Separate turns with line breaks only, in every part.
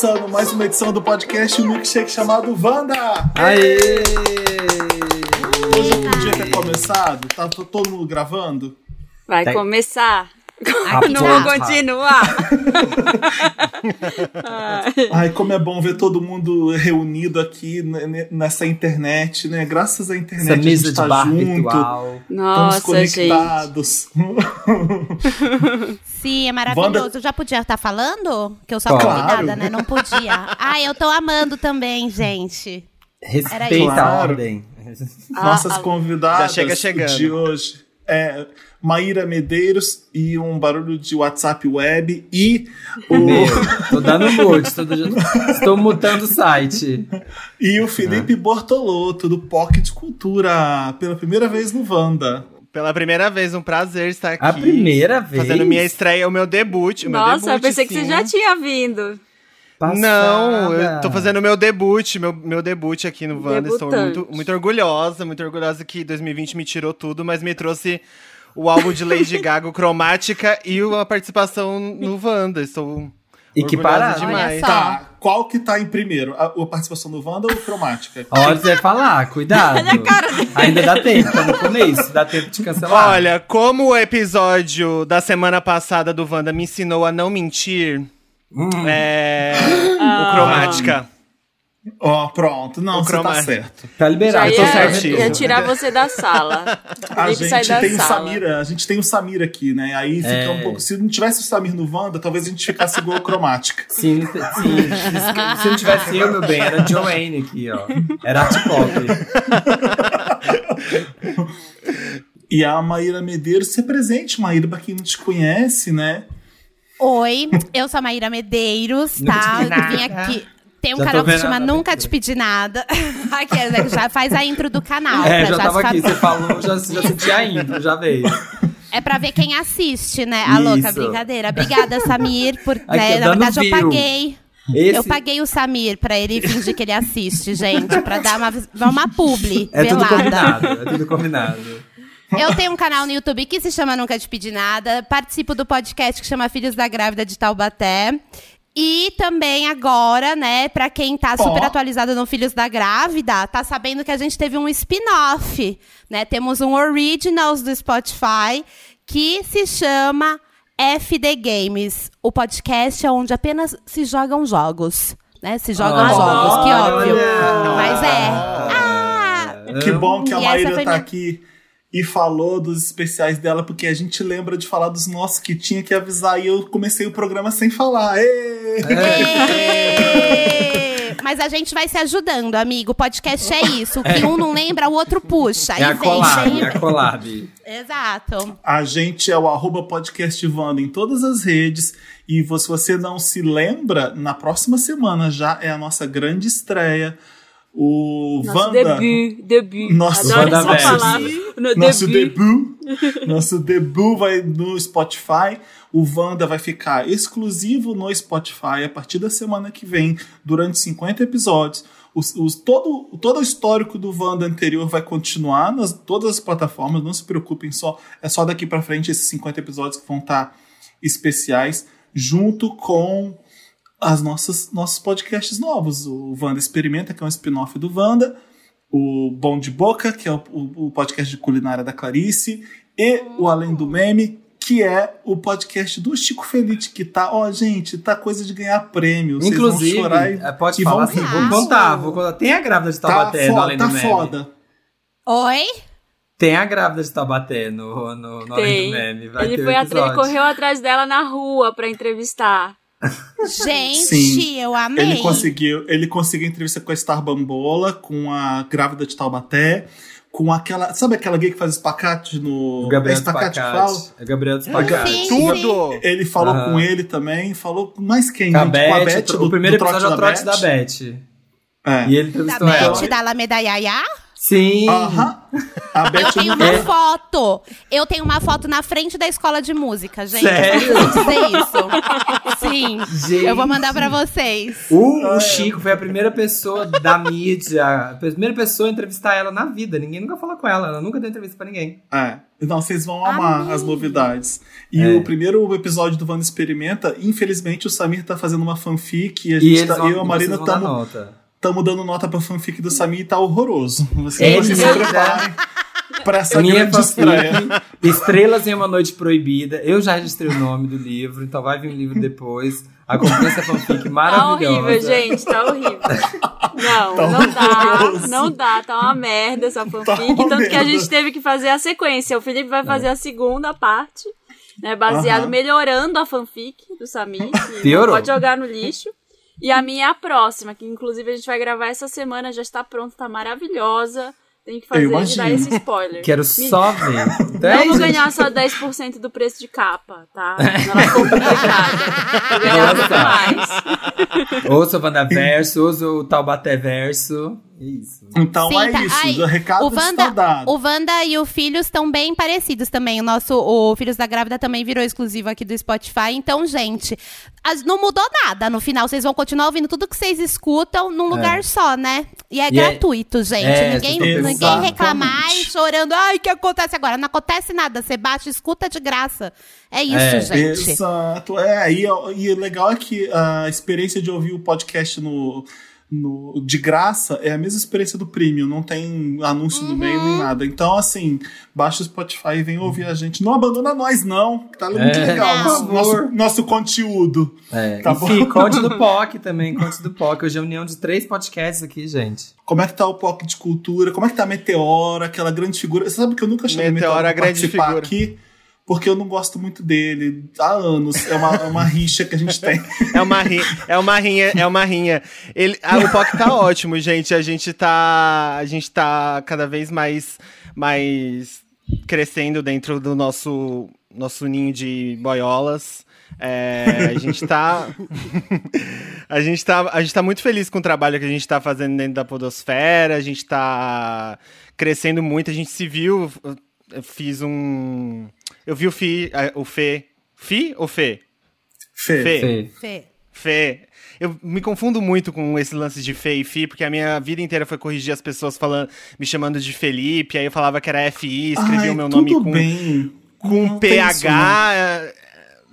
Começando mais uma edição do podcast, um milkshake chamado Wanda!
Aê!
Hoje eu podia ter começado, tá todo mundo gravando?
Vai
Tá-
começar.
Ah,
Não vou continuar. Ai.
Como é bom ver todo mundo reunido aqui nessa internet, né? Graças à internet
Essa
a gente
de
tá
bar
junto.
virtual.
Estamos
Nossa, gente.
conectados.
Sim, é maravilhoso. Eu já podia estar falando? Que eu sou
Claro.
convidada, né? Não podia. Ai, eu tô amando também, gente.
Respeita a ordem.
Nossas
ah,
convidadas
já chega chegando.
de hoje é Maíra Medeiros e um barulho de WhatsApp web e o,
Meu, tô dando mute, tô, estou mutando o site.
e o Felipe Bortolotto do Pocket Cultura pela primeira vez no Wanda.
Pela primeira vez, um prazer estar aqui.
A primeira vez?
Fazendo minha estreia, o meu debut. O meu
Nossa,
debut,
eu pensei que
sim.
você já tinha vindo.
Não, eu
Passada.
tô fazendo o meu debut, meu, meu debut aqui no Wanda. Estou muito, muito orgulhosa, muito orgulhosa que 2020 me tirou tudo, mas me trouxe o álbum de Lady Gaga, o Cromática, e a participação no Wanda. Estou
E que
orgulhosa
parada.
demais.
Tá, qual que tá em primeiro? A, a participação do Wanda ou Cromática?
Olha, você vai falar, cuidado. Ainda dá tempo, tá no começo, dá tempo de cancelar.
Olha, como o episódio da semana passada do Wanda me ensinou a não mentir,
Hum.
é.
Ah.
O Cromática.
Ó, pronto. Não,
O
você tá
cromática.
certo.
Tá
Já
liberado.
eu tô
ia,
certíssimo.
ia tirar você da sala.
A gente
da
tem o
sala.
Samira, a gente tem o Samir aqui, né? Aí fica
É.
um pouco. Se não tivesse o Samir no Wanda, talvez a gente ficasse igual o Cromática.
Sim, sim. Se não tivesse eu, meu bem, era Joanne aqui, ó. Era art pop.
E a Maíra Medeiros, se presente, Maíra, pra quem não te conhece, né?
Oi, eu sou a Maíra Medeiros, tá? vim aqui. Tem um
Já
canal que se chama
a
Nunca. Te Pedi Nada. Aqui, né, já faz a intro do canal.
É,
pra
já tava aqui, você falou, já, já senti a intro, já veio.
É pra ver quem assiste, né? A louca
Isso.
brincadeira. Obrigada, Samir, por.
Aqui,
né, na verdade, eu
view.
paguei.
Esse
Eu paguei o Samir pra ele fingir que ele assiste, gente, pra dar uma, uma publi
é tudo combinado, é tudo combinado.
Eu tenho um canal no YouTube que se chama Nunca Te Pedi Nada. Participo do podcast que chama Filhos da Grávida de Taubaté. E também agora, né, pra quem tá super atualizado no Filhos da Grávida, tá sabendo que a gente teve um spin-off, né? Temos um Originals do Spotify que se chama FD Games. O podcast é onde apenas se jogam jogos, né? Se jogam
Oh,
jogos, que óbvio.
olha.
Mas é. Ah!
Que bom que a Maíra tá
minha-
aqui e falou dos especiais dela, porque a gente lembra de falar dos nossos que tinha que avisar e eu comecei o programa sem falar. Ê!
Ê! Mas a gente vai se ajudando, amigo. O podcast é isso. O que um não lembra, o outro puxa.
É a
e vem,
collab,
vem.
é a collab.
Exato.
A gente é o arroba em todas as redes. E se você não se lembra, na próxima semana já é a nossa grande estreia. O
Nosso
Wanda.
debut, debut.
Nosso
Adoro essa
Wandaverse.
palavra. No
Nosso
debut.
debut. nosso debut vai no Spotify. O Wanda vai ficar exclusivo no Spotify a partir da semana que vem, durante 50 episódios. Os, os- todo, todo o histórico do Wanda anterior vai continuar nas todas as plataformas, não se preocupem, só é só daqui pra frente esses 50 episódios que vão estar especiais, junto com as nossas nossos podcasts novos. O Wanda Experimenta, que é um spin-off do Wanda, o Bom de Boca, que é o, o- o podcast de culinária da Clarice, e o Além do Meme, que é o podcast do Chico Felite, que tá, ó, gente, tá coisa de ganhar prêmio. Vocês
Inclusive,
vão chorar e,
é, pode
e
falar
vão
assim,
rir.
vou contar, vou contar. Tem a grávida de
Tá,
Taubaté no
foda,
Além
tá
do Meme.
foda.
Oi?
Tem a grávida de Taubaté no, no, no Além do Meme. Vai
Ele,
ter
foi
um
atrás, ele correu atrás dela na rua pra entrevistar.
Gente,
Sim.
eu amei.
Ele conseguiu, ele conseguiu entrevista com a Star Bambola, com a grávida de Taubaté, com aquela. Sabe aquela gay que faz espacate no.
O Gabriel
é espacate que fala?
É Gabriel Spacate.
Sim.
Tudo!
Ele falou
Aham.
com ele também, falou mais quem?
Com a
gente? Com a
Beth,
Beth
o
do,
primeiro
do
episódio é o trote da
Beth.
Beth.
É.
E ele
Da
entrevistou ela.
Beth, da Alameda Yaya?
Sim.
Aham. A Beth
Eu tenho uma
É.
foto. Eu tenho uma foto na frente da escola de música, gente.
Sério?
Eu dizer isso. Sim.
Gente.
Eu vou mandar pra vocês.
O, o Chico foi a primeira pessoa da mídia, a primeira pessoa a entrevistar ela na vida. Ninguém nunca falou com ela, ela nunca deu entrevista pra ninguém.
É. Não, vocês vão amar
Amei.
as novidades. E
É.
o primeiro episódio do Wanda Experimenta, infelizmente o Samir tá fazendo uma fanfic e a
E
gente
eles
tá,
vão,
eu e a Marina estamos
nota.
dando nota pra fanfic do Samir e tá horroroso. Vocês
É,
vocês se preparem pra essa
Minha fanfic, Estrelas em uma Noite Proibida. Eu já registrei o nome do livro, então vai vir um livro depois. Acompanhe essa fanfic
Tá
maravilhosa.
horrível, gente, tá horrível. Não,
Tá
não dá, não dá, tá uma merda essa fanfic.
Tá
tanto que a
merda.
gente teve que fazer a sequência. O Felipe vai fazer a segunda parte, né? Baseado, melhorando a fanfic do Samir.
Piorou.
Pode jogar no lixo. E a minha é a próxima, que inclusive a gente vai gravar essa semana, já está pronta, tá maravilhosa. Tem que fazer e
imagino.
dar esse spoiler.
Quero só ver.
Não
é
vou
isso,
ganhar só 10% do preço de capa, tá? Ela ficou publicada. Vou ganhar muito
Nossa.
mais.
Ouça o Wandaverso, ouça o Taubaté Verso. Isso.
Então
Sim,
é
tá-
isso,
ai,
o recado
o
está
Wanda,
dado.
o Wanda e o Filhos estão bem parecidos também. O nosso o Filhos da Grávida também virou exclusivo aqui do Spotify. Então, gente, as- não mudou nada. No final, vocês vão continuar ouvindo tudo que vocês escutam num lugar só, né? E é
E é-
gratuito, gente.
É,
ninguém, ninguém reclamar e chorando. Ai, o que acontece agora? Não acontece nada. Você baixa, escuta de graça. É isso,
É.
gente.
Exato. É, e, e o legal é que a experiência de ouvir o podcast no, no, de graça é a mesma experiência do Premium, não tem anúncio no meio
Uhum.
nem nada. Então, assim, baixa o Spotify e vem ouvir a gente. Não abandona nós, não. que Tá muito
É,
legal nosso, nosso, nosso conteúdo.
É,
Tá
enfim,
bom.
conte do POC também, conte do POC. Hoje é a união de três podcasts aqui, gente.
Como é que tá o POC de cultura? Como é que tá a Meteora, aquela grande figura? Você sabe que eu nunca chamei
Meteora,
Meteora
a grande
participar
figura.
aqui, porque eu não gosto muito dele. Há anos. É uma, é uma rixa que a gente tem.
É uma rinha, é uma rinha, é uma rinha. Ele, ah, o POC tá ótimo, gente. A gente tá, a gente tá cada vez mais, mais crescendo dentro do nosso, nosso ninho de boiolas. É, a gente tá, a gente tá, a gente tá muito feliz com o trabalho que a gente tá fazendo dentro da podosfera. A gente tá crescendo muito. A gente se viu, eu fiz um, eu vi o Fi, eh, o Fê, Fi ou Fê?
Fê.
Fê.
Fê.
Fê.
Fê. Eu me confundo muito com esse lance de Fê e Fi, porque a minha vida inteira foi corrigir as pessoas falando, me chamando de Felipe, aí eu falava que era FI, escrevi
Ai,
o meu nome com,
bem.
com
Não.
PH, é,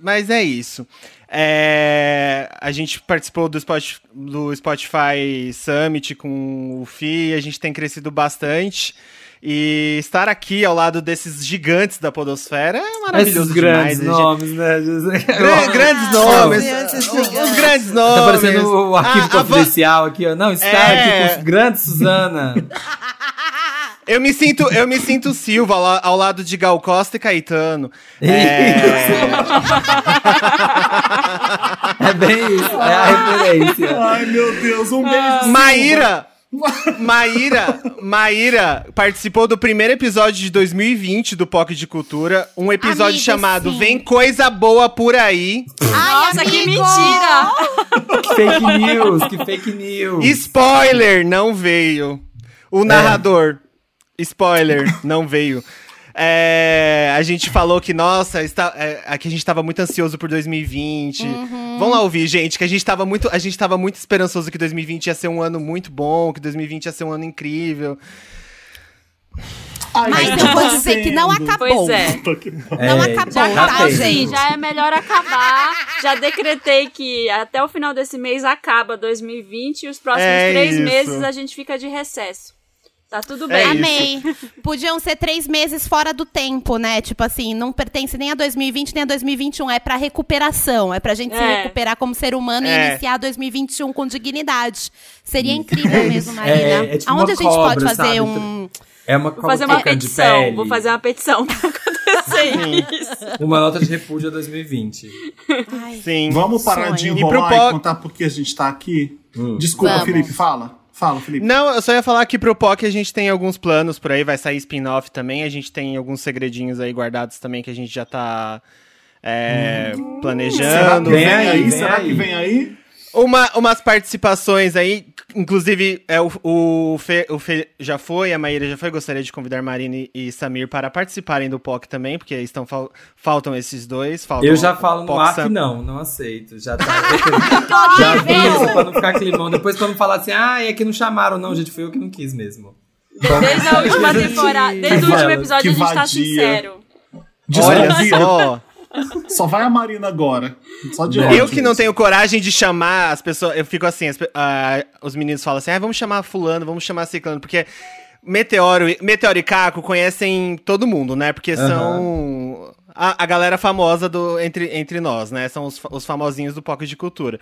mas é isso. É, a gente participou do Spotify, do Spotify Summit com o Fi, a gente tem crescido bastante. E estar aqui ao lado desses gigantes da podosfera é maravilhoso
Esses grandes
demais. a gente-
nomes, né?
Gran- grandes nomes.
Deus, esses
Os grandes nomes.
Tá parecendo o arquivo
Ah, a Van-
confidencial aqui, ó. Não, está
É.
aqui com os grandes Suzana.
Eu me sinto, eu me sinto Silva ao, la- ao lado de Gal Costa e Caetano. É,
É bem isso, é a referência.
Ai, meu Deus, um beijo.
Maíra, Maíra, Maíra participou do primeiro episódio de 2020 do POC de Cultura, um episódio
Amigo,
chamado
sim.
Vem Coisa Boa por aí.
Ai,
Nossa, que mentira!
Que fake news, que fake news.
Spoiler, não veio. O narrador, spoiler, não veio. É, a gente falou que, nossa, está, é, aqui a gente tava muito ansioso por 2020. Vamos lá ouvir, gente, que a gente tava muito, a gente tava muito esperançoso que 2020 ia ser um ano muito bom, que 2020 ia ser um ano incrível.
Ai,
Mas
gente,
eu vou
tá
dizer que não acabou.
Pois é.
Que.
Não
É,
acabou,
já
tá, gente?
já é melhor acabar. Já decretei que até o final desse mês acaba 2020 e os próximos
É
três
isso.
meses a gente fica de recesso. Tá tudo
É
bem.
isso.
Amei. Podiam ser três meses fora do tempo, né? Tipo assim, não pertence nem a 2020 nem a 2021. É pra recuperação. É pra gente se
É.
recuperar como ser humano e
É.
iniciar 2021 com dignidade. Seria incrível mesmo, Marina.
É, é tipo
Aonde
uma
a gente
cobra,
pode fazer
sabe?
um.
É uma
Vou fazer uma petição. Vou fazer uma petição pra acontecer isso.
Uma nota de repúdio a 2020.
Ai,
Sim.
Vamos parar
Sonho.
de
E pro
enrolar e,
POC
contar por que a gente tá aqui? Desculpa,
Vamos.
Felipe, fala. Fala, Felipe.
Não, eu só ia falar que pro POC a gente tem alguns planos por aí, vai sair spin-off também, a gente tem alguns segredinhos aí guardados também que a gente já tá é,
Será que
planejando.
Vem
vem aí?
aí, vem
Será
aí.
que vem aí?
Uma, umas participações aí, inclusive é, o, o, Fê, o Fê já foi, a Maíra já foi. Gostaria de convidar Marina e Samir para participarem do POC também, porque estão fal, faltam esses dois. Faltam
Eu já falo no ar
Sam-
que não, não aceito. Já tá. já aviso pra não ficar climão. Depois quando falar assim, ah, é que não chamaram, não, gente, foi eu que não quis mesmo.
Desde a última temporada, desde o último episódio
que
a gente tá sincero.
Olha só.
Só vai a Marina agora. Só de
Eu
ódio.
Eu que não tenho coragem de chamar as pessoas. Eu fico assim, as ah, os meninos falam assim: ah, vamos chamar Fulano, vamos chamar Ciclano, porque Meteoro, e- Meteoro e Caco conhecem todo mundo, né? Porque são a, a galera famosa do, entre, entre nós, né? São os, os famosinhos do Pocket de Cultura.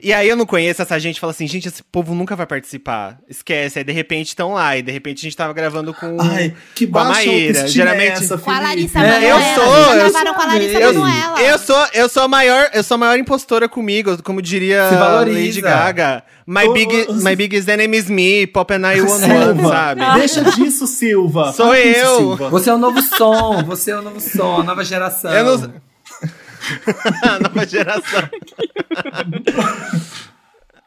E aí eu não conheço essa gente e falo assim: gente, esse povo nunca vai participar. Esquece. Aí de repente estão lá, e de repente a gente tava gravando com,
Ai, que
com a Maíra.
autoestima
Geralmente.
é essa,
Com a? Larissa
É,
Manoela.
eu sou, eu
gravaram com a Larissa
eu-
Manoela.
Eu sou, eu sou a maior, eu sou a maior impostora comigo, como diria. Lady Gaga. My, big, my biggest enemy is me, Pop and I one one, sabe?
deixa disso, Silva.
Sou
isso,
eu.
Silva.
Você é o novo som, você é o novo som, a nova geração.
Eu não- Nova geração.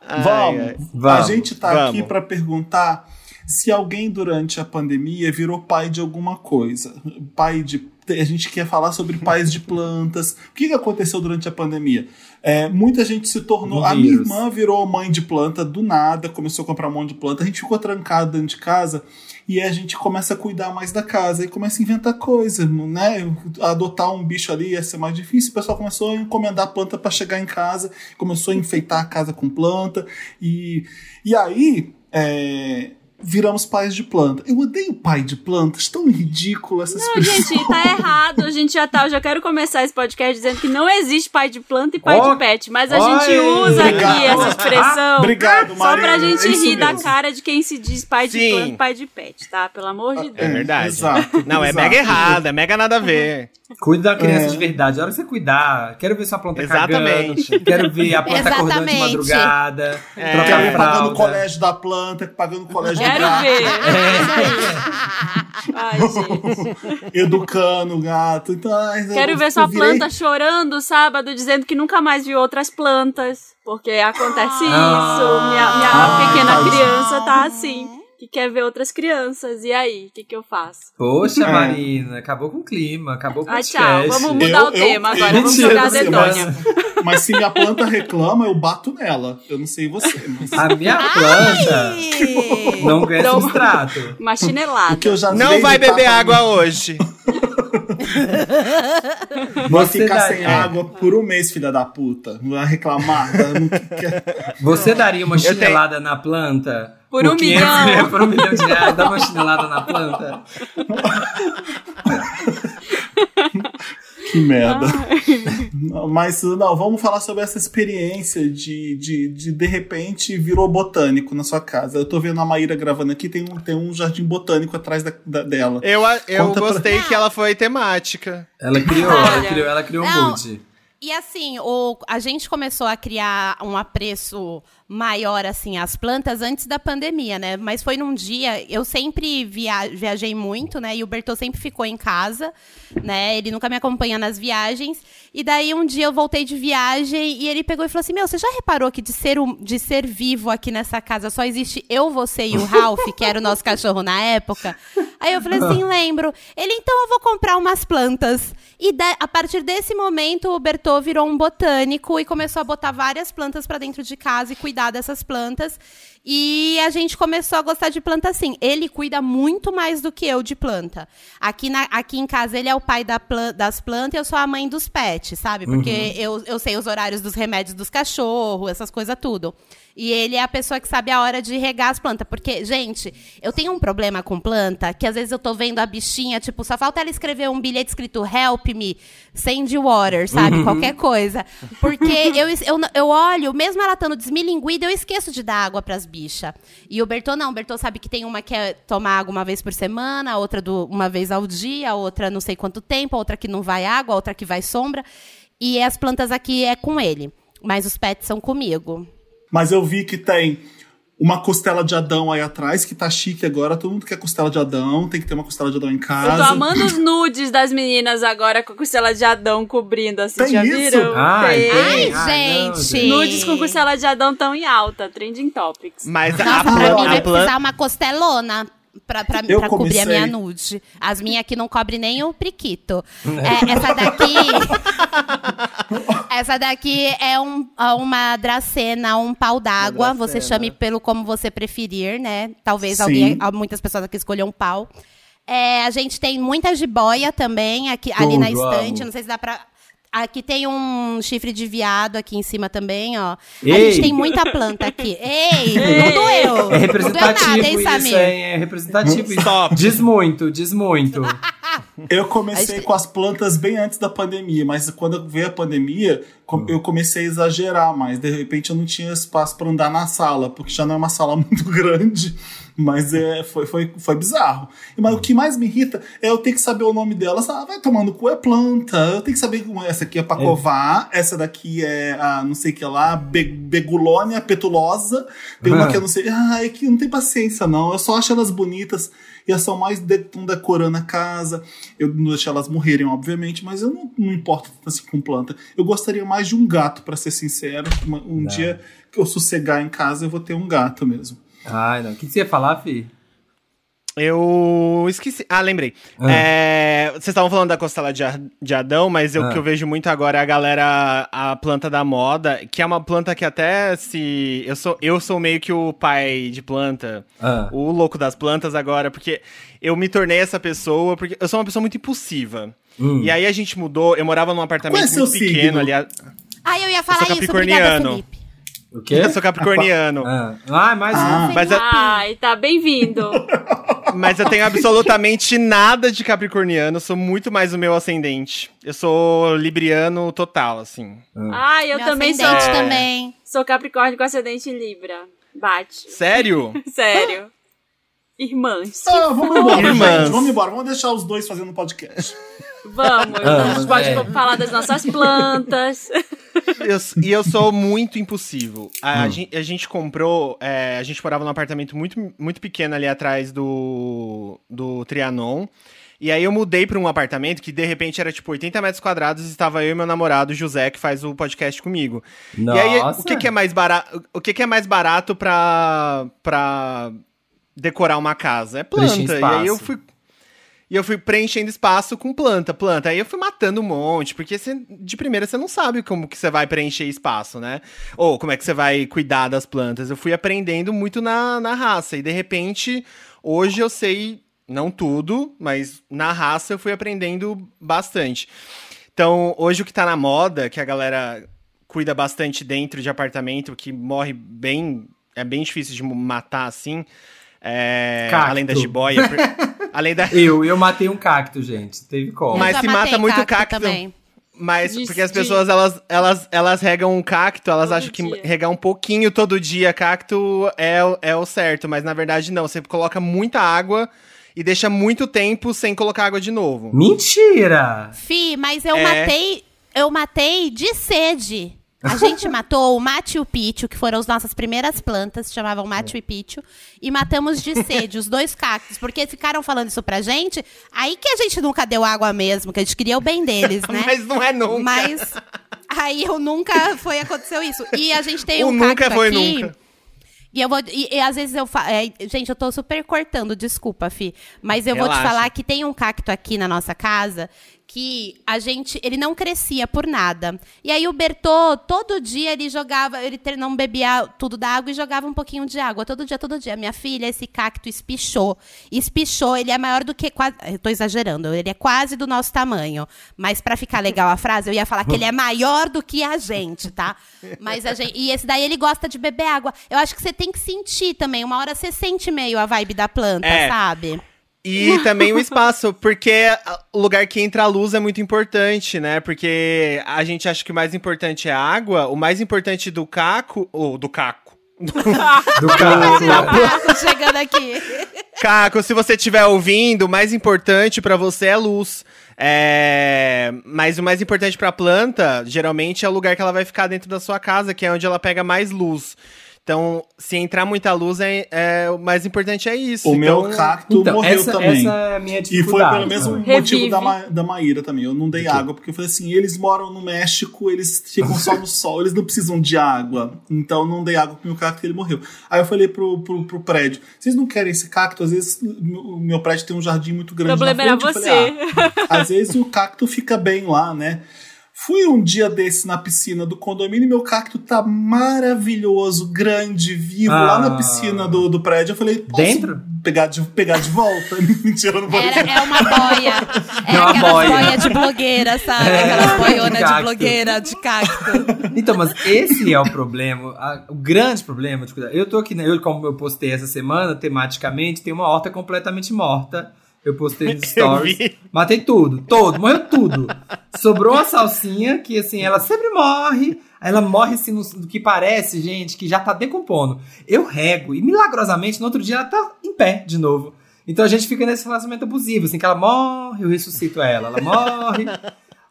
Ai,
Vamos.
ai.
Vamos,
A gente tá
vamos.
aqui pra perguntar se alguém durante a pandemia virou pai de alguma coisa. Pai de. A gente quer falar sobre pais de plantas. O que, aconteceu durante a pandemia? É, muita gente se tornou. A minha irmã virou mãe de planta do nada, começou a comprar um monte de planta. A gente ficou trancado dentro de casa e a gente começa a cuidar mais da casa e começa a inventar coisa, né? Adotar um bicho ali ia ser mais difícil. O pessoal começou a encomendar planta para chegar em casa, começou a enfeitar a casa com planta e, e aí é, viramos pais de planta. Eu odeio pai de plantas, tão ridículo essa
Não,
expressão.
gente, tá errado. A gente já tá. Eu já quero começar esse podcast dizendo que não existe pai de planta e pai
Ó,
de pet. Mas a
oi,
gente usa
obrigado.
aqui essa expressão.
Obrigado,
Só
Marina.
pra gente
é
rir da
mesmo.
cara de quem se diz pai de
Sim.
planta e pai de pet, tá? Pelo amor de
É
Deus.
verdade.
exato,
Não, é
exato.
mega errado, é mega nada a ver.
Cuida da criança
É.
de verdade. A hora que você cuidar, quero ver sua planta
Exatamente.
cagando. Quero ver a planta acordando de madrugada.
É.
Trocar
Quero ir pagando o colégio da planta, pagando o colégio do
Quero
gato,
ver. Ai, gente.
educando o gato. Então, ai, eu-
Quero ver sua
virei-
planta chorando sábado, dizendo que nunca mais viu outras plantas. Porque acontece isso.
Ah.
minha minha
Ah,
pequena criança tá assim. Que quer ver outras crianças. E aí, o que, que eu faço?
Poxa,
É.
Marina, acabou com o clima, acabou com o
Ah,
podcast.
tchau. Vamos mudar
Eu-
o tema
eu-
agora. Vamos jogar a dedonha.
Mas se minha planta reclama, eu bato nela. Eu não sei você, mas.
A minha planta
Ai!
não ganha substrato.
Uma chinelada.
O eu
Não vai beber água hoje.
Vai
Você
ficar
dá-
sem
é.
água por um mês, filha da puta. Não vai reclamar.
Você daria uma
tenho-
chinelada na planta?
Por um
500
milhão.
reais, Por um milhão de reais, dá uma chinelada na planta?
Que merda. Não, Mas não, vamos falar sobre essa experiência de, de, de de repente virou botânico na sua casa. Eu tô vendo a Maíra gravando aqui, tem um, tem um jardim botânico atrás da, da- dela.
Eu, eu
Conta pra-
gostei que ela foi temática.
Ela criou, ela criou, ela criou um mood.
E assim, o, a gente começou a criar um apreço maior assim às plantas antes da pandemia, né? Mas foi num dia, eu sempre via, viajei muito, né? E o Bertô sempre ficou em casa, né? Ele nunca me acompanha nas viagens. E daí um dia eu voltei de viagem e ele pegou e falou assim: "Meu, você já reparou que de ser um, de ser vivo aqui nessa casa só existe eu, você e o Ralph, que era o nosso cachorro na época?" Aí eu falei assim: "Lembro". Ele: "Então eu vou comprar umas plantas". E a partir desse momento, o Bertô virou um botânico e começou a botar várias plantas para dentro de casa e cuidar dessas plantas. E a gente começou a gostar de planta assim. Ele cuida muito mais do que eu de planta. Aqui, na- aqui em casa, ele é o pai da plan- das plantas e eu sou a mãe dos pets, sabe? Porque eu, eu sei os horários dos remédios dos cachorros, essas coisas tudo. E ele é a pessoa que sabe a hora de regar as plantas. Porque, gente, eu tenho um problema com planta que às vezes eu tô vendo a bichinha, tipo, só falta ela escrever um bilhete escrito Help me, send water, sabe? Qualquer coisa. Porque eu, eu, eu olho, mesmo ela estando desmilinguida, eu esqueço de dar água pras bichas. E o Bertô não. O Bertô sabe que tem uma que é tomar água uma vez por semana, outra do, uma vez ao dia, outra não sei quanto tempo, outra que não vai água, outra que vai sombra. E as plantas aqui é com ele. Mas os pets são comigo.
Mas eu vi que tem uma costela de Adão aí atrás, que tá chique agora. Todo mundo quer costela de Adão, tem que ter uma costela de Adão em casa.
Eu tô amando os nudes das meninas agora com a costela de Adão cobrindo, assim,
Tem
já
isso?
viram?
Ai,
Tem.
tem.
Ai,
Ah, não,
gente.
Nudes com costela de Adão tão em alta, trending topics.
Mas a,
pra mim
a
vai
plan-
precisar uma costelona. Pra, pra, pra cobrir a minha nude. As minhas aqui não cobrem nem o priquito. É, essa daqui. essa daqui é um, é uma dracena, um pau d'água. Você chame pelo como você preferir, né? Talvez
Sim.
alguém. Muitas pessoas aqui escolham um pau. É, a gente tem muita jiboia também aqui, ali na estante.
amo.
Não sei se dá pra. Aqui tem um chifre de viado aqui em cima também, ó. A
Ei!
gente tem muita planta aqui. Ei,
Ei!
não doeu.
É
Não
representativo
doeu nada, hein,
isso, hein? É representativo isso.
Stop.
Diz muito, diz muito.
Eu comecei com as plantas bem antes da pandemia, mas quando veio a pandemia, com- eu comecei a exagerar mais. De repente eu não tinha espaço para andar na sala, porque já não é uma sala muito grande. Mas é, foi, foi, foi bizarro. Mas o que mais me irrita é eu ter que saber o nome delas. Ah, vai tomando cu, é planta. Eu tenho que saber como essa aqui é pra covar, essa daqui é a não sei o que lá, be, begulônia petulosa. Tem uma que eu não sei. Ah, é que não tem paciência, não. Eu só acho elas bonitas e elas são mais de, decorando a casa. Eu não deixo elas morrerem, obviamente, mas eu não, não importo tanto assim com planta. Eu gostaria mais de um gato, pra ser sincero. Uma- Um dia que eu sossegar em casa, eu vou ter um gato mesmo.
Ai, não. O que você ia falar, Fi?
Eu esqueci. Ah, lembrei.
Ah.
É, vocês estavam falando da costela de, Ar- de Adão, mas o
Ah.
que eu vejo muito agora é a galera, a planta da moda, que é uma planta que até se. Eu sou, eu sou meio que o pai de planta,
Ah.
o louco das plantas agora, porque eu me tornei essa pessoa, porque eu sou uma pessoa muito impulsiva.
Hum.
E aí a gente mudou, eu morava num apartamento
Qual é
muito pequeno
signo?
ali.
Ah, eu ia falar
sou
isso. Obrigada. Felipe.
O quê?
Eu sou capricorniano.
Ah, ah mais
Ah.
um.
Mas eu,
Ai, tá bem-vindo.
mas eu tenho absolutamente nada de capricorniano, eu sou muito mais o meu ascendente. Eu sou libriano total, assim.
Ai, eu
Meu
também sou,
ascendente também.
sou Capricórnio com ascendente Libra. Bate.
Sério?
Sério. Irmãs.
Ah, vamos embora,
Irmãs.
gente. Vamos embora. Vamos deixar os dois fazendo podcast.
Vamos.
Ah,
a gente pode
é.
falar das nossas plantas.
Eu- e eu sou muito impulsivo. A,
Hum.
a gen- a gente, comprou, é, a gente morava num apartamento muito, muito pequeno ali atrás do, do Trianon. E aí eu mudei pra um apartamento que de repente era tipo 80 metros quadrados e estava eu e meu namorado José, que faz o podcast comigo.
Nossa.
E aí, o que, que é mais barato? O que, que é mais barato pra, pra decorar uma casa? É planta. E aí eu fui. E eu fui preenchendo espaço com planta, planta. Aí eu fui matando um monte, porque você, de primeira você não sabe como que você vai preencher espaço, né? Ou como é que você vai cuidar das plantas. Eu fui aprendendo muito na, na raça. E de repente, hoje eu sei, não tudo, mas na raça eu fui aprendendo bastante. Então, hoje o que tá na moda, que a galera cuida bastante dentro de apartamento, que morre bem. É bem difícil de matar assim. É, além da jiboia. além da.
Eu, eu matei um cacto, gente. Teve como.
Mas se mata muito
cacto
cacto.
também.
Mas
De-
porque as
de-
pessoas elas, elas, elas regam um cacto, elas
Todo
acham que
dia.
regar um pouquinho todo dia cacto é, o- é o certo, mas na verdade não. Você coloca muita água e deixa muito tempo sem colocar água de novo.
Mentira!
Fi, mas eu
É.
matei. Eu matei de sede. A gente matou o Machu Picchu, que foram as nossas primeiras plantas, se chamavam Machu Picchu, e matamos de sede os dois cactos, porque ficaram falando isso pra gente, aí que a gente nunca deu água mesmo, que a gente queria o bem deles, né?
Mas não é nunca.
Mas aí eu nunca foi aconteceu isso. E a gente tem
O
um
nunca
cacto
foi
aqui.
nunca.
E eu vou. E, e às vezes eu falo. gente, eu tô super cortando, desculpa, Fi. Mas eu vou te
Relaxa.
falar que tem um cacto aqui na nossa casa que a gente. Ele não crescia por nada. E aí o Bertô, todo dia ele jogava. Ele não bebia tudo da água e jogava um pouquinho de água. Todo dia, todo dia. Minha filha, esse cacto espichou. Espichou, ele é maior do que. Quase, eu tô exagerando, ele é quase do nosso tamanho. Mas pra ficar legal a frase, eu ia falar que ele é maior do que a gente, tá? Mas a gente. E esse daí ele gosta de beber água. Eu acho que você tem que sentir também. Uma hora você sente meio a vibe da planta,
É.
sabe?
E também o espaço, porque o lugar que entra a luz é muito importante, né? Porque a gente acha que o mais importante é a água, o mais importante do caco, ou do caco.
Do caco.
Marco chegando aqui.
Caco, se você estiver ouvindo, o mais importante pra você é luz. É, Mas o mais importante pra planta, geralmente, é o lugar que ela vai ficar dentro da sua casa, que é onde ela pega mais luz. Então, se entrar muita luz, é, é- o mais importante é isso.
O meu
Então,
cacto
Então,
morreu
essa,
também.
essa é a minha
E foi pelo mesmo motivo da, Ma da Maíra também. Eu não dei água, porque eu falei assim: eles moram no México, eles ficam só no sol, eles não precisam de água. Então não dei água pro meu cacto e ele morreu. Aí eu falei pro, pro, pro prédio: vocês não querem esse cacto? Às vezes o meu prédio tem um jardim muito
O
grande.
problema
na
era você.
falei, "Ah, às vezes o cacto fica bem lá, né? Fui um dia desse na piscina do condomínio e meu cacto tá maravilhoso, grande, vivo, lá na
Ah.
piscina do, do prédio. Eu falei, posso
Dentro?
pegar de, pegar de volta? Mentira, eu não vou
Era, é uma boia. É
É uma
aquela
boia.
boia de blogueira, sabe?
É,
Aquela boiona de
cacto.
blogueira, de cacto.
Então, mas esse é o problema, a- o grande problema de cuidar. Eu tô aqui, né, eu, como eu postei essa semana, tematicamente, tem uma horta completamente morta. Eu postei nos stories. Matei tudo, todo, morreu tudo. Sobrou uma salsinha que, assim, ela sempre morre. aí Ela morre, assim, no, no que parece, gente, que já tá decompondo. Eu rego e, milagrosamente, no outro dia ela tá em pé de novo. Então a gente fica nesse relacionamento abusivo, assim, que ela morre, eu ressuscito ela. Ela morre.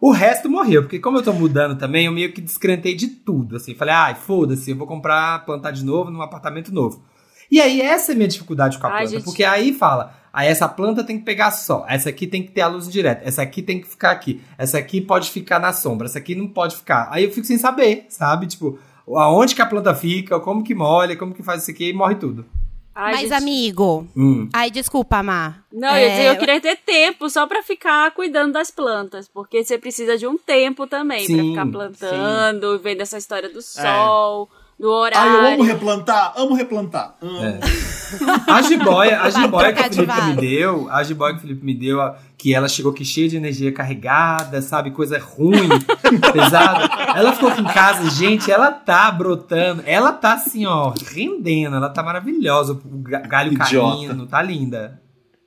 O resto morreu, porque como eu tô mudando também, eu meio que descrentei de tudo, assim. Falei, ai, foda-se, eu vou comprar, plantar de novo num apartamento novo. E aí, essa é a minha dificuldade com a
Ai,
planta,
gente.
porque aí fala, aí essa planta tem que pegar sol, essa aqui tem que ter a luz direta, essa aqui tem que ficar aqui, essa aqui pode ficar na sombra, essa aqui não pode ficar. Aí eu fico sem saber, sabe? Tipo, aonde que a planta fica, como que molha, como que faz isso aqui e morre tudo.
Ai,
Mas,
gente.
amigo.
Hum.
Ai, desculpa, Mar.
Não, eu, dizer,
É,
eu queria ter tempo só pra ficar cuidando das plantas, porque você precisa de um tempo também pra
Sim,
ficar plantando, vendo essa história do sol, do
Ah, eu amo
horário.
replantar, amo replantar. Amo.
É. A jiboia, a jiboia que o Felipe me deu, a jiboia que o Felipe me deu, que ela chegou aqui cheia de energia carregada, sabe? Coisa ruim, pesada. Ela ficou aqui em casa, gente, ela tá brotando. Ela tá assim, ó, rendendo. Ela tá maravilhosa. O ga- galho
Idiota.
caindo, tá linda.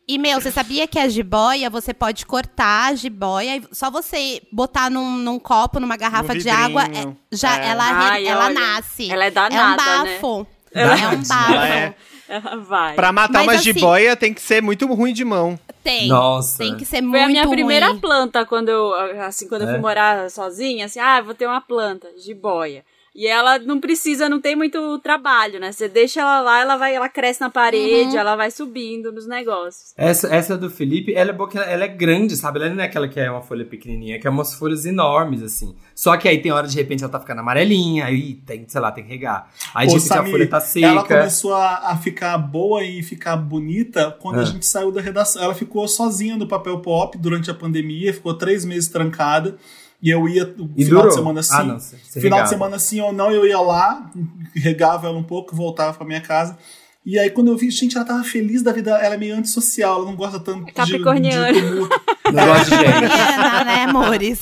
E, meu, você sabia que a jiboia, você pode cortar a jiboia e só você botar num, num copo, numa garrafa de
vidrinho.
água, é- já
É.
ela,
Ai,
ela
olha,
nasce.
ela é
É um
danada, né?
bafo.
Ela
é um
é
bafo.
É.
Ela vai.
Pra matar
Mas
uma
assim-
jiboia tem que ser muito ruim de mão.
Tem.
Nossa.
Tem que ser
Foi
muito
a minha primeira
ruim.
planta quando eu, assim, quando eu
É?
fui morar sozinha, assim, ah, vou ter uma planta, jiboia. E ela não precisa, não tem muito trabalho, né? Você deixa ela lá, ela vai, ela cresce na parede,
Uhum.
ela vai subindo nos negócios.
Essa, essa do Felipe, ela é boa que ela, ela é grande, sabe? Ela não é aquela que é uma folha pequenininha, que é umas folhas enormes, assim. Só que aí tem hora, de repente, ela tá ficando amarelinha, aí tem, sei lá, tem que regar. Aí, de
Ô,
repente, a
Samir,
folha tá seca.
Ela começou a, a ficar boa e ficar bonita quando a
É.
gente saiu da redação. Ela ficou sozinha no papel pop durante a pandemia, ficou três meses trancada. E eu ia no
E
final
durou?
de semana sim.
Ah, não,
final
regava.
de semana sim ou não, eu ia lá, regava ela um pouco, voltava pra minha casa. E aí, quando eu vi, gente, ela tava feliz da vida, ela é meio antissocial, ela não gosta tanto de,
Capricorniana.
de tumulto.
Não gosto de gente.
Capricorniana, né, amores?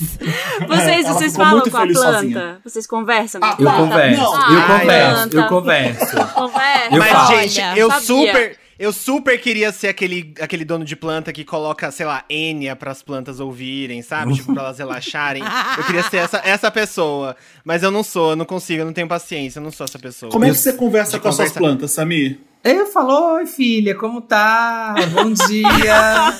Vocês,
ela
vocês falam com a planta?
sozinha.
Vocês conversam com a
Ah,
Eu
planta?
converso,
Não.
eu converso, eu
planta.
converso.
Conversa.
Eu
Mas,
falo.
gente, eu
sabia.
super. Eu super queria ser aquele, aquele dono de planta que coloca, sei lá, Enya pras plantas ouvirem, sabe? tipo, pra elas relaxarem. Eu queria ser essa, essa pessoa. Mas eu não sou, eu não consigo, eu não tenho paciência, eu não sou essa pessoa.
Como é que você conversa com as suas plantas, Samir?
Eu falo, oi filha, como tá? Bom dia.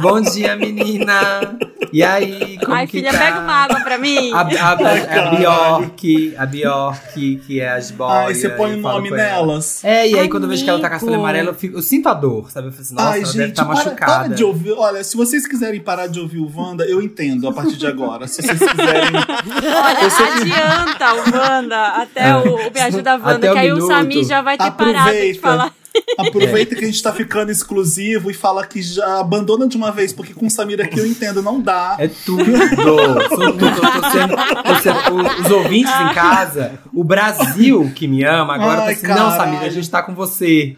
Bom dia, menina. E aí, como
Ai,
que
filha,
tá?
pega uma água pra mim.
A, a, a, a Bjork, a Bjork, que é as boias.
Ai, você põe o nome nelas.
É, e aí quando eu vejo que ela tá com a folha
Amigo.
amarela, eu, fico- eu sinto a dor, sabe? Eu falo assim, nossa,
Ai,
ela
gente,
deve estar
para,
machucada.
para de ouvir. Olha, se vocês quiserem parar de ouvir o Wanda, eu entendo a partir de agora. Se vocês quiserem.
Olha, adianta o Wanda até o, o Me Ajuda Wanda,
Até o
que aí o
minuto.
Samir já vai ter parado de
Aproveita.
falar.
Aproveita que a gente tá ficando exclusivo e fala que já abandona de uma vez, porque com o Samir aqui eu entendo, não dá.
É tudo. Sou tudo. Tô, tô sendo, tô sendo- os ouvintes em casa, o Brasil que me ama, agora tá
Ai,
assim, não,
caralho.
Samir, a gente tá com você.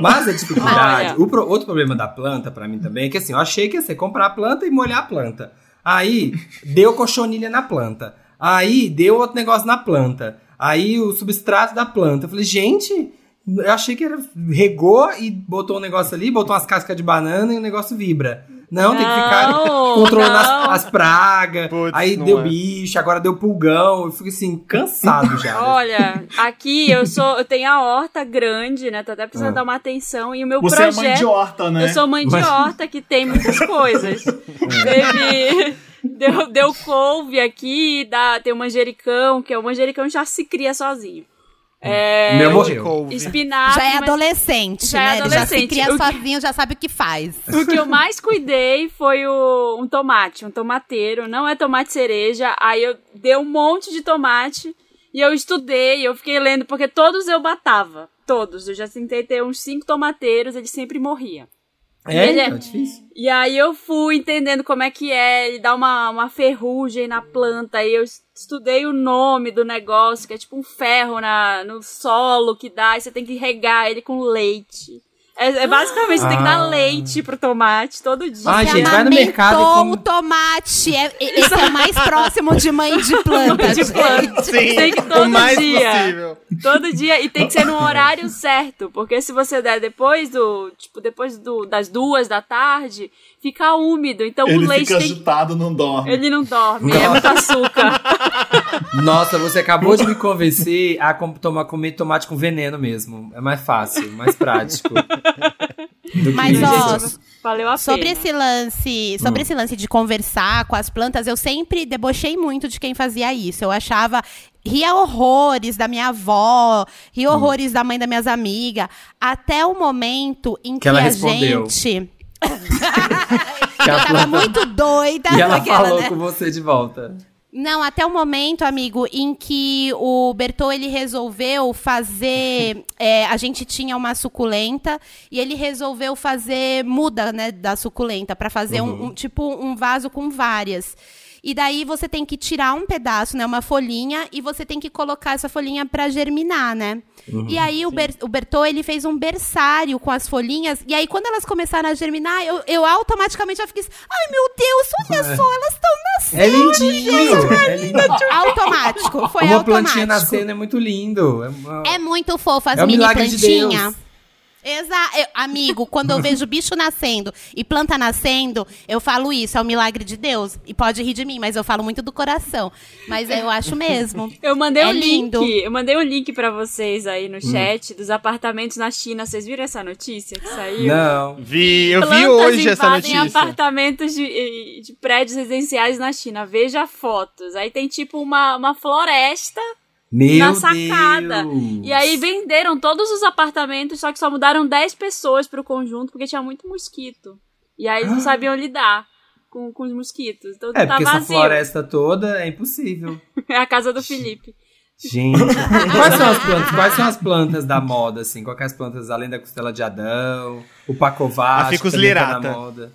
Mas a dificuldade, o pro- outro problema da planta pra mim também é que assim, eu achei que ia ser comprar a planta e molhar a planta. Aí deu cochonilha na planta. Aí deu outro negócio na planta. Aí o substrato da planta. Eu falei, gente, eu achei que era. Regou e botou um negócio ali, botou umas cascas de banana e o negócio vibra. Não, tem que ficar
Não,
controlando as,
não.
as pragas.
Putz,
aí
não
deu
é.
bicho, agora deu pulgão. Eu fico assim, cansado já.
Olha, aqui eu sou, eu tenho a horta grande, né? Tô até precisando
Ah.
dar uma atenção e o meu
Você
projeto.
é mãe de horta, né?
Eu sou mãe de horta que tem muitas coisas. Teve. Deu, deu couve aqui, dá, tem o manjericão, que é o manjericão já se cria sozinho. É,
meu
De
morreu.
espinafre.
já é adolescente,
já é
né? Ele já se
adolescente.
cria
que-
sozinho, já sabe o que faz.
O que eu mais cuidei foi o, um tomate, um tomateiro. Não é tomate cereja. Aí eu dei um monte de tomate e eu estudei, eu fiquei lendo, porque todos eu batava. Todos. Eu já tentei ter uns cinco tomateiros, ele sempre morria.
É,
é-
então, difícil.
E aí eu fui entendendo como é que é, ele dá uma, uma ferrugem na planta, aí eu estudei o nome do negócio, que é tipo um ferro na, no solo que dá, e você tem que regar ele com leite. É, é basicamente, você tem que dar
Ah.
leite pro tomate todo dia.
Você
gente, vai no mercado e come-
o tomate. É, esse é o mais próximo de mãe de planta,
de planta.
Sim,
Tem que
o
todo
mais
dia.
possível.
Todo dia. E tem que ser no horário certo. Porque se você der depois do. Tipo, depois do, das duas da tarde, fica úmido. Então o
Ele
leite
fica
tem.
agitado, não dorme.
Ele não dorme, é
Nossa.
muito açúcar.
Nossa, você acabou de me convencer a tomar, comer tomate com veneno mesmo. É mais fácil, mais prático. que
Mas,
isso.
ó,
Valeu a
Sobre
pena.
esse lance, sobre esse lance de conversar com as plantas, eu sempre debochei muito de quem fazia isso. Eu achava ria horrores da minha avó, ria horrores da mãe das minhas amigas, até o momento em que,
ela
a
respondeu.
gente
Que a
eu tava muito doida.
E ela
aquela,
falou
né?
com você de volta.
Não, até o momento, amigo, em que o Bertô ele resolveu fazer. é, a gente tinha uma suculenta e ele resolveu fazer muda, né, da suculenta para fazer um, um- tipo um vaso com várias. E daí você tem que tirar um pedaço, né, uma folhinha e você tem que colocar essa folhinha para germinar, né? e aí o, Ber, o Bertô ele fez um berçário com as folhinhas e aí quando elas começaram a germinar, eu, eu automaticamente já fiquei, assim, ai meu Deus, olha só, elas estão nascendo.
É lindinho! É lindinho.
Automático, foi
Uma
automático.
plantinha nascendo é muito lindo. É, uma-
É muito fofa as
É um
mini
de
plantinhas.
Deus.
Exato. Amigo, quando eu vejo bicho nascendo e planta nascendo, eu falo isso, é um milagre de Deus. E pode rir de mim, mas eu falo muito do coração. Mas eu acho mesmo.
Eu mandei
É
um
lindo.
link. Eu mandei um link pra vocês aí
Hum.
no chat dos apartamentos na China. Vocês viram essa notícia que saiu?
Não.
Vi, eu vi
Plantas
hoje essa
invadem
notícia.
apartamentos de, de prédios residenciais na China. Veja fotos. Aí tem tipo uma, uma floresta
Meu
na sacada.
Deus.
E aí venderam todos os apartamentos, só que só mudaram 10 pessoas pro conjunto porque tinha muito mosquito. E aí eles não sabiam lidar com, com os mosquitos. Então
É,
tá
porque essa
vazio.
floresta toda é impossível.
É a casa do Felipe.
Gente, quais são as plantas? Quais são as plantas da moda, assim? Quais são as plantas além da costela de Adão, o pacovate,
A ficus
também tá
lirata.
na moda.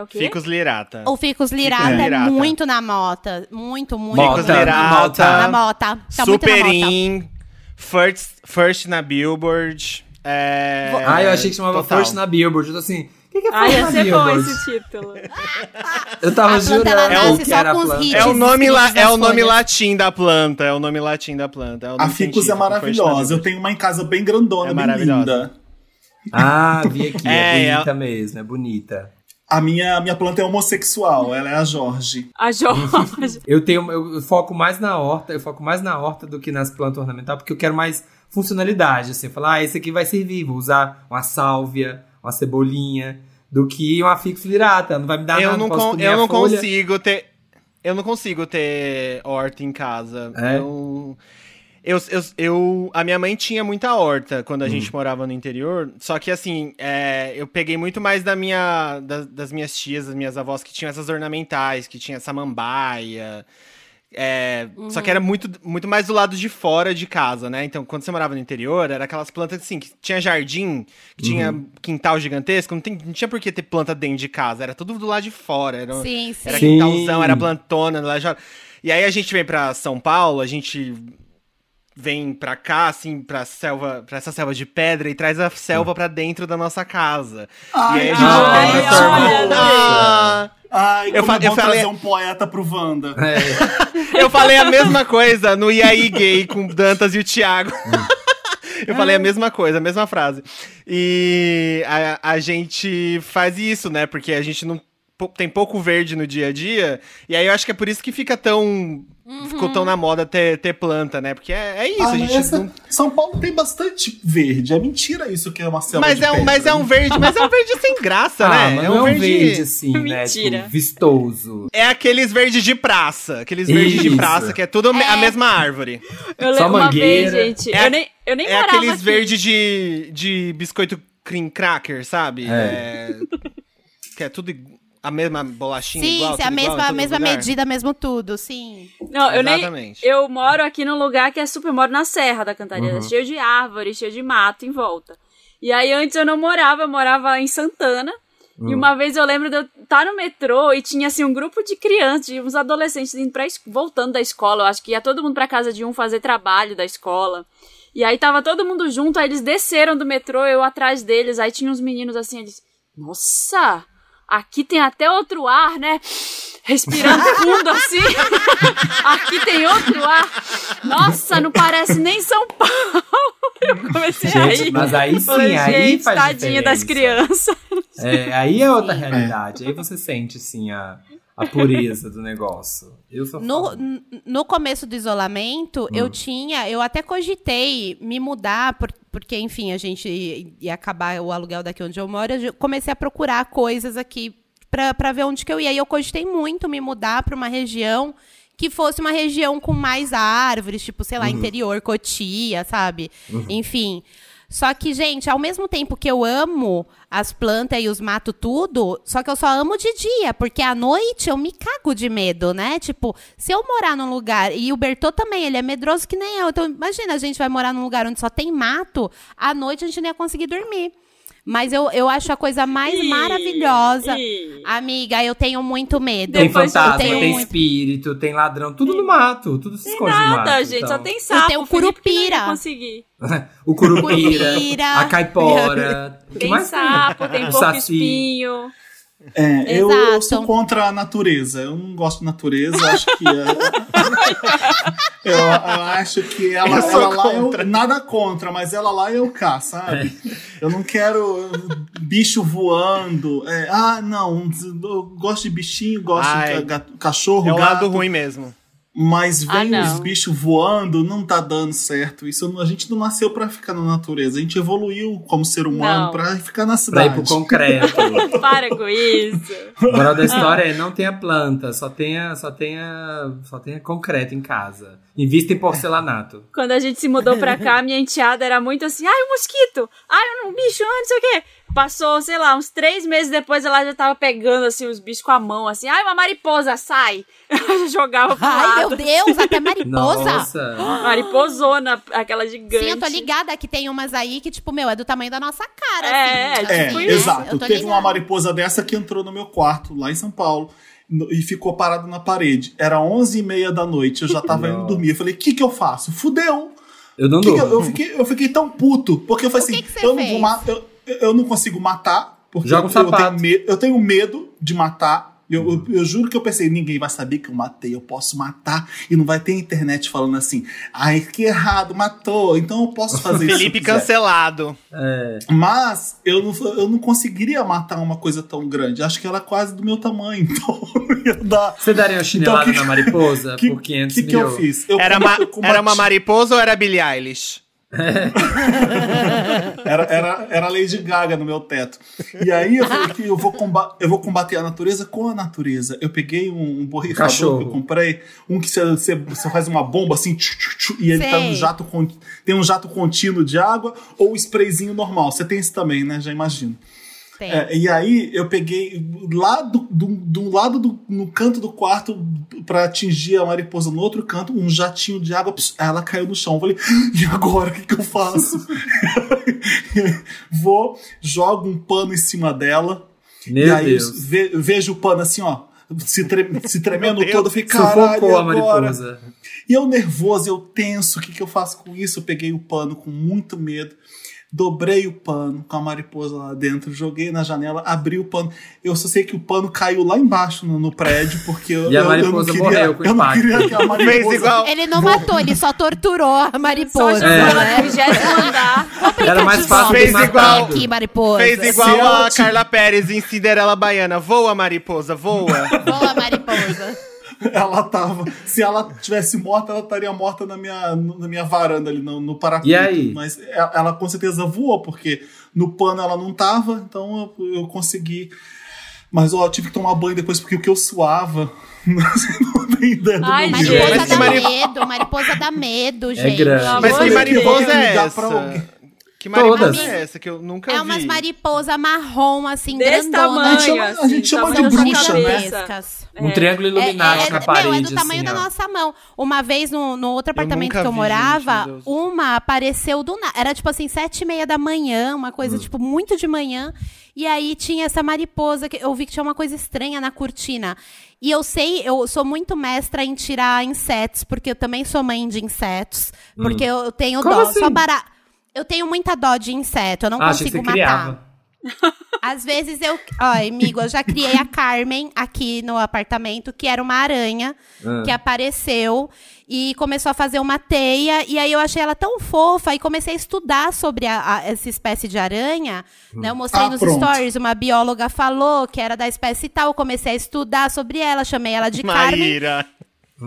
É o quê?
Ficus lirata.
O ficus lirata
Ficus
é
lirata.
muito na mota. Muito, muito.
Mota,
Ficus lirata.
mota.
Na mota. Tá muito na
Super
mota.
in, first, first na Billboard. É,
Ah, eu achei que chamava
total.
First na Billboard. Eu tô assim, o que, que é First
ia
na
ser bom
Billboard?
esse título.
Eu tava
A planta, ela
jurando que era
com os
planta.
hits.
É o nome, é o nome latim da planta. É o nome latim da planta. É o
A ficus é
na
maravilhosa. Eu tenho uma em casa bem grandona,
É
bem
maravilhosa.
linda.
Ah, vi aqui. É,
É,
bonita mesmo, é bonita.
A minha, a minha planta é homossexual, ela é a Jorge.
A Jorge.
Eu tenho, eu, foco mais na horta, eu foco mais na horta do que nas plantas ornamentais, porque eu quero mais funcionalidade, assim, falar, ah, esse aqui vai servir, vou usar uma sálvia, uma cebolinha, do que uma fix lirata, não vai me dar
Eu
nada,
não,
posso comer
eu não
folha.
consigo ter. Eu não consigo ter horta em casa.
É?
Eu, eu, eu, eu- a minha mãe tinha muita horta quando a
Hum.
gente morava no interior. Só que assim, é, eu peguei muito mais da minha, da- das minhas tias, das minhas avós, que tinham essas ornamentais, que tinha samambaia. é, Só que era muito, muito mais do lado de fora de casa, né? Então, quando você morava no interior, era aquelas plantas assim, que tinha jardim, que tinha
Uhum.
quintal gigantesco, não, tem- não tinha por que ter planta dentro de casa, era tudo do lado de fora. Era,
Sim, sim.
era quintalzão, era plantona, lá já. E aí a gente vem pra São Paulo, a gente vem pra cá, assim, pra selva, pra essa selva de pedra e traz a selva pra dentro da nossa casa.
Ai,
e aí a gente
ai,
olha,
Ah,
Ai,
Eu fa-
é
eu falei-
um poeta pro Wanda.
É,
Eu falei a mesma coisa no E aí Gay com o Dantas e o Thiago. Eu falei a mesma coisa, a mesma frase. E a, a gente faz isso, né? Porque a gente não tem pouco verde no dia a dia. E aí eu acho que é por isso que fica tão ficou tão na moda ter, ter planta, né? Porque é, é isso,
Ah,
a gente
essa-
não-
São Paulo tem bastante verde. É mentira isso que é uma selva
Mas
de
é, um,
pedra,
mas é um verde, mas é um verde sem graça,
Ah,
né?
mas
é
não
um
é um
verde.
verde assim, né?
Mentira.
Tipo, vistoso.
É aqueles verdes de praça. Aqueles verdes de praça, que é tudo a mesma árvore.
Eu
Só
lembro uma vez,
mangueira.
gente.
É-
eu nem, eu nem
É
morava
aqueles
aqui.
verdes de, de biscoito cream cracker, sabe? É. que é tudo a mesma bolachinha
Sim,
igual,
é a
tudo igual
mesma, a mesma
lugar.
medida, mesmo tudo, sim.
Não, eu nem.
Exatamente.
Eu moro aqui num lugar que é super. Eu moro na Serra da Cantareira,
Uhum.
cheio de árvores, cheio de mato em volta. E aí antes eu não morava, eu morava em Santana.
Hum.
E uma vez eu lembro de eu estar no metrô e tinha assim um grupo de crianças, de uns adolescentes indo pra, voltando da escola. Eu acho que ia todo mundo pra casa de um fazer trabalho da escola. E aí tava todo mundo junto, aí eles desceram do metrô, eu atrás deles, aí tinha uns meninos assim, eles. Nossa! Aqui tem até outro ar, né? Respirando fundo assim. Aqui tem outro ar. Nossa, não parece nem São Paulo. Eu comecei a
Gente,
rir.
mas aí sim,
Falei,
aí
gente,
faz
tadinha das
diferença.
crianças.
É, aí é outra realidade. Aí você sente, assim, a, a pureza do negócio. Eu sou
No, no começo do isolamento, eu tinha, eu até cogitei me mudar, por- porque, enfim, a gente ia- acabar o aluguel daqui onde eu moro, eu comecei a procurar coisas aqui pra ver onde que eu ia. E eu cogitei muito me mudar pra uma região que fosse uma região com mais árvores, tipo, sei lá, interior, Cotia, sabe? Enfim. Só que, gente, ao mesmo tempo que eu amo as plantas e os mato tudo, só que eu só amo de dia, porque à noite eu me cago de medo, né? Tipo, se eu morar num lugar, e o Bertô também, ele é medroso que nem eu. Então, imagina, a gente vai morar num lugar onde só tem mato, à noite a gente não ia conseguir dormir. Mas eu, eu acho a coisa mais
Ih,
maravilhosa.
ih.
Amiga, eu tenho muito medo.
Tem
Depois
fantasma, tem
muito-
espírito, tem ladrão, tudo no mato, tudo se esconde no mato.
Nada, gente,
então.
só tem sapo.
tem o curupira.
conseguir.
o curupira, a caipora.
Tem
mais
sapo, tem
O
porco espinho.
É, eu, eu sou contra a natureza. Eu não gosto de natureza. Eu acho que. é- eu, eu acho que ela,
Eu
ela lá.
contra.
Eu, nada contra, mas ela lá eu cá, sabe? Eu não quero bicho voando. É, ah, não. Eu gosto de bichinho, gosto
Ai.
de cachorro,
É o
gato.
lado ruim mesmo.
Mas
Ah,
vem
não.
os bichos voando, não tá dando certo. Isso a gente não nasceu pra ficar na natureza. A gente evoluiu como ser humano pra ficar na
Pra
cidade.
ir pro concreto.
Para com isso.
O moral da história é não tenha planta, só tenha, só tenha, só tenha concreto em casa. Invista em porcelanato.
Quando a gente se mudou pra cá, minha enteada era muito assim, ai, um mosquito, ai, um bicho, ai, não sei o quê. Passou, sei lá, uns três meses depois ela já tava pegando, assim, os bichos com a mão, assim, ai, uma mariposa, sai. Ela jogava pro
Ai, meu
lado.
Deus, até mariposa.
Nossa!
Mariposona, aquela gigante.
Sim, eu tô ligada que tem umas aí que, tipo, meu, é do tamanho da nossa cara.
É,
assim.
É,
Tipo
Sim,
isso.
exato.
eu tô
Teve uma
ligada.
mariposa dessa que entrou no meu quarto, lá em São Paulo, e ficou parada na parede. Era 11 e meia da noite, eu já tava indo dormir. Eu falei, o que que eu faço? Fudeu!
Eu não
Que que eu, eu fiquei, eu fiquei tão puto, porque eu falei
O
assim,
que
eu, não vou eu, eu não consigo matar, porque
Joga um
eu, tenho me- eu tenho medo de matar. Eu, eu, eu juro que eu pensei, ninguém vai saber que eu matei, eu posso matar e não vai ter internet falando assim, ai, que errado, matou, então eu posso fazer isso. se eu
Felipe
quiser."
cancelado.
É,
Mas eu não, eu não conseguiria matar uma coisa tão grande. Acho que ela é quase do meu tamanho, então não dar.
Você daria uma chinelada
Então, que-
na mariposa
que,
por 500
que, que
mil?
eu fiz? Eu
Era, ma-
eu combati-
era uma mariposa ou era Billie Eilish?
Era, era, era a Lady Gaga no meu teto. E aí eu falei que eu vou, comba eu vou combater a natureza com a natureza. Eu peguei um, um borrifador
Cachorro.
que eu comprei, um que você, faz uma bomba assim, tchu, tchu, tchu, e ele tá no jato tem um jato contínuo de água, ou o sprayzinho normal. Você tem esse também, né? Já imagino.
Tem.
É, e aí eu peguei lá do, do, do lado do no canto do quarto pra atingir a mariposa no outro canto, um jatinho de água, pss, ela caiu no chão. Eu falei, e agora o que, que eu faço? Vou, jogo um pano em cima dela. e
Meu
aí
Deus.
eu ve- vejo o pano assim, ó. Se, tre- se tremendo todo, eu falei, caralho, e
Sufocou a
agora?
mariposa.
E eu nervoso, eu tenso, o que, que eu faço com isso? Eu peguei o pano com muito medo, dobrei o pano com a mariposa lá dentro, joguei na janela, abri o pano. Eu só sei que o pano caiu lá embaixo no, no prédio, porque eu,
E a
eu- eu
mariposa
não queria,
morreu com
eu não queria que a mariposa...
Ele não matou, ele só torturou a
Só
mariposa.
jogou
É.
ela no vigésimo andar.
Era mais fácil
Fez igual-
Aqui, mariposa.
Fez
Se
igual
ela
a
te-
Carla Pérez em Cinderela Baiana. Voa, mariposa, voa.
Boa, mariposa.
ela tava. Se ela tivesse morta, ela estaria morta na minha, na minha varanda ali, no, no parapeito.
E aí?
Mas ela, ela com certeza voou, porque no pano ela não tava, então eu, eu consegui. Mas ó, eu tive que tomar banho depois, porque o que eu suava. Não tem ideia do
Ai.
Mariposa
Mas
dá medo, mariposa dá medo, gente.
grande.
Pelo
Mas que mariposa é essa? Que mariposa
Todas.
é essa que eu nunca
É
vi?
umas mariposa marrom, assim,
Desse
grandona.
tamanho,
A gente chama- a
assim,
gente chama de bruxa, né?
Um triângulo
É,
iluminado
é,
na
meu,
parede,
é do tamanho
assim,
da
ó.
nossa mão. Uma vez, no, no outro apartamento
nunca
que eu
vi,
morava,
gente,
uma apareceu do nada. Era tipo assim, sete e meia da manhã, uma coisa,
Hum.
tipo, muito de manhã. E aí tinha essa mariposa, que eu vi que tinha uma coisa estranha na cortina. E eu sei, eu sou muito mestra em tirar insetos, porque eu também sou mãe de insetos. Porque eu eu tenho
Hum. Como
dó.
assim?
Só bara... Eu tenho muita dó de inseto, eu não
Ah, achei que
consigo
você
matar.
criava.
Às vezes eu. Ai, amigo, eu já criei a Carmen aqui no apartamento, que era uma aranha
Ah.
que apareceu e começou a fazer uma teia. E aí eu achei ela tão fofa e comecei a estudar sobre a- a- essa espécie de aranha. Né? Eu mostrei
Ah,
nos
pronto.
stories, uma bióloga falou que era da espécie tal. Eu comecei a estudar sobre ela, chamei ela de Carmen.
Maíra.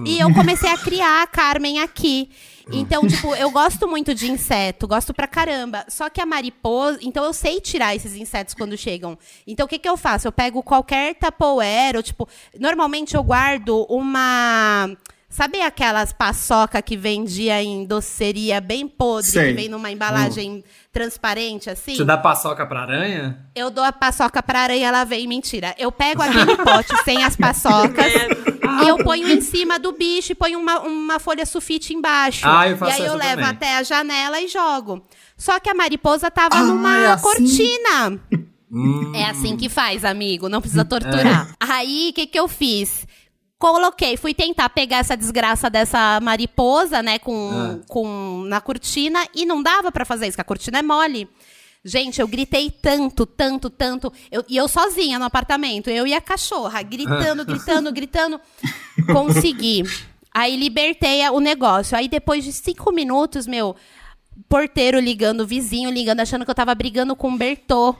E eu comecei a criar a Carmen aqui. Então, tipo, eu gosto muito de inseto, gosto pra caramba. Só que a mariposa. Então, eu sei tirar esses insetos quando chegam. Então, o que, que eu faço? Eu pego qualquer ou tipo. Normalmente eu guardo uma. Sabe aquelas paçoca que vendia em doceria bem podre,
Sei.
que vem numa embalagem transparente assim?
Você dá paçoca pra aranha?
Eu dou a paçoca pra aranha, ela vem. Mentira. Eu pego aquele pote sem as paçocas e eu ponho em cima do bicho e ponho uma, uma folha sulfite embaixo.
Ah, eu faço
e aí eu levo
também.
até a janela e jogo. Só que a mariposa tava
Ah,
numa
é assim?
cortina.
Hum.
É assim que faz, amigo. Não precisa torturar.
É.
Aí, o que, que eu fiz? Coloquei, fui tentar pegar essa desgraça dessa mariposa, né, com,
Ah.
com na cortina e não dava pra fazer isso, que a cortina é mole. Gente, eu gritei tanto, tanto, tanto. Eu- e eu sozinha no apartamento, eu e a cachorra, gritando, gritando, gritando. Consegui. Aí libertei o negócio. Aí depois de cinco minutos, meu, porteiro ligando, vizinho ligando, achando que eu tava brigando com o Bertô.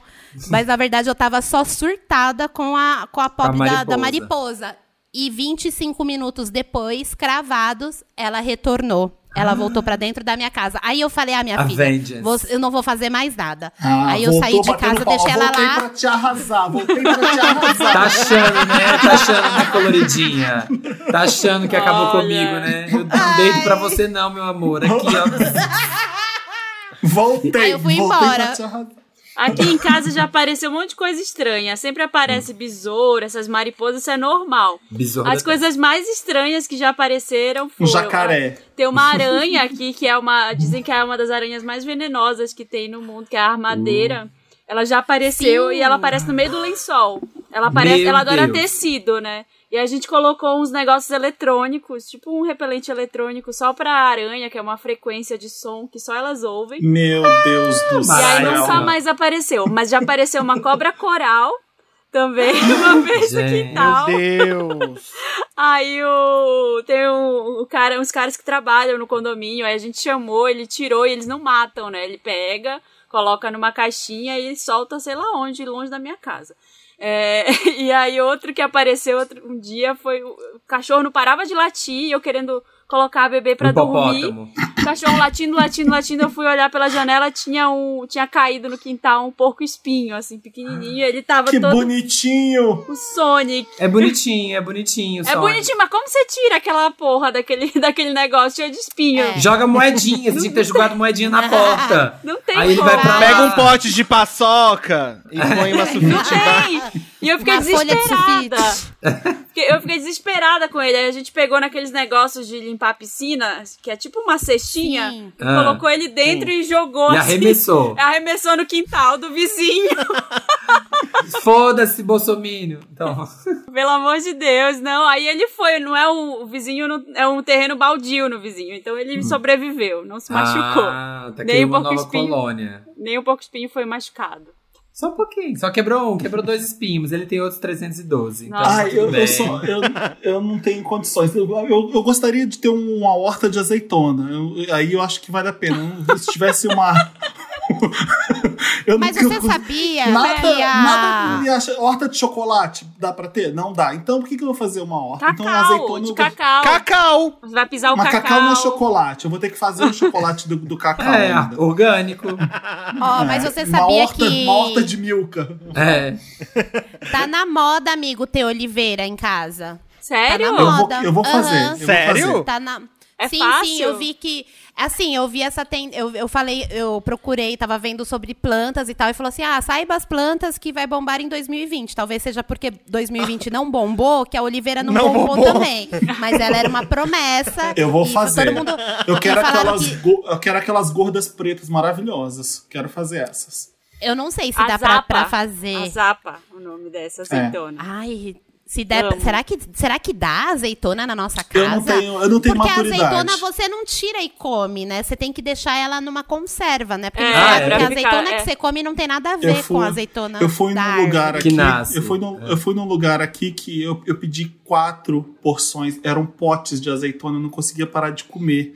Mas na verdade eu tava só surtada com a, com a pobre da, da
mariposa.
E 25 minutos depois, cravados, ela retornou. Ela voltou pra dentro da minha casa. Aí eu falei, ah, minha
A
filha, você- eu não vou fazer mais nada.
Ah,
Aí eu
voltou
saí de casa, deixei ela
voltei
lá.
pra te arrasar, voltei pra te arrasar.
Tá achando, né? Tá achando, né, coloridinha? Tá achando que acabou
Olha.
comigo, né? Eu não deito pra você não, meu amor. Aqui, ó.
Voltei,
Aí eu fui
voltei
embora.
Aqui em casa já apareceu um monte de coisa estranha. Sempre aparece besouro, essas mariposas, isso é normal.
Besouro
As
da-
coisas mais estranhas que já apareceram
Um
foram.
jacaré.
Tem uma aranha aqui que é uma. Dizem que é uma das aranhas mais venenosas que tem no mundo, que é a armadeira. Ela já apareceu
Sim.
e ela aparece no meio do lençol. Ela aparece,
Meu
ela adora
Deus.
tecido, né? E a gente colocou uns negócios eletrônicos, tipo um repelente eletrônico só pra aranha, que é uma frequência de som que só elas ouvem.
Meu Deus do
E
céu.
aí
Maravilha.
nunca mais apareceu. Mas já apareceu uma cobra coral também, uma vez no
Gente.
quintal.
Meu Deus.
Aí o, tem um, o cara, uns caras que trabalham no condomínio, aí a gente chamou, ele tirou e eles não matam, né? Ele pega, coloca numa caixinha e solta sei lá onde, longe da minha casa. É, e aí outro que apareceu outro, um dia foi o, cachorro não parava de latir, eu querendo colocar a bebê pra dormir. Cachorro latindo, latindo, latindo. Eu fui olhar pela janela, tinha um. Tinha caído no quintal um porco espinho, assim, pequenininho. Ele tava
Que
todo.
bonitinho.
O Sonic.
É bonitinho, é bonitinho.
É
só.
bonitinho, mas como você tira aquela porra daquele, daquele negócio cheio de espinho?
É.
Joga moedinha, você tinha que ter jogado moedinha na porta.
Não tem
Aí ele vai pra lá.
Pega um pote de paçoca e põe uma
Não
sulfite embaixo.
E eu fiquei
Uma
desesperada. Eu fiquei desesperada com ele. Aí a gente pegou naqueles negócios de limpar a piscina, que é tipo uma cestinha,
Sim.
e
Ah.
colocou ele dentro e jogou
E
assim.
arremessou.
Arremessou no quintal do vizinho.
Foda-se, Bolsomínio. Então,
Pelo amor de Deus, não. Aí ele foi, não é um o vizinho, não- é um terreno baldio no vizinho. Então ele sobreviveu, não se machucou.
Ah, tá
Nem um pouco
nova
espinho.
colônia.
Nem um pouco espinho foi machucado.
Só um pouquinho. Só quebrou um, quebrou dois espinhos. Ele tem outros 312. Então,
Nossa.
tá
Ai, eu, eu, só, eu, eu não tenho condições. Eu, eu, eu gostaria de ter uma horta de azeitona. Eu- aí eu acho que vale a pena. Se tivesse uma. Eu
Mas
não-
você sabia
Nada,
que a...
nada. Horta de chocolate dá pra ter? Não dá. Então por que, que eu vou fazer uma horta? então
Cacau, de
eu-
cacau.
Cacau!
Você vai pisar o
Mas
cacau.
cacau não é chocolate. Eu vou ter que fazer o chocolate do, do cacau.
É,
ainda.
orgânico.
Ó, mas você
uma
sabia
horta,
que
Uma horta de milka.
É.
tá na moda, amigo, ter oliveira em casa.
Sério?
Tá na
Eu vou,
moda.
eu vou fazer. Eu vou
Sério?
fazer.
Tá na.
É
sim,
fácil?
sim, eu vi que. Assim, eu vi essa. Ten... Eu, eu falei, eu procurei, tava vendo sobre plantas e tal, e falou assim: ah, saiba as plantas que vai bombar em 2020. Talvez seja porque 2020 não bombou, que a oliveira não,
Não
bombou,
bombou.
também. Mas ela era uma promessa.
Eu vou fazer.
Todo mundo...
Eu quero, aquelas,
que-
go- eu quero aquelas gordas pretas maravilhosas. Quero fazer essas.
Eu não sei se
A
dá pra,
zapa.
pra fazer.
A zapa, o nome dessa azeitona.
Ai, se der.
Amo.
Será que, será que dá azeitona na nossa casa?
Eu não tenho, eu não tenho
Porque a
maturidade.
azeitona você não tira e come, né? Você tem que deixar ela numa conserva, né? Porque,
É,
não-
é,
porque a
pra
azeitona
ficar-
que
é.
você come não tem nada a ver
fui-
com a azeitona.
Eu fui num lugar aqui.
Que nasce.
Eu fui, num,
É.
eu fui num lugar aqui que eu, eu pedi quatro porções. Eram potes de azeitona, eu não conseguia parar de comer.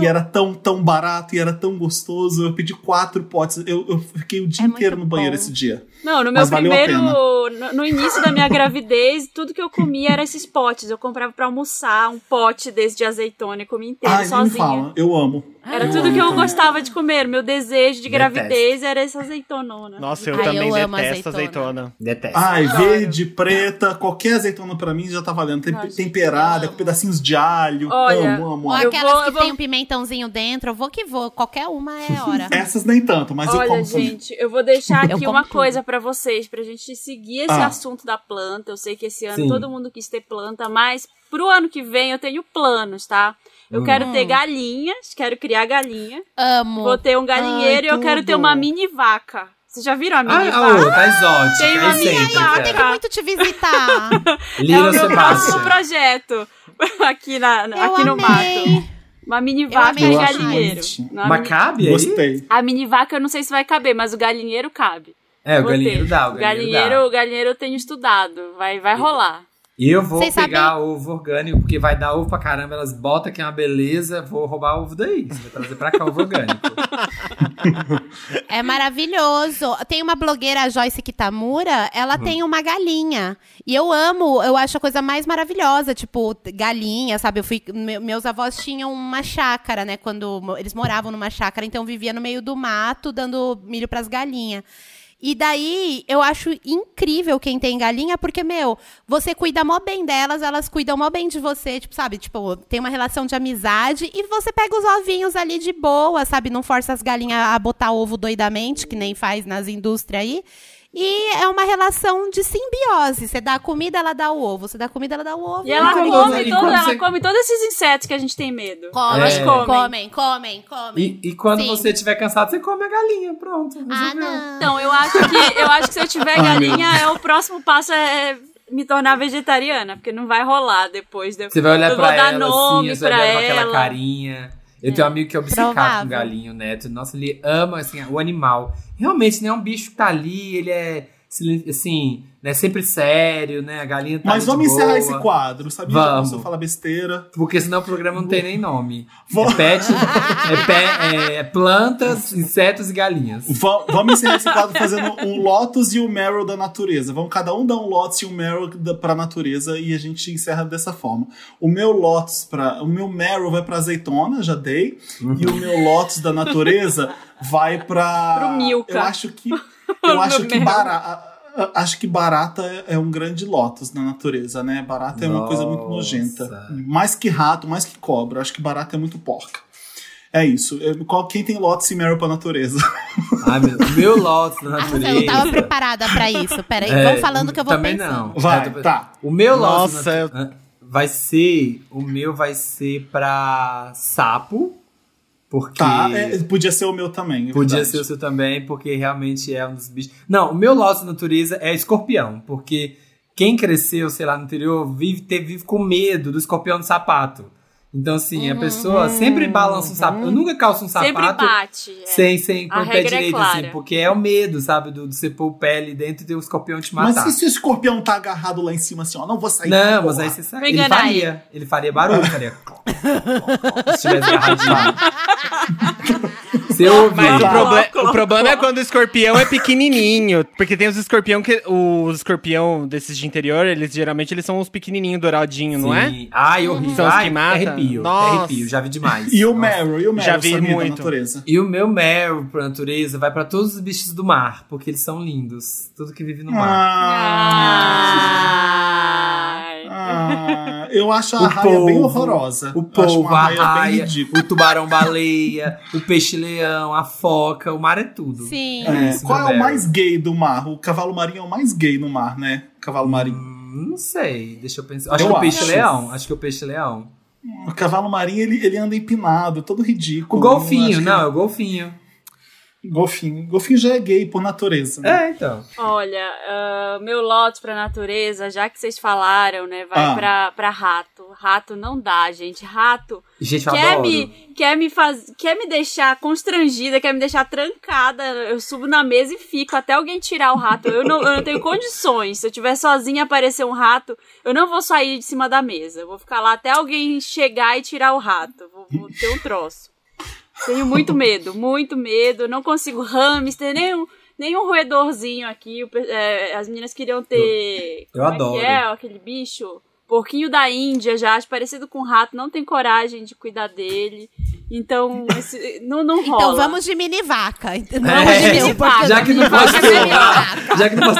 E era tão, tão barato e era tão gostoso. Eu pedi quatro potes. Eu, eu fiquei o dia
É
inteiro no banheiro
bom.
esse dia.
Não, no meu
Mas
primeiro. No, no início da minha gravidez, tudo que eu comia era esses potes. Eu comprava pra almoçar um pote desse de azeitona e comia inteiro
Ai,
sozinha.
fala. Eu amo.
Era
Eu
tudo
amo
que eu
também.
gostava de comer. Meu desejo de
Detesto.
gravidez era essa azeitonona.
Nossa, eu
Ai,
também
eu amo
detesto
azeitona.
azeitona.
Detesto.
Ai, verde, preta, qualquer azeitona pra mim já tá valendo. Tem,
Nossa,
temperada, com pedacinhos de alho.
Olha,
amo, amo,
Ou
amo.
Eu
aquelas
vou-
que
eu vou-
tem um pimentãozinho dentro, eu vou que vou. Qualquer uma é hora.
Essas nem tanto, mas eu
Olha,
como também.
gente, eu vou deixar
Eu
aqui uma
tudo.
coisa pra vocês, pra gente seguir esse
Ah.
assunto da planta. Eu sei que esse ano
Sim.
todo mundo quis ter planta, mas pro ano que vem eu tenho planos, tá? Eu
Hum.
quero ter galinhas, quero criar galinha.
Amo.
Vou ter um galinheiro
Ai,
e eu quero ter uma mini vaca. Vocês já viram a mini
Ah,
vaca?
oh, tá exótica,
Tem uma mini vaca.
Tem que muito te visitar.
é
Little
o meu próximo projeto aqui, na,
Eu
aqui no
amei.
mato. Uma mini vaca e galinheiro.
Mas
mini-
cabe aí?
Gostei.
A mini vaca eu não sei se vai caber, mas o galinheiro cabe.
É, o
Vou
galinheiro
ter.
dá, o galinheiro, dá.
o galinheiro eu tenho estudado. Vai, vai rolar.
E eu vou
Vocês
pegar ovo orgânico, porque vai dar ovo pra caramba, elas botam que é uma beleza, vou roubar ovo daí. Você vai trazer pra cá ovo orgânico.
É maravilhoso. Tem uma blogueira, a Joyce Kitamura, ela
Uhum.
tem uma galinha. E eu amo, eu acho a coisa mais maravilhosa, tipo, galinha, sabe? Eu fui, me- meus avós tinham uma chácara, né? Quando eles moravam numa chácara, então vivia no meio do mato, dando milho pras galinhas. E daí, eu acho incrível quem tem galinha, porque, meu, você cuida mó bem delas, elas cuidam mó bem de você, tipo, sabe? Tipo, tem uma relação de amizade e você pega os ovinhos ali de boa, sabe? Não força as galinhas a botar ovo doidamente, que nem faz nas indústrias aí. E é uma relação de simbiose. Você dá a comida, ela dá o ovo. Você dá a comida, ela dá o ovo.
E ela come,
quando
ela
você-
come todos esses insetos que a gente tem medo.
Comem,
Elas
É.
comem.
comem, comem, comem.
E, e quando
Sim.
você estiver cansado, você come a galinha. Pronto.
Ah,
resolveu.
não.
Então, eu acho que eu acho que se eu tiver galinha, é o próximo passo é me tornar vegetariana, porque não vai rolar depois. De...
Você vai olhar
eu
pra
vou dar
ela
nome
assim, você vai
pra
olhar com aquela
ela.
carinha. Eu tenho um amigo que é obcecado
Provável.
com galinho, Neto. Nossa, ele ama assim, o animal. Realmente, não é um bicho que tá ali, ele é assim, né, sempre sério, né? A galinha tá
Mas vamos encerrar
boa.
esse quadro, sabia?
Vamos.
Já começou a falar besteira.
Porque senão o programa não tem nem nome.
Vamos-
É pet, é, pe- é plantas, insetos e galinhas.
Va- Vamos encerrar esse quadro fazendo um Lotus e o Meryl da natureza. Vamos cada um dar um Lotus e um Meryl da, pra natureza e a gente encerra dessa forma. O meu Lotus para, o meu Meryl vai pra azeitona, já dei, e o meu Lotus da natureza vai pra
Pro Milka.
Eu acho que eu acho que barata Acho que barata é- é um grande lotus na natureza, né? Barata é uma coisa muito nojenta. Mais que rato, mais que cobra. Acho que barata é muito porca. É isso. Eu- qual- Quem tem lotus e Meryl pra natureza?
Ai, meu, o meu Lotus
eu
natureza.
não tava preparada pra isso. Peraí,
É,
vão falando que eu vou
também
pensando.
não.
Vai,
É, tô-
tá.
O meu Lotus
Nossa,
na-
eu-
ah, vai ser. O meu vai ser pra sapo. Porque.
Tá, é, podia ser o meu também. é
Podia
verdade.
ser o seu também, porque realmente é um dos bichos. Não, o meu Lotus da natureza é escorpião, porque quem cresceu, sei lá, no interior, vive, teve, vive com medo do escorpião no sapato. Então, assim, a pessoa sempre balança um sapato. Eu nunca calço um
Sempre
sapato
bate. é.
sem, sem pôr o pé
é
direito,
clara.
assim, porque é o medo, sabe, do, de você pôr o pé ali dentro e ter o escorpião te
Mas
matar.
e se o escorpião tá agarrado lá em cima assim, ó? Não vou sair.
Não, mas
porra.
aí você.
Vou
Ele faria. Ele faria barulho, faria. Se tivesse agarradinho. Você ouviu?
Mas o, proble- o problema é quando o escorpião é pequenininho. Porque tem os escorpião que. Os escorpião desses de interior, eles geralmente eles são os pequenininhos, douradinhos, não é?
Sim. Ai, horrível.
São os que matam?
Arrepio.
Nossa.
Arrepio, já vi demais.
E o. Meryl, e o Meryl,
Já vi muito.
natureza.
E o meu Meryl pra natureza vai pra todos os bichos do mar, porque eles são lindos. Tudo que vive no mar.
Ah,
Ai.
Ah, eu acho a
O
raia bem horrorosa.
O polvo,
uma
a
raia
o tubarão-baleia, o peixe-leão, a foca, o mar é tudo.
Sim.
É,
Isso,
qual é o mais gay do mar? O cavalo marinho é o mais gay no mar, né? Cavalo marinho.
Hum, Não sei, deixa eu pensar. Acho
Eu
que o peixe-leão. Acho que o peixe-leão.
O cavalo marinho, ele, ele anda empinado, todo ridículo.
O golfinho,
que-
não, é o golfinho.
Golfinho. Golfinho já é gay por natureza. né?
É, então.
Olha, ah, meu lote pra natureza, já que vocês falaram, né, vai
Ah.
pra, pra rato. Rato não dá, gente. Rato
Gente,
quer
adoro.
me, quer, me faz, quer me deixar constrangida, quer me deixar trancada. Eu subo na mesa e fico até alguém tirar o rato. Eu não, eu não tenho condições. Se eu estiver sozinha e aparecer um rato, eu não vou sair de cima da mesa. Eu vou ficar lá até alguém chegar e tirar o rato. Vou, vou ter um troço. Tenho muito medo, muito medo. Não consigo hamster, nenhum, nenhum roedorzinho aqui. O é, as meninas queriam ter.
Eu
como
adoro.
É, que é aquele bicho? Porquinho da Índia, já acho parecido com um rato, não tem coragem de cuidar dele. Então, esse- não, não rola.
Então vamos de mini vaca. Vamos
É,
de mini vaca.
já que não posso ter
é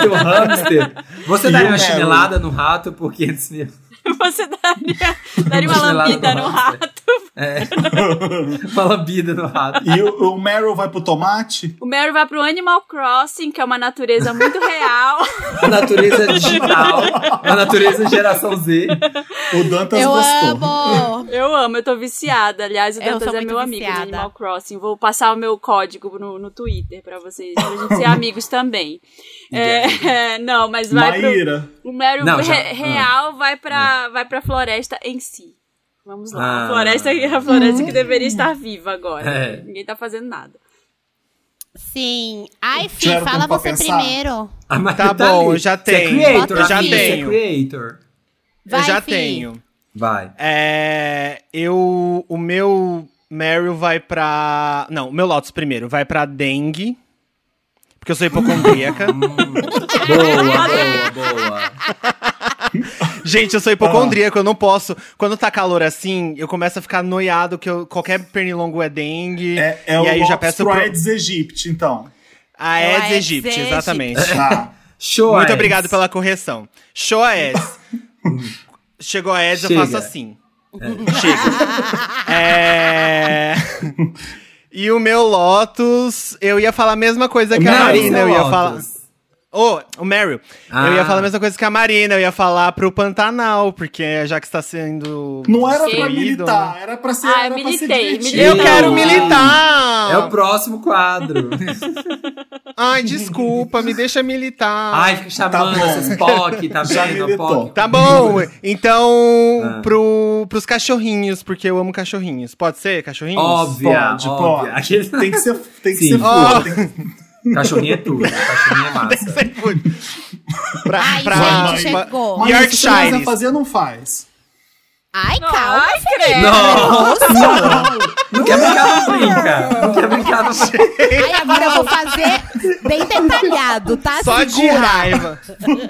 um um hamster, você daria
o
uma chinelada no rato por 500 mil.
Você daria, daria uma lambida
no
rato.
É. Uma lambida no rato.
E o, o Meryl vai pro tomate?
O Mary vai pro Animal Crossing, que é uma natureza muito real.
A natureza digital, a natureza geração Z.
O Dantas
Eu
gostou.
amo.
Eu amo, eu tô viciada. Aliás, o Dantas é meu amigo
viciada.
Animal Crossing. Vou passar o meu código no, no Twitter pra vocês, pra gente ser amigos também. É, não, mas vai pro...
Maíra.
O Meryl
Não, já-
re- real vai pra, vai pra floresta em si. Vamos lá.
Ah.
A floresta, a floresta que deveria estar viva agora.
É.
Ninguém tá fazendo nada.
Sim. Ai, Fih, fala você
pensar?
primeiro.
Ah, mas
Tá bom,
ali.
eu já
Você é
tenho.
creator,
Eu já
amigo, Você é
tenho.
creator.
Vai,
eu já
Fih.
tenho.
Vai.
É, eu. O meu Meryl vai pra. Não, o meu Lotus primeiro vai pra dengue. Porque eu sou hipocondríaca.
Boa, boa, boa.
Gente, eu sou hipocondríaco, eu não posso. Quando tá calor assim, eu começo a ficar noiado que eu- qualquer pernilongo é dengue.
É, é
e
o
aí já peço
pro. Aedes aegypti, então.
A
É
Aedes aegypti, exatamente.
Tá.
Show
Muito
Aedes.
obrigado pela correção. Show Aedes. Chegou a Aedes, eu faço assim. Chega. É... E o meu Lotus, eu ia falar a mesma coisa que a Marina. Eu ia falar. Ô, o Meryl.
Ah.
Eu ia falar a mesma coisa que a Marina. Eu ia falar pro Pantanal, porque já que está sendo.
Não era pra militar,
né?
era pra ser,
Ah,
era pra ser
militei,
divertido.
militei.
Eu quero
Ah.
militar!
É o próximo quadro.
Ai, desculpa, me deixa militar.
Ai, fica chamando
bom.
esses POC, tá vendo? POC.
Tá bom, então
Ah.
pro, pros cachorrinhos, porque eu amo cachorrinhos. Pode ser, cachorrinhos?
Pode,
óbvia.
pode.
Aquele-
Tem que ser, tem que
Sim.
ser
Ó.
Cachorrinho é tudo. Cachorrinho é massa.
pra,
Ai,
pra,
gente,
pra-
chegou.
Mas se você não quiser
Yorkshires.
fazer, não faz.
Ai, calma,
Ai,
Felipe.
credo.
Não, não quer brincar, não brinca. Não quer brincar, não brinca.
Ai, agora eu vou fazer bem detalhado, tá?
Só de
Segura.
raiva.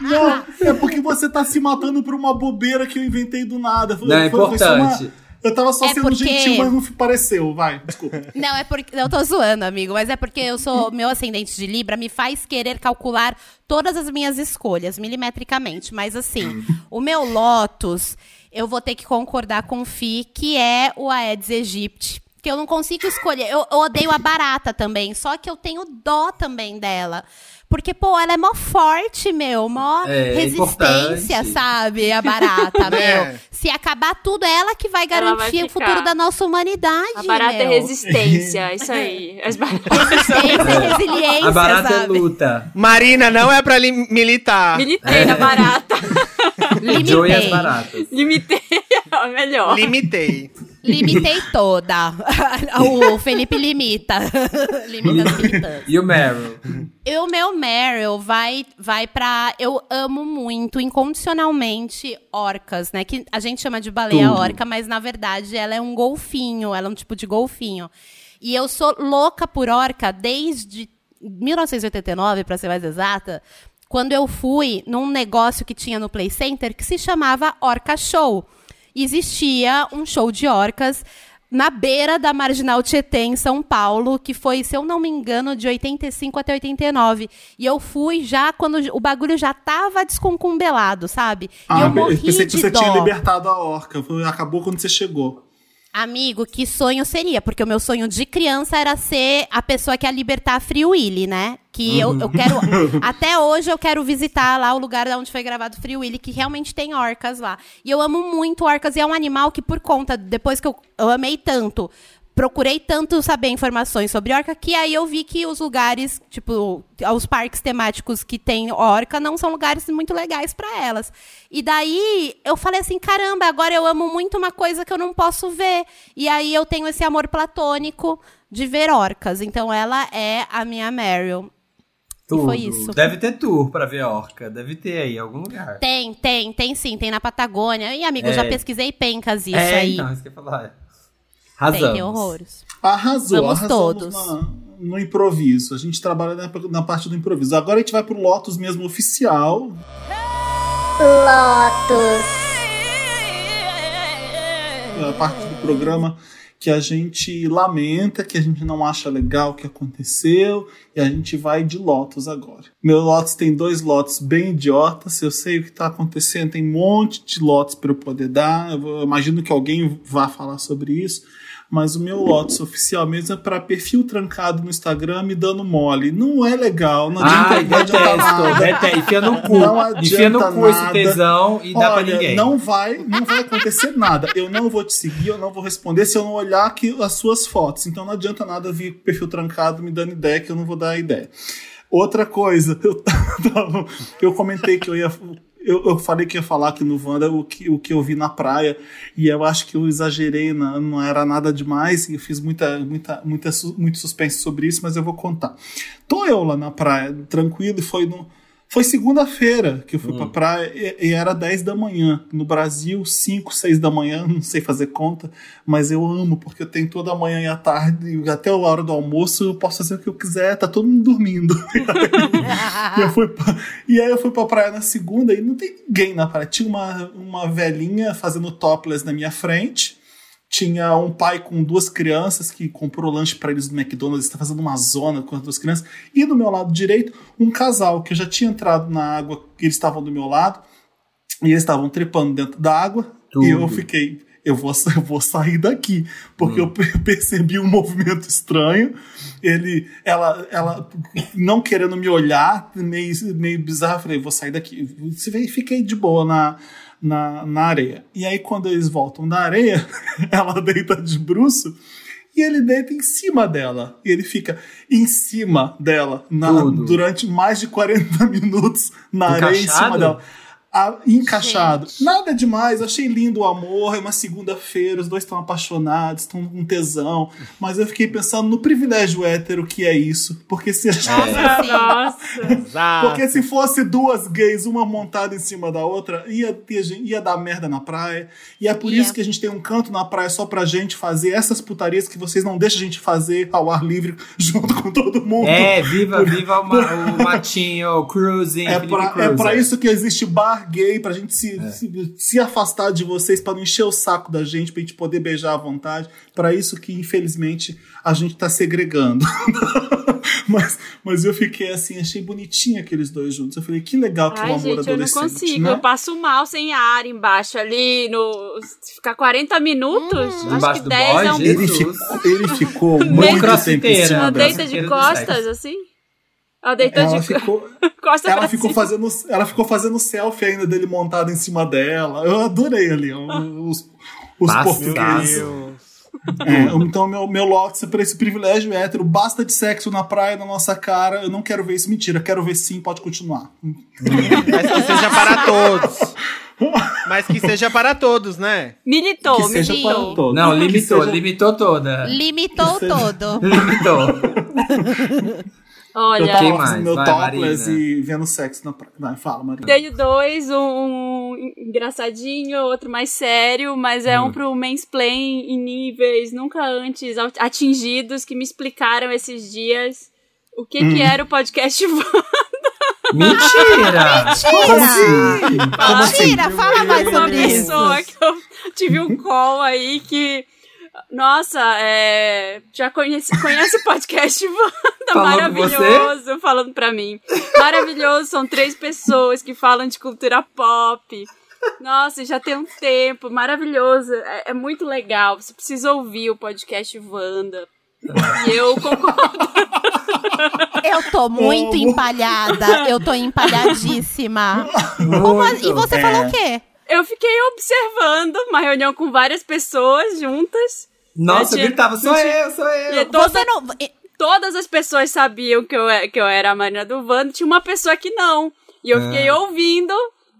Não, é porque você tá se matando por uma bobeira que eu inventei do nada. Foi-
Não, é
foi- foi uma-
importante.
Eu tava só
É
sendo
porque-
gentil, mas não pareceu. Vai, desculpa.
Não, é porque. Eu tô zoando, amigo, mas é porque eu sou. Meu ascendente de Libra me faz querer calcular todas as minhas escolhas, milimetricamente. Mas assim, o meu Lotus, eu vou ter que concordar com o Fi, que é o Aedes aegypti. Que eu não consigo escolher. Eu, eu odeio a barata também, só que eu tenho dó também dela. Porque, pô, ela é mó forte, meu, mó
É,
resistência,
importante.
sabe? A barata,
É.
meu. Se acabar tudo, é ela que vai
Ela vai
garantir o futuro da nossa humanidade.
A barata é
meu.
resistência, isso aí. As
Resistência e resiliência,
A barata é
sabe?
luta.
Marina, não é pra li- militar.
Militei na barata.
Limitei.
baratas.
Limitei, melhor.
Limitei.
Limitei toda. o Felipe limita. limita as.
E o Meryl?
E o meu Meryl vai, vai pra. Eu amo muito, incondicionalmente, orcas, né? Que a gente chama de baleia
Tudo.
orca, mas na verdade ela é um golfinho, ela é um tipo de golfinho. E eu sou louca por orca desde 1989, para ser mais exata, quando eu fui num negócio que tinha no Play Center que se chamava Orca Show. Existia um show de orcas na beira da Marginal Tietê, em São Paulo, que foi, se eu não me engano, de 85 até 89. E eu fui já quando o bagulho já tava desconcumbelado, sabe? E
Ah,
eu morri
pensei que você
dó.
tinha libertado a orca. Acabou quando você chegou.
Amigo, que sonho seria? Porque o meu sonho de criança era ser a pessoa que ia libertar a Free Willy, né? Que eu, eu quero. até hoje eu quero visitar lá o lugar onde foi gravado Free Willy, que realmente tem orcas lá. E eu amo muito orcas, e é um animal que, por conta, depois que eu, eu amei tanto. Procurei tanto saber informações sobre orca que aí eu vi que os lugares, tipo, os parques temáticos que tem orca não são lugares muito legais pra elas. E daí eu falei assim, caramba, agora eu amo muito uma coisa que eu não posso ver. E aí eu tenho esse amor platônico de ver orcas. Então ela é a minha Meryl.
Tudo.
foi isso.
Deve ter tour pra ver orca. Deve ter aí em algum lugar.
Tem, tem, tem sim, tem na Patagônia. E amigo, eu
É.
já pesquisei pencas isso
é,
aí.
então, isso que eu ia falar.
Tem,
Razão.
tem horrores.
Arrasou,
Vamos
arrasamos
todos.
na- no improviso. A gente trabalha na, na parte do improviso. Agora a gente vai pro Lotus mesmo oficial. É a parte do programa que a gente lamenta, que a gente não acha legal o que aconteceu, e a gente vai de Lotus agora. Meu Lotus tem dois lotes bem idiotas, eu sei o que está acontecendo, tem um monte de lotes para eu poder dar, eu imagino que alguém vá falar sobre isso, mas o meu Lotus oficial mesmo é para perfil trancado no Instagram me dando mole. Não é legal, não adianta,
Ai,
não adianta
detesto,
nada.
detesto. Enfia no cu.
Não
Enfia no
adianta
cu esse
nada.
tesão e dá pra
Olha,
ninguém.
Não vai, não vai acontecer nada. Eu não vou te seguir, eu não vou responder se eu não olhar aqui as suas fotos. Então não adianta nada vir perfil trancado me dando ideia que eu não vou dar ideia. Outra coisa, eu, eu comentei que eu ia. Eu, eu falei que ia falar aqui no Wanda o que, o que eu vi na praia, e eu acho que eu exagerei, na- não era nada demais, e eu fiz muita, muita, muita, muito suspense sobre isso, mas eu vou contar. Tô eu lá na praia, tranquilo, e foi no. Foi segunda-feira que eu fui pra praia e, e era 10 da manhã. No Brasil, 5, 6 da manhã, não sei fazer conta, mas eu amo, porque eu tenho toda a manhã e a tarde, e até a hora do almoço, eu posso fazer o que eu quiser, tá todo mundo dormindo. E, eu fui pra- e aí eu fui pra praia na segunda e não tem ninguém na praia. Tinha uma, uma velhinha fazendo topless na minha frente. Tinha um pai com duas crianças que comprou lanche pra eles do McDonald's, está fazendo uma zona com as duas crianças. E do meu lado direito, um casal que eu já tinha entrado na água, que eles estavam do meu lado, e eles estavam trepando dentro da água.
Tudo.
E eu fiquei, eu vou, eu vou sair daqui, porque eu pe- percebi um movimento estranho. Ele, ela, ela não querendo me olhar, meio, meio bizarro, eu falei, vou sair daqui. Se vê, Fiquei de boa na, na, na areia. E aí, quando eles voltam da areia, ela deita de bruço. E ele deita em cima dela. E ele fica em cima dela na- durante mais de 40 minutos na areia em cima
Encaixado?
dela. Encaixado. Nada demais, achei lindo o amor, é uma segunda-feira, os dois estão apaixonados, estão com tesão. Mas eu fiquei pensando no privilégio hétero que é isso. Porque se,
Ah, Nossa.
Exato.
porque se fosse duas gays, uma montada em cima da outra, ia, ter, gen- ia dar merda na praia. E é por
Ia.
isso que a gente tem um canto na praia só pra gente fazer essas putarias que vocês não deixam a gente fazer ao ar livre junto com todo mundo.
É, viva, viva o, ma- o matinho, cruising,
É pra, é pra isso que existe bar gay, pra gente se,
É.
se, se afastar de vocês, pra não encher o saco da gente, pra gente poder beijar à vontade. Pra isso que, infelizmente, a gente tá segregando. mas, mas eu fiquei assim, achei bonitinho aqueles dois juntos. Eu falei, que legal que o
Ai,
amor
gente, eu não
adolescente,
consigo.
né?
Eu passo mal sem ar embaixo ali. No... Ficar 40 minutos? Acho
Embaixo
que
do
10
boy,
é um.
Ele ficou, ele ficou muito tempo em cima
deita de costas, assim? Ela deitou
Ela
de
ficou,
costas
ela ficou
cima.
fazendo, ela ficou fazendo selfie ainda dele montado em cima dela. Eu adorei ali os, os portugueses.
Deus.
É, então, meu, meu Lotus é pra esse privilégio hétero. Basta de sexo na praia, na nossa cara. Eu não quero ver isso. Mentira, quero ver sim, pode continuar.
Mas que seja para todos. Mas que seja para todos, né?
Militou,
que seja
militou.
para todos.
Não, limitou,
seja-
limitou toda.
Limitou
seja-
todo.
Limitou.
Eu
Olha,
tava
Quem
fazendo
mais?
meu
Vai,
topless
Marina.
e vendo sexo na praia. Vai, fala, Marina.
tenho dois, um engraçadinho, outro mais sério, mas é
Hum.
um pro mansplain em níveis nunca antes atingidos que me explicaram esses dias o que
Hum.
que era o podcast
Mentira!
Como
assim?
Como assim?
Mentira, fala mais
uma
sobre isso.
pessoa que eu tive um call aí que. Nossa, é, já conhece, conhece o podcast Wanda, maravilhoso, falando pra mim. Maravilhoso, são três pessoas que falam de cultura pop. Nossa, já tem um tempo, maravilhoso, é, é muito legal. Você precisa ouvir o podcast Wanda. E eu concordo.
Eu tô muito
Como?
empalhada. Eu tô empalhadíssima. Como E você
É.
falou o quê?
Eu fiquei observando uma reunião com várias pessoas juntas.
Nossa, eu
tinha-
gritava, sou eu, sou eu.
toda,
Você não.
todas as pessoas sabiam que eu, é- que eu era a Marina do Wanda, tinha uma pessoa que não. E eu fiquei ouvindo,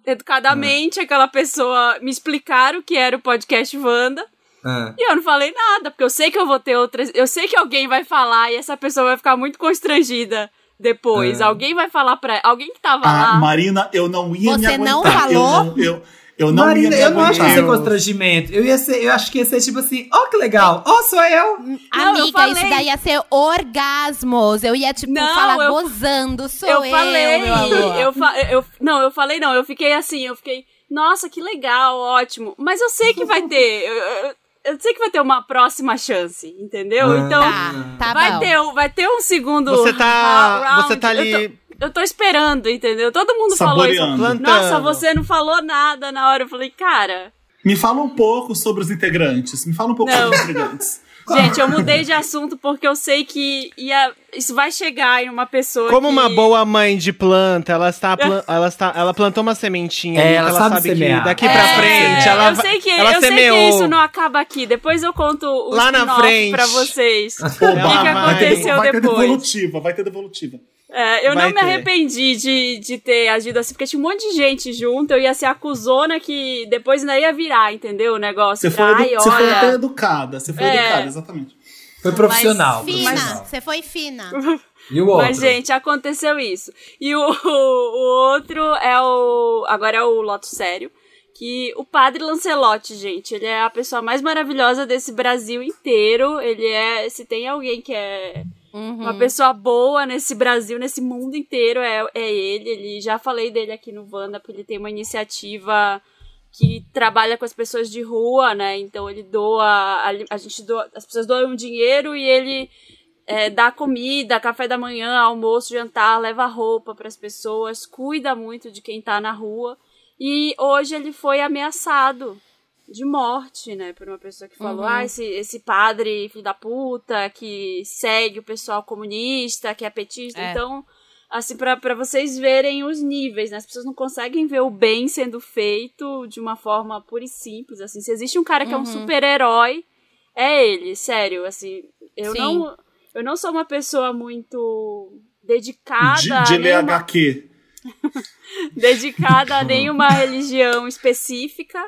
educadamente, aquela pessoa me explicar o que era o podcast Wanda.
Ah.
E eu não falei nada, porque eu sei que eu vou ter outras. Eu sei que alguém vai falar e essa pessoa vai ficar muito constrangida depois.
É.
Alguém vai falar pra. Alguém que tava
Ah,
lá.
Marina, eu não ia me
Você
aguentar.
não falou?
Eu não, eu, eu não
Marina, eu não acho que ia ser constrangimento. Eu ia ser, eu acho que ia ser tipo assim, ó que legal, ó sou eu.
Não, eu
Amiga,
falei.
isso daí ia ser orgasmos. Eu ia, tipo,
Não,
falar
eu-
gozando. Sou
eu
eu,
falei,
meu amor.
eu, fa- eu não, eu falei não, eu fiquei assim, eu fiquei, nossa, que legal, ótimo. Mas eu sei que vai ter, eu, eu- eu sei que vai ter uma próxima chance, entendeu?
Ah.
Então
Tá, tá
vai
bom.
ter, um- vai ter um segundo.
Você tá-
round.
você tá ali-
Eu tô, esperando, entendeu? Todo mundo falou isso.
Saboreando.
Plantando.
Nossa, você não falou nada na hora. Eu falei, cara.
Me fala um pouco sobre os integrantes. Me fala um pouco
Não.
sobre os integrantes.
Gente, eu mudei de assunto porque eu sei que ia, isso vai chegar em uma pessoa.
Como
que-
uma boa mãe de planta, ela está, ela está, ela plantou uma sementinha,
É, ela
ela
sabe
sabe que daqui
É,
pra frente ela
eu sei que,
ela
eu sei
semeou.
que isso não acaba aqui. Depois eu conto o
Lá na frente.
pra vocês.
Oba,
o que, que
vai-
aconteceu
vai ter
depois.
devolutiva, vai ter devolutiva.
É, eu
Vai
não me
ter.
arrependi de, de ter agido assim, porque tinha um monte de gente junto, eu ia ser a cuzona que depois ainda ia virar, entendeu? O negócio.
Você foi, edu- você foi
olha.
até educada. Você foi
É.
educada, exatamente.
Foi profissional.
Fina.
profissional.
Você foi fina.
E o outro?
Mas, gente, aconteceu isso. E o, o outro é o. Agora é o Loto Sério. Que o padre Lancelotti, gente, ele é a pessoa mais maravilhosa desse Brasil inteiro. Ele é. Se tem alguém que é
Uhum.
uma pessoa boa nesse Brasil, nesse mundo inteiro, é, é ele. Ele já falei dele aqui no Wanda, porque ele tem uma iniciativa que trabalha com as pessoas de rua, né? Então ele doa, a, a gente doa, as pessoas doam dinheiro e ele é, dá comida, café da manhã, almoço, jantar, leva roupa para as pessoas, cuida muito de quem tá na rua. E hoje ele foi ameaçado de morte, né, por uma pessoa que falou: "Ah, esse esse padre filho da puta que segue o pessoal comunista, que é petista".
É.
Então, assim, pra pra vocês verem os níveis, né? As pessoas não conseguem ver o bem sendo feito de uma forma pura e simples, assim. Se existe um cara que é um super-herói, é ele, sério, assim. Eu
Sim.
não eu não sou uma pessoa muito dedicada
De,
a
de ler
nenhuma-
HQ.
dedicada a nenhuma religião específica,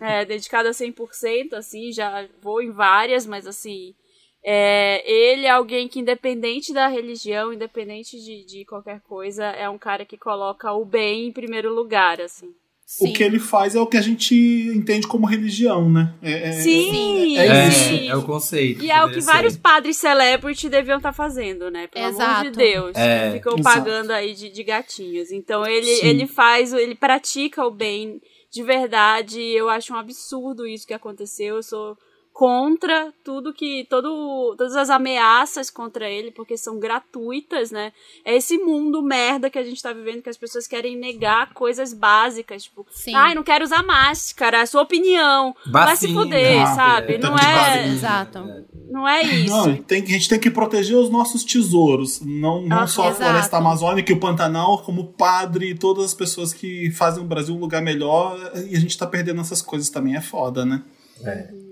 é, dedicada a 100%, assim, já vou em várias, mas assim, é, ele é alguém que independente da religião, independente de, de qualquer coisa, é um cara que coloca o bem em primeiro lugar, assim.
Sim.
O que ele faz é o que a gente entende como religião, né? É, é-
Sim,
é
sim.
É, é o conceito.
E é o que
ser.
vários padres celebrity deviam estar fazendo, né? Pelo amor
Exato.
de Deus.
É.
ficam
Exato.
pagando aí de, de gatinhos. Então ele,
Sim.
ele faz, ele pratica o bem de verdade. Eu acho um absurdo isso que aconteceu. Eu sou contra tudo que. Todo, todas as ameaças contra ele, porque são gratuitas, né? É esse mundo merda que a gente tá vivendo, que as pessoas querem negar coisas básicas. Tipo,
Sim.
ai, não quero usar máscara, é a sua opinião. Vai se
Vacina,
fuder,
ah,
sabe?
é,
não é.
vacina.
Exato.
Não é isso.
Não, tem, a gente tem que proteger os nossos tesouros, não, não
Ah,
só a
exato.
floresta amazônica e o Pantanal, como o padre e todas as pessoas que fazem o Brasil um lugar melhor, e a gente tá perdendo essas coisas também, é foda, né?
É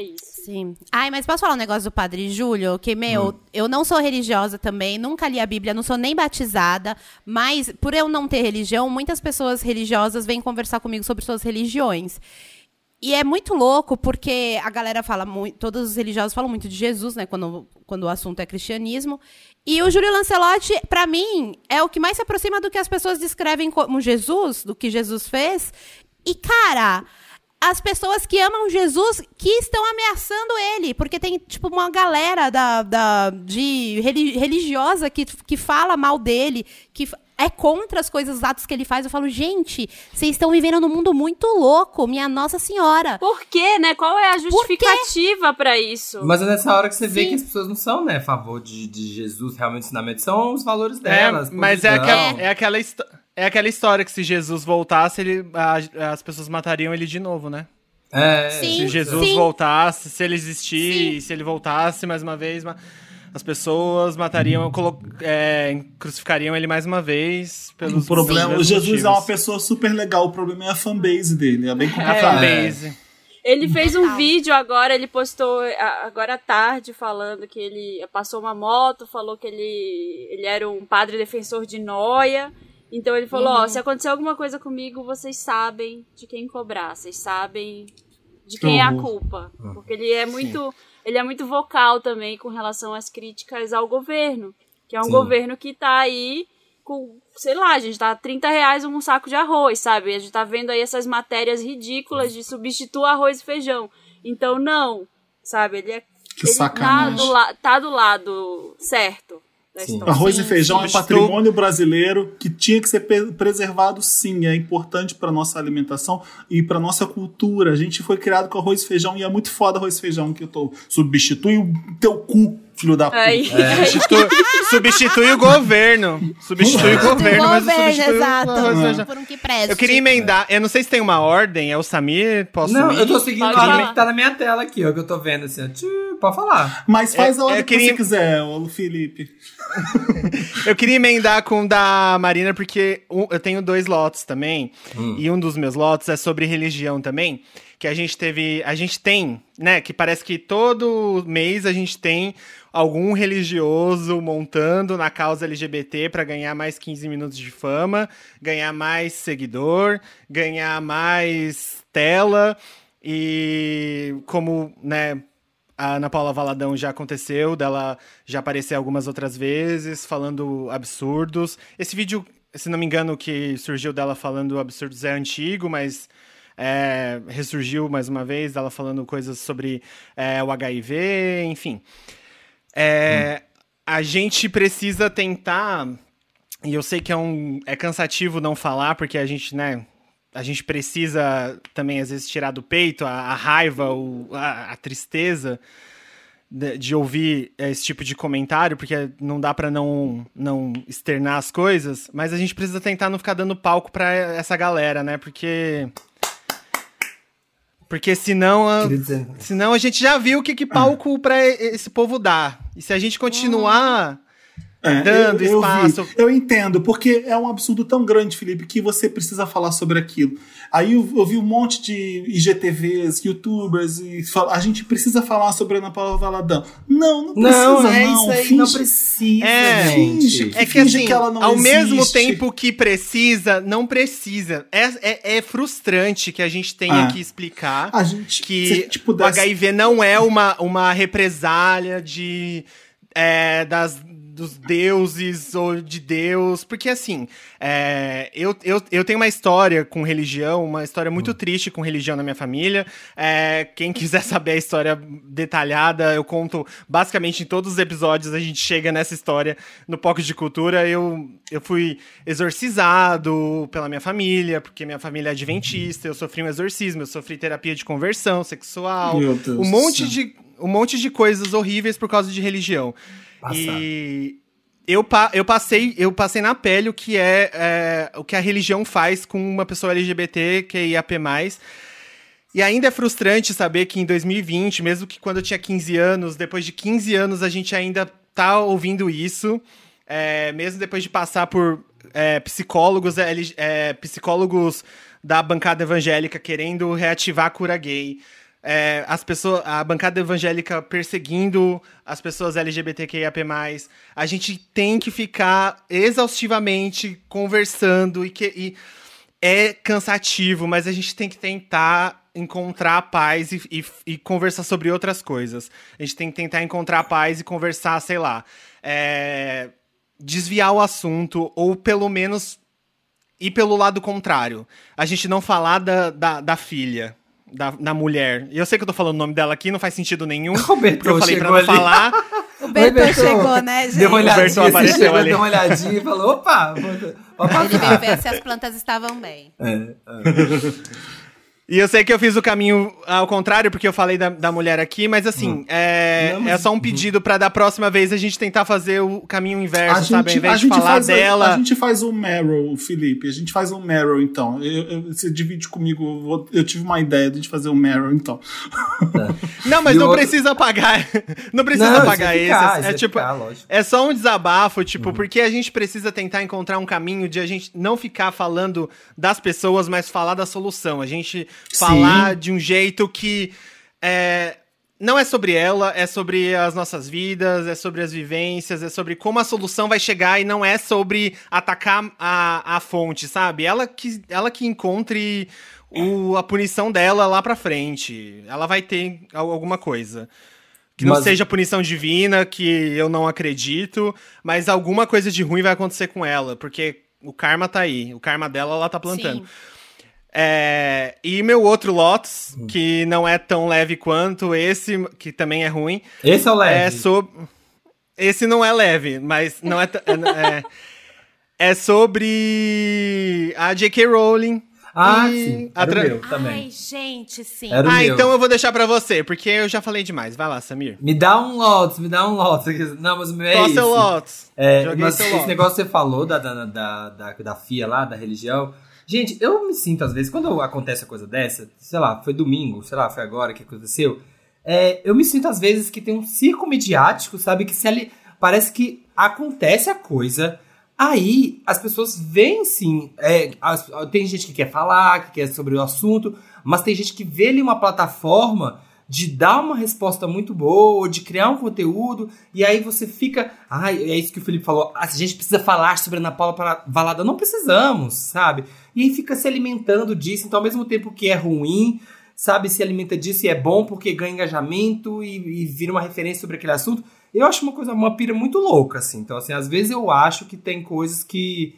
isso.
Sim. Ai, mas posso falar um negócio do Padre Júlio? Que, meu, eu não sou religiosa também, nunca li a Bíblia, não sou nem batizada, mas por eu não ter religião, muitas pessoas religiosas vêm conversar comigo sobre suas religiões. e é muito louco porque a galera fala muito, todos os religiosos falam muito de Jesus, né, quando, quando o assunto é cristianismo. E o Júlio Lancelotti, pra mim, é o que mais se aproxima do que as pessoas descrevem como Jesus, do que Jesus fez. E, cara, as pessoas que amam Jesus que estão ameaçando ele, porque tem tipo uma galera da, da de religiosa que, que fala mal dele, que é contra as coisas, os atos que ele faz. Eu falo, gente, vocês estão vivendo num mundo muito louco, minha Nossa Senhora.
Por quê, né? Qual é a justificativa para isso?
Mas é nessa hora que você Sim. vê que as pessoas não são, né, a favor de, de Jesus, realmente ensinamento, são os valores é, delas.
É, mas é aquela, é aquela, é aquela história que se Jesus voltasse, ele, a, as pessoas matariam ele de novo, né?
É,
sim, se Jesus sim. voltasse, se ele existir, se ele voltasse mais uma vez, as pessoas matariam, é, crucificariam ele mais uma vez pelos
O problema, o Jesus motivos. é uma pessoa super legal, o problema é a fanbase dele, é bem complicado.
É. A fanbase.
Ele fez um vídeo agora, ele postou agora à tarde falando que ele passou uma moto, falou que ele, ele era um padre defensor de noia. Então ele falou, ó, uhum. se acontecer alguma coisa comigo, vocês sabem de quem cobrar, vocês sabem de quem é a culpa. Ah. Porque ele é muito. Ele é muito vocal também com relação às críticas ao governo. Que é um Sim. governo que tá aí com, sei lá, a gente tá 30 reais um saco de arroz, sabe? A gente tá vendo aí essas matérias ridículas de substituir arroz e feijão. Então, não, sabe? Ele é.
Que ele tá
do, tá do lado certo.
Arroz sim, e feijão sim. é patrimônio brasileiro que tinha que ser preservado, sim. É importante para nossa alimentação e para nossa cultura. A gente foi criado com arroz e feijão e é muito foda arroz e feijão que eu tô. Substitui o teu cu filho da puta.
É. Substitui, substitui, o governo. Substitui o governo, mas substitui exato. o Por um que preste. Eu queria emendar, eu não sei se tem uma ordem, é o Samir? Posso
Não, ir? eu tô seguindo a ordem que tá na minha tela aqui, ó, que eu tô vendo assim, ó, pode falar.
Mas faz é, a queria... que você quiser, ô Felipe.
eu queria emendar com o da Marina, porque eu tenho dois lotes também, hum. e um dos meus lotes é sobre religião também que a gente teve, a gente tem, né, que parece que todo mês a gente tem algum religioso montando na causa LGBT para ganhar mais 15 minutos de fama, ganhar mais seguidor, ganhar mais tela e como, né, a Ana Paula Valadão já aconteceu, dela já aparecer algumas outras vezes falando absurdos. Esse vídeo, se não me engano, que surgiu dela falando absurdos é antigo, mas é, ressurgiu mais uma vez, ela falando coisas sobre é, o HIV, enfim. É, hum. A gente precisa tentar, e eu sei que é, um, é cansativo não falar, porque a gente, né, a gente precisa também, às vezes, tirar do peito a, a raiva, o, a, a tristeza de, de, ouvir esse tipo de comentário, porque não dá para não, não externar as coisas, mas a gente precisa tentar não ficar dando palco para essa galera, né? Porque porque senão, a, senão a gente já viu o que, que palco pra esse povo dá. E se a gente continuar é, dando eu, espaço.
Eu, eu, entendo, porque é um absurdo tão grande, Felipe, que você precisa falar sobre aquilo. Aí eu, eu vi um monte de IGTVs, youtubers, e a gente precisa falar sobre a Ana Paula Valadão. Não, não precisa. Não, é não.
isso aí, finge, não precisa.
É,
finge,
é que assim, que ela não ao existe. mesmo tempo que precisa, não precisa. É, é, é frustrante que a gente tenha ah, que explicar
a gente,
que tipo, o HIV não é uma, uma represália de. É, das, dos deuses ou de Deus. Porque, assim, é, eu, eu, eu tenho uma história com religião, uma história muito hum. triste com religião na minha família. É, quem quiser saber a história detalhada, eu conto basicamente em todos os episódios. A gente chega nessa história no Poco de Cultura. Eu, eu fui exorcizado pela minha família, porque minha família é adventista. Eu sofri um exorcismo, eu sofri terapia de conversão sexual. um monte de um monte de coisas horríveis por causa de religião. Passar. E eu, eu, passei, eu passei na pele o que é, é, o que a religião faz com uma pessoa LGBT que é IAP+. E ainda é frustrante saber que em 2020, mesmo que quando eu tinha 15 anos, depois de 15 anos a gente ainda tá ouvindo isso, é, mesmo depois de passar por é, psicólogos, é, é psicólogos da bancada evangélica querendo reativar a cura gay, é, as pessoas, a bancada evangélica perseguindo as pessoas LGBTQIAP+, a gente tem que ficar exaustivamente conversando e que e é cansativo, mas a gente tem que tentar encontrar paz e, e, e conversar sobre outras coisas. A gente tem que tentar encontrar paz e conversar, sei lá, é, desviar o assunto ou pelo menos ir pelo lado contrário. A gente não falar da, da, da filha. Da, da mulher. E eu sei que eu tô falando o nome dela aqui, não faz sentido nenhum.
O Bertô
porque eu falei pra não
ali.
falar.
O Bertô
Bertô.
chegou, né, gente?
Deu uma olhadinha,
Bertô
você
apareceu
chegou,
ali.
deu uma olhadinha e falou, opa, vou,
Ele veio ver se as plantas estavam bem.
É, é.
E eu sei que eu fiz o caminho ao contrário, porque eu falei da, da mulher aqui, mas assim, é,
Não, mas-
é só um pedido pra da próxima vez a gente tentar fazer o caminho inverso,
A
sabe? Ao
gente, a
invés de
gente
falar
faz,
dela.
a gente faz um Meryl, Felipe. A gente faz um Meryl, então. Eu- eu- você divide comigo. eu vou- Eu tive uma ideia de a gente fazer um Meryl, então.
Não, mas
E
não
outro-
precisa apagar. não precisa
Não, isso
apagar esse.
ficar,
é
ia
tipo.
ficar, lógico.
É só um desabafo, tipo,
Uhum.
porque a gente precisa tentar encontrar um caminho de a gente não ficar falando das pessoas, mas falar da solução. A gente falar de um jeito que é, não é sobre ela, é sobre as nossas vidas, é sobre as vivências, é sobre como a solução vai chegar e não é sobre atacar a, a fonte, sabe? Ela que, ela que encontre o, a punição dela lá pra frente. Ela vai ter al- alguma coisa. Que não
Mas-
seja punição divina, que eu não acredito, mas alguma coisa de ruim vai acontecer com ela, porque o karma tá aí. O karma dela, ela tá plantando.
Sim.
É, e meu outro Lotus, que não é tão leve quanto esse, que também é ruim,
Esse é o leve.
é sobre. Esse não é leve, mas não é. t- é, é sobre a J.K. Rowling.
Ah,
e
sim.
a
Era o
tra-
meu também.
Ai, gente, sim.
Era o
Ah,
meu.
então eu vou deixar pra você, porque eu já falei demais. Vai lá, Samir.
Me dá um Lotus, me dá um Lotus. Não, mas o meu é
Qual
esse.
seu Lotus?
É,
Joguei
mas
seu
esse
Lotus.
negócio que você falou da, da, da, da, da FIA lá, da religião. Gente, eu me sinto às vezes, quando acontece a coisa dessa, sei lá, foi domingo, sei lá, foi agora que aconteceu. é, eu me sinto às vezes que tem um circo midiático, sabe? Que se ali. Parece que acontece a coisa. Aí as pessoas veem sim. é, as- tem gente que quer falar, que quer sobre o assunto, mas tem gente que vê ali uma plataforma de dar uma resposta muito boa, de criar um conteúdo, e aí você fica. Ai, é isso que o Felipe falou. A gente precisa falar sobre a Ana Paula Valada. Não precisamos, sabe? E fica se alimentando disso. Então, ao mesmo tempo que é ruim, sabe, se alimenta disso e é bom porque ganha engajamento e, e vira uma referência sobre aquele assunto. Eu acho uma coisa, uma pira muito louca, assim. Então, assim, às vezes eu acho que tem coisas que,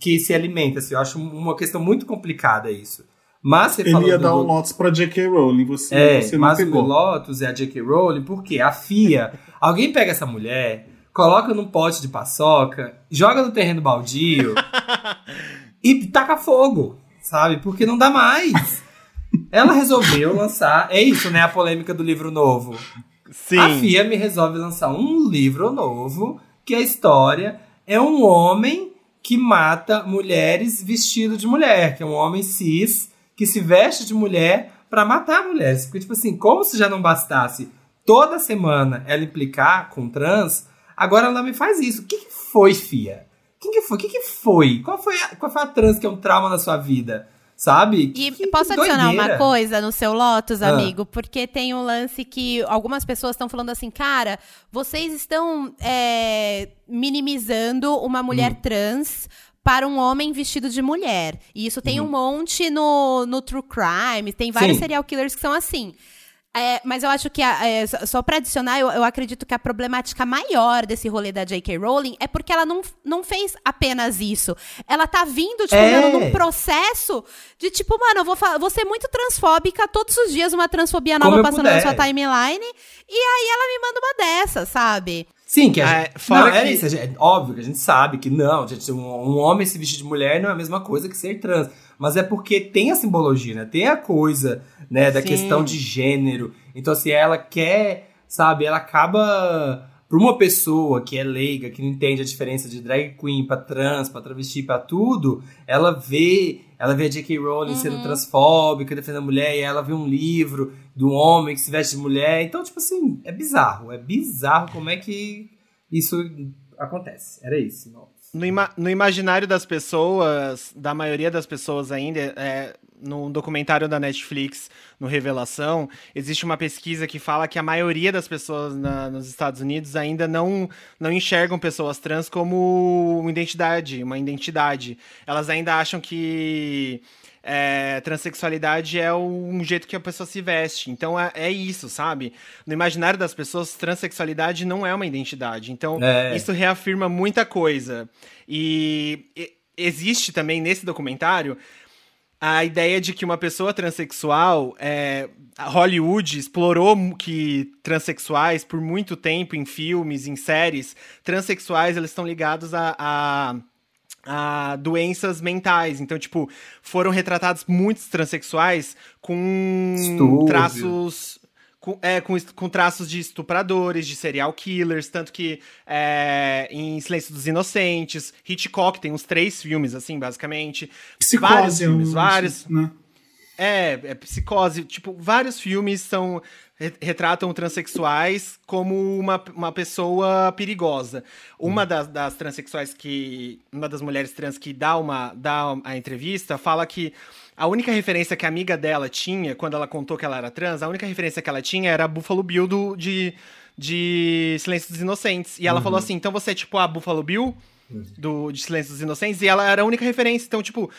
que se alimentam, assim. Eu acho uma questão muito complicada isso. Mas você
Ele ia
do-
dar
do-
um Lotus pra J.K. Rowling. Você,
é,
você não
mas o
pegou.
Lotus é a J.K. Rowling, porque a FIA, alguém pega essa mulher, coloca num pote de paçoca, joga no terreno baldio e taca fogo, sabe? Porque não dá mais. Ela resolveu lançar, é isso, né? A polêmica do livro novo.
Sim.
A FIA me resolve lançar um livro novo, que a história é um homem que mata mulheres vestido de mulher, que é um homem cis que se veste de mulher pra matar mulheres. Porque, tipo assim, como se já não bastasse toda semana ela implicar com trans, agora ela me faz isso. O que, que foi, FIA? Quem que foi? O que, que foi? Qual foi, a, qual foi a trans que é um trauma na sua vida? Sabe?
E
Que-
posso adicionar
doideira.
uma coisa no seu Lotus,
Ah.
amigo? Porque tem um lance que algumas pessoas estão falando assim, cara, vocês estão é, minimizando uma mulher
Hum.
trans para um homem vestido de mulher. E isso tem um monte no, no True Crime, tem vários
Uhum. Sim.
serial killers que são assim. É, mas eu acho que, a- é, só- só pra adicionar, eu, eu acredito que a problemática maior desse rolê da J.K. Rowling é porque ela não, não fez apenas isso. Ela tá vindo, tipo,
É.
num processo de tipo, mano, eu vou, vou ser muito transfóbica, todos os dias uma transfobia nova passando
puder.
na sua timeline, e aí ela me manda uma dessa, sabe?
Sim, que a
É,
gente,
fora
não, é
que-
isso, a gente- é óbvio que a gente sabe que não, gente, um, um homem se vestir de mulher não é a mesma coisa que ser trans. Mas é porque tem a simbologia, né? Tem a coisa, né, da
Sim.
questão de gênero. Então, assim, ela quer, sabe, ela acaba. Pra uma pessoa que é leiga, que não entende a diferença de drag queen pra trans, pra travesti, pra tudo, ela vê, ela vê a J.K. Rowling sendo transfóbica, defendendo a mulher, e ela vê um livro do homem que se veste de mulher. Então, tipo assim, é bizarro. É bizarro como é que isso acontece. Era isso.
No, ima- no imaginário das pessoas, da maioria das pessoas ainda, é, num documentário da Netflix, no Revelação, existe uma pesquisa que fala que a maioria das pessoas na- nos Estados Unidos ainda não, não enxergam pessoas trans como uma identidade, uma identidade. Elas ainda acham que é, transexualidade é um jeito que a pessoa se veste. Então é, é, isso, sabe? No imaginário das pessoas, transexualidade não é uma identidade. Então
É.
isso reafirma muita coisa. E, e existe também nesse documentário a ideia de que uma pessoa transexual, é, Hollywood explorou que transexuais por muito tempo em filmes, em séries, transexuais eles estão ligados a, a, a doenças mentais. Então, tipo, foram retratados muitos transexuais com
Distúrbio.
traços com, é, com, com traços de estupradores, de serial killers, tanto que é, em Silêncio dos Inocentes, Hitchcock tem uns três filmes, assim, basicamente.
Psicose,
vários filmes,
eu-
vários.
Né?
É, é psicose. Tipo, vários filmes são re- retratam transexuais como uma, uma pessoa perigosa. Uma das, das transexuais que. Uma das mulheres trans que dá, uma, dá a entrevista fala que a única referência que a amiga dela tinha, quando ela contou que ela era trans, a única referência que ela tinha era a Buffalo Bill do, de, de Silêncio dos Inocentes. E ela falou assim: então você é tipo a Buffalo Bill do, de Silêncio dos Inocentes? E ela era a única referência. Então, tipo.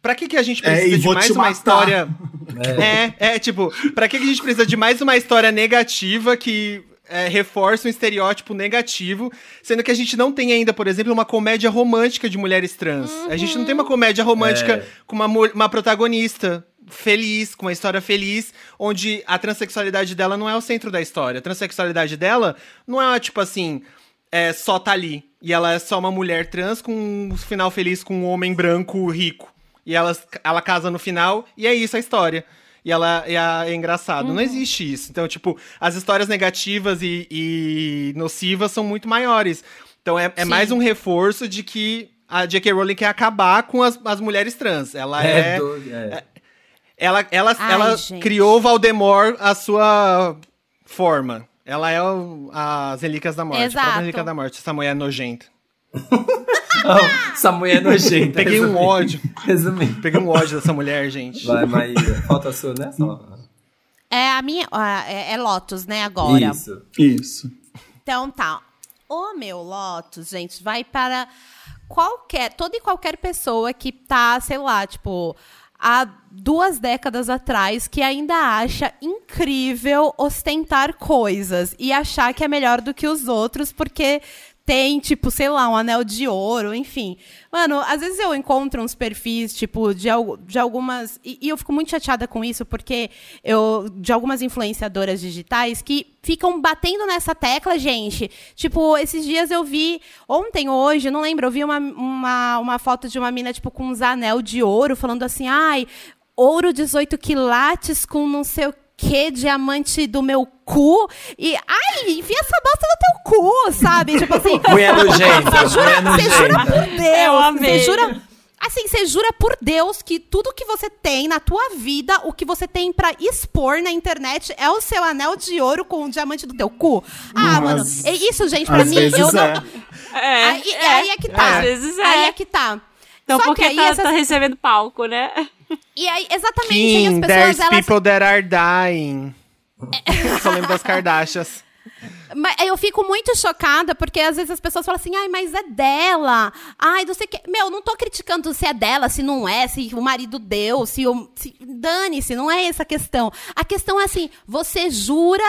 Pra que, que a gente
É,
precisa
e
de mais uma história é, é, tipo, pra que que a gente precisa de mais uma história negativa que é, reforça um estereótipo negativo, sendo que a gente não tem ainda, por exemplo, uma comédia romântica de mulheres trans. A gente não tem uma comédia romântica
É.
com uma, uma protagonista feliz, com uma história feliz, onde a transexualidade dela não é o centro da história. A transexualidade dela não é, tipo assim, é, só tá ali. E ela é só uma mulher trans com um final feliz com um homem branco rico. E ela, ela casa no final, e é isso a história. E ela e a- é engraçado. Não existe isso. Então, tipo, as histórias negativas e, e nocivas são muito maiores. Então, é, é mais um reforço de que a J.K. Rowling quer acabar com as, as mulheres trans. Ela é.
É, doido, é.
ela ela,
Ai,
ela
gente.
criou Voldemort a sua forma. Ela é o, as Relíquias da Morte. A
Exato.
própria Relíquia da Morte. Essa mulher nojenta.
Não, essa mulher é nojenta.
Peguei um ódio.
Resumindo.
Peguei um ódio dessa mulher, gente.
Vai, Maíra. Falta a sua, né?
É a minha. É, é Lotus, né, agora.
Isso.
Isso.
Então tá. O meu Lotus, gente, vai para qualquer, toda e qualquer pessoa que tá, sei lá, tipo, há duas décadas atrás, que ainda acha incrível ostentar coisas e achar que é melhor do que os outros, porque tem, tipo, sei lá, um anel de ouro, enfim. Mano, às vezes eu encontro uns perfis, tipo, de, de algumas. E, e eu fico muito chateada com isso, porque eu. De algumas influenciadoras digitais que ficam batendo nessa tecla, gente. Tipo, esses dias eu vi. Ontem, hoje, não lembro, eu vi uma, uma, uma foto de uma mina, tipo, com uns anel de ouro, falando assim, ai, ouro 18 quilates com não sei o que, diamante do meu cu. E, ai, enfia essa bosta no teu cu, sabe? Tipo assim.
Mulher nojenta.
Você jura, você jura por
Eu
Deus.
amei.
Você jura. Assim, você jura por Deus que tudo que você tem na tua vida, o que você tem pra expor na internet é o seu anel de ouro com o diamante do teu cu? Ah, mano, é isso, gente, pra
Às
mim,
vezes
eu não.
é.
É,
Aí, aí é que tá.
Às vezes é.
Aí é que tá.
Então,
Só
porque
que aí
tá,
essas-
tá recebendo palco, né?
E aí, exatamente, aí
Kim,
as
there's
pessoas, elas.
people that are dying. Só lembro das Kardashians.
Mas eu fico muito chocada, porque às vezes as pessoas falam assim, ai, mas é dela. Ai, não sei o que. Meu, não tô criticando se é dela, se não é, se o marido deu, se o. se- Dane-se, não é essa a questão. A questão é assim, você jura.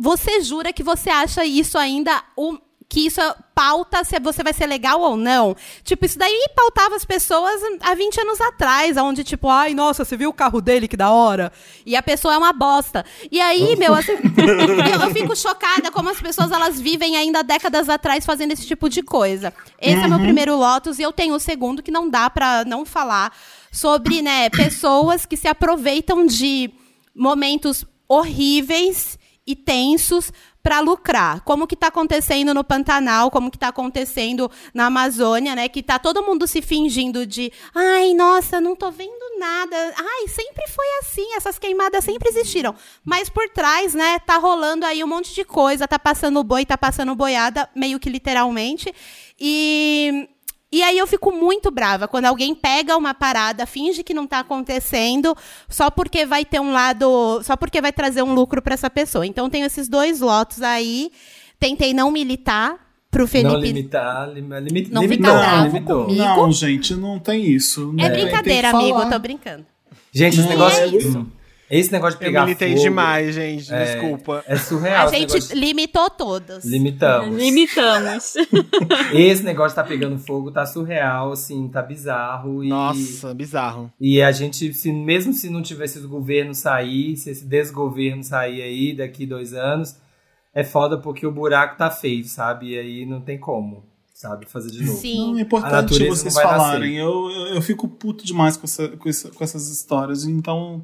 Você jura que você acha isso ainda. O, que isso pauta se você vai ser legal ou não. Tipo, isso daí pautava as pessoas há 20 anos atrás, onde, tipo, ai, nossa, você viu o carro dele, que da hora? E a pessoa é uma bosta. E aí, meu, assim, eu, eu fico chocada como as pessoas, elas vivem ainda décadas atrás fazendo esse tipo de coisa. Esse é meu primeiro Lotus, e eu tenho o segundo, que não dá pra não falar sobre, né, pessoas que se aproveitam de momentos horríveis e tensos para lucrar. Como que tá acontecendo no Pantanal, como que tá acontecendo na Amazônia, né? Que tá todo mundo se fingindo de, ai, nossa, não tô vendo nada. Ai, sempre foi assim, essas queimadas sempre existiram. Mas por trás, né, tá rolando aí um monte de coisa, tá passando boi, tá passando boiada, meio que literalmente. E e aí eu fico muito brava quando alguém pega uma parada, finge que não tá acontecendo, só porque vai ter um lado, só porque vai trazer um lucro para essa pessoa. Então tem esses dois lotos aí. Tentei não militar pro
Não
Felipe.
limitar, lim, limit,
Não
limitou,
bravo
limitou.
comigo.
Não, gente, não tem isso. Não
é
tem- tem
brincadeira,
que
amigo, eu tô brincando.
Gente, esse
Não,
negócio.
é isso.
Esse negócio de
Eu
pegar
militei
fogo
demais, gente.
É.
Desculpa.
É surreal.
A gente
negócio-
limitou todos.
Limitamos.
Limitamos.
Esse negócio de tá pegando fogo tá surreal, assim, tá bizarro. E,
Nossa, bizarro.
E a gente, se, mesmo se não tivesse o governo sair, se esse desgoverno sair aí daqui dois anos, é foda porque o buraco tá feio, sabe? E aí não tem como, sabe, fazer de novo.
Sim.
Não, é importante vocês falarem. Eu, eu, eu fico puto demais com, essa- com, essa- com essas histórias. Então,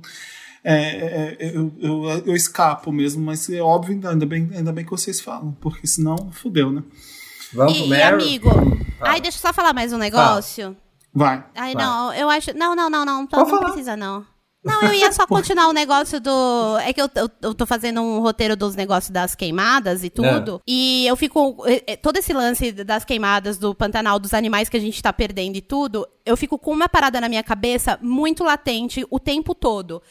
é, é, é, eu, eu, eu escapo mesmo. Mas é óbvio, ainda bem, ainda bem que vocês falam. Porque senão, fudeu, né?
Vamos
E, e amigo,
fala.
ai, deixa eu só falar mais um negócio.
Vai.
Ai,
Vai.
não, eu acho. Não, não, não, não. Não, não
falar.
precisa, não. Não, eu ia só continuar o negócio do. É que eu, eu, eu tô fazendo um roteiro dos negócios das queimadas e tudo. E eu fico. Todo esse lance das queimadas do Pantanal, dos animais que a gente tá perdendo e tudo, eu fico com uma parada na minha cabeça muito latente o tempo todo.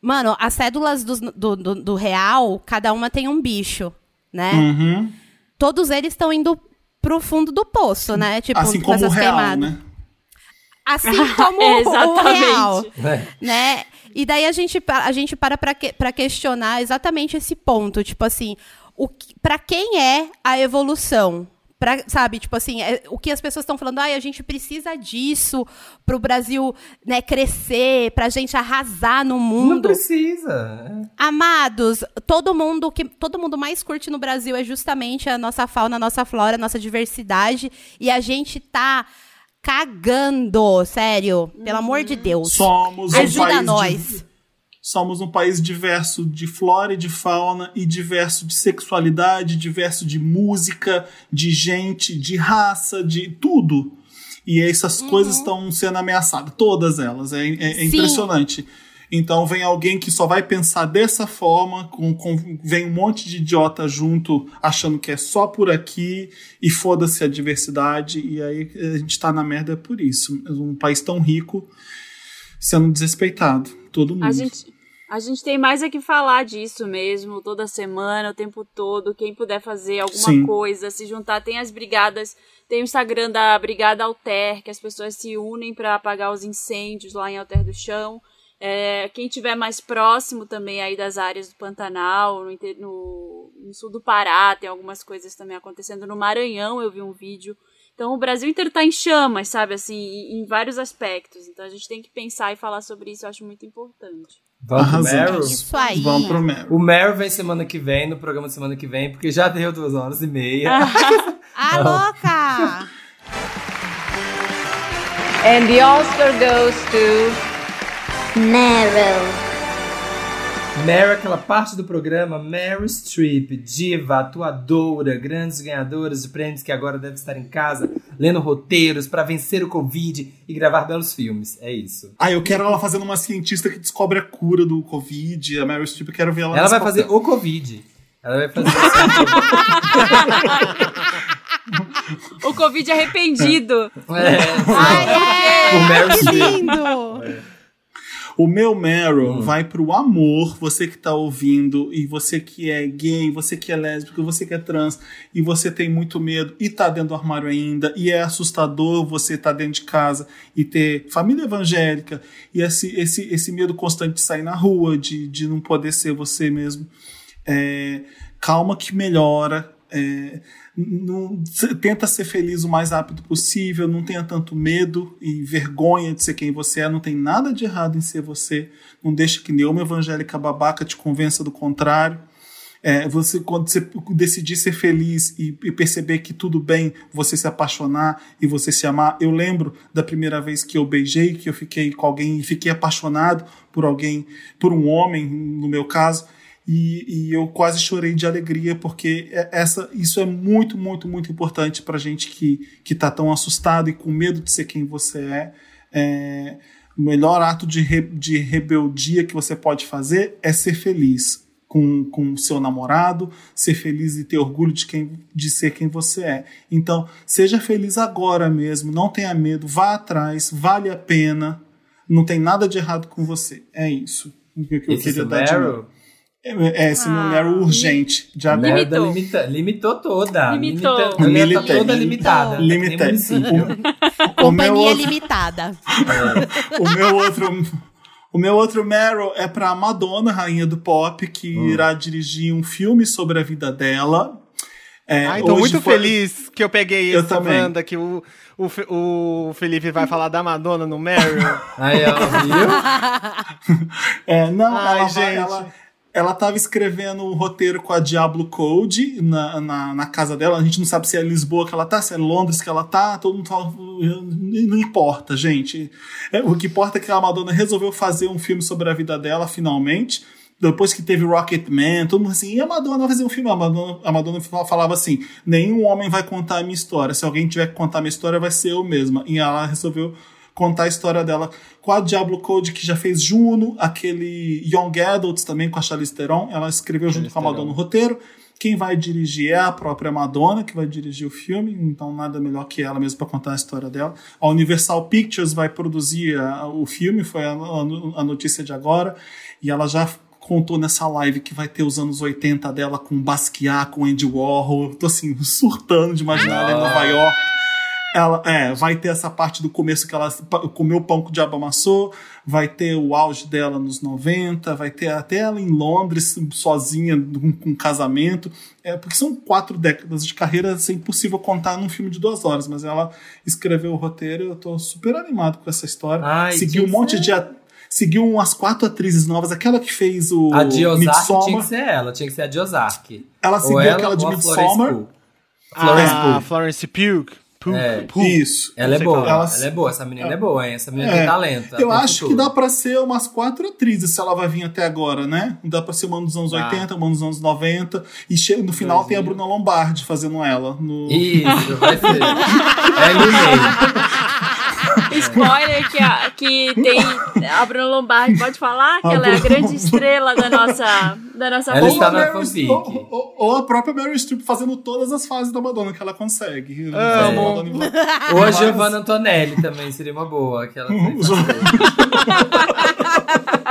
Mano, as cédulas dos- do, do, do real, cada uma tem um bicho, né?
Uhum.
Todos eles estão indo pro fundo do poço, né? Tipo,
Assim
com
como o
essas
real,
queimadas.
né?
Assim como
É,
o- real.
É.
né? E daí a gente, a gente para pra, que- pra questionar exatamente esse ponto. Tipo assim, o que, pra quem é a evolução? Pra, sabe, tipo assim, é- o que as pessoas estão falando, ai, a gente precisa disso pro Brasil né, crescer, pra gente arrasar no
Não
mundo.
precisa.
Amados, todo mundo que todo mundo mais curte no Brasil é justamente a nossa fauna, a nossa flora, a nossa diversidade e a gente tá cagando, sério, pelo amor de Deus.
Somos um
Ajuda
país
nós.
de- somos um país diverso de flora e de fauna e diverso de sexualidade, diverso de música, de gente, de raça, de tudo. E essas coisas estão sendo ameaçadas, todas elas. É, é- é
Uhum.
Impressionante. Então vem alguém que só vai pensar dessa forma, com, com- vem um monte de idiota junto, achando que é só por aqui, e foda-se a diversidade, e aí a gente tá na merda por isso. Um país tão rico sendo desrespeitado. Todo mundo.
A gente, a gente tem mais é que falar disso mesmo, toda semana, o tempo todo. Quem puder fazer alguma
Sim.
coisa, se juntar. Tem as brigadas, tem o Instagram da Brigada Alter, que as pessoas se unem para apagar os incêndios lá em Alter do Chão. É, quem tiver mais próximo também aí das áreas do Pantanal, no, no- no sul do Pará, tem algumas coisas também acontecendo. No Maranhão eu vi um vídeo. Então o Brasil inteiro tá em chamas, sabe, assim, em, em vários aspectos. Então a gente tem que pensar e falar sobre isso, eu acho muito importante.
Vamos pro. Meryl?
Isso aí.
Vamos pro Meryl.
O Meryl vem semana que vem, no programa de semana que vem, porque já deu duas horas e meia.
Ah, louca!
And the Oscar goes to
Meryl.
Meryl é aquela parte do programa Meryl Streep, diva, atuadora, grandes ganhadoras de prêmios que agora deve estar em casa lendo roteiros para vencer o Covid e gravar belos filmes. É isso.
Ah, eu quero ela fazendo uma cientista que descobre a cura do Covid, a Meryl Streep, eu quero ver ela
Ela vai fazer o Covid. Ela vai fazer
O Covid arrependido.
é,
Ai,
O Meryl
é! Que
Streep.
lindo!
O meu Meryl
Hum.
vai pro amor, você que tá ouvindo, e você que é gay, você que é lésbico, você que é trans, e você tem muito medo e tá dentro do armário ainda, e é assustador você tá dentro de casa e ter família evangélica, e esse, esse, esse medo constante de sair na rua, de, de não poder ser você mesmo. É, calma que melhora. é, não- tenta ser feliz o mais rápido possível, não tenha tanto medo e vergonha de ser quem você é, não tem nada de errado em ser você, não deixa que nenhuma evangélica babaca te convença do contrário. É, você quando você decidir ser feliz e, e perceber que tudo bem você se apaixonar e você se amar. Eu lembro da primeira vez que eu beijei, que eu fiquei com alguém e fiquei apaixonado por alguém, por um homem, no meu caso. E, e eu quase chorei de alegria, porque é- essa, isso é muito, muito, muito importante pra gente que, que tá tão assustado e com medo de ser quem você é. É, o melhor ato de, re- de rebeldia que você pode fazer é ser feliz com com o seu namorado, ser feliz e ter orgulho de, quem, de ser quem você é. Então, seja feliz agora mesmo, não tenha medo, vá atrás, vale a pena, não tem nada de errado com você. É isso. O que eu
Esse
queria dar de
Meryl?
É, esse
Ah,
não era urgente. Já
Meryl da
Limitou.
limita, limitou toda.
Limitou.
Limita- a mulher tá
Limitei.
toda limitada. tá
Limitei. O meu,
Companhia
outro,
limitada.
o meu outro, O meu outro Meryl é pra Madonna, rainha do pop, que
Hum.
irá dirigir um filme sobre a vida dela. É,
Ai, tô
hoje
muito
foi-
feliz que eu peguei
Eu
essa
também.
banda que o, o, o Felipe vai falar da Madonna no Meryl.
Aí, ó, viu?
É, não,
Ai,
ela, vai-
gente.
ela, ela tava escrevendo um roteiro com a Diablo Code na, na, na casa dela. A gente não sabe se é Lisboa que ela tá, se é Londres que ela tá. Todo mundo fala. Não importa, gente. É, o que importa é que a Madonna resolveu fazer um filme sobre a vida dela, finalmente. Depois que teve Rocketman, todo mundo assim, e a Madonna vai fazer um filme? A Madonna, a Madonna falava assim: nenhum homem vai contar a minha história. Se alguém tiver que contar a minha história, vai ser eu mesma. E ela resolveu contar a história dela com a Diablo Code, que já fez Juno, aquele Young Adults também com a Charlize Theron. Ela escreveu junto com a Madonna o roteiro. Quem vai dirigir é a própria Madonna, que vai dirigir o filme, então nada melhor que ela mesmo para contar a história dela. A Universal Pictures vai produzir a- o filme, foi a, a- notícia de agora, e ela já contou nessa live que vai ter os anos 80 dela com Basquiat, com Andy Warhol. Eu tô assim, surtando de imaginar ela em Nova York. Ela, é, vai ter essa parte do começo que ela comeu pão que o diabo amassou, vai ter o auge dela nos 90, vai ter até ela em Londres, sozinha, com, com casamento. É, porque são quatro décadas de carreira, é impossível contar num filme de duas horas, mas ela escreveu o roteiro eu tô super animado com essa história.
Ai,
Seguiu um monte de. Seguiu umas quatro atrizes novas, aquela que fez o
A de Ozark
Midsommar.
tinha que ser ela, tinha que ser a de Ozark.
Ela seguiu
Ou ela
aquela de
ou a Florence
Midsommar.
Pugh. Florence
ah,
Pugh.
Florence Pugh.
É.
Isso.
Ela é boa.
Ela-
ela é boa, essa menina é boa, hein? Essa menina
É,
tem talento.
Eu
tem
acho que
futuro.
dá pra ser umas quatro atrizes se ela vai vir até agora, né? Dá pra ser uma dos anos
Dá.
80, uma dos anos 90. E che- no final tem a
2000.
Bruna Lombardi fazendo ela. No...
Isso, vai ser. É meio.
Spoiler que, a- que tem a Bruna Lombardi, pode falar? Que
A
ela é a grande estrela da nossa, da nossa
Ela está na fanfic.
ou, ou- ou a própria Meryl Streep fazendo todas as fases da Madonna que ela consegue.
Amo.
Em-
Ou a Giovanna Antonelli também seria uma boa. Que ela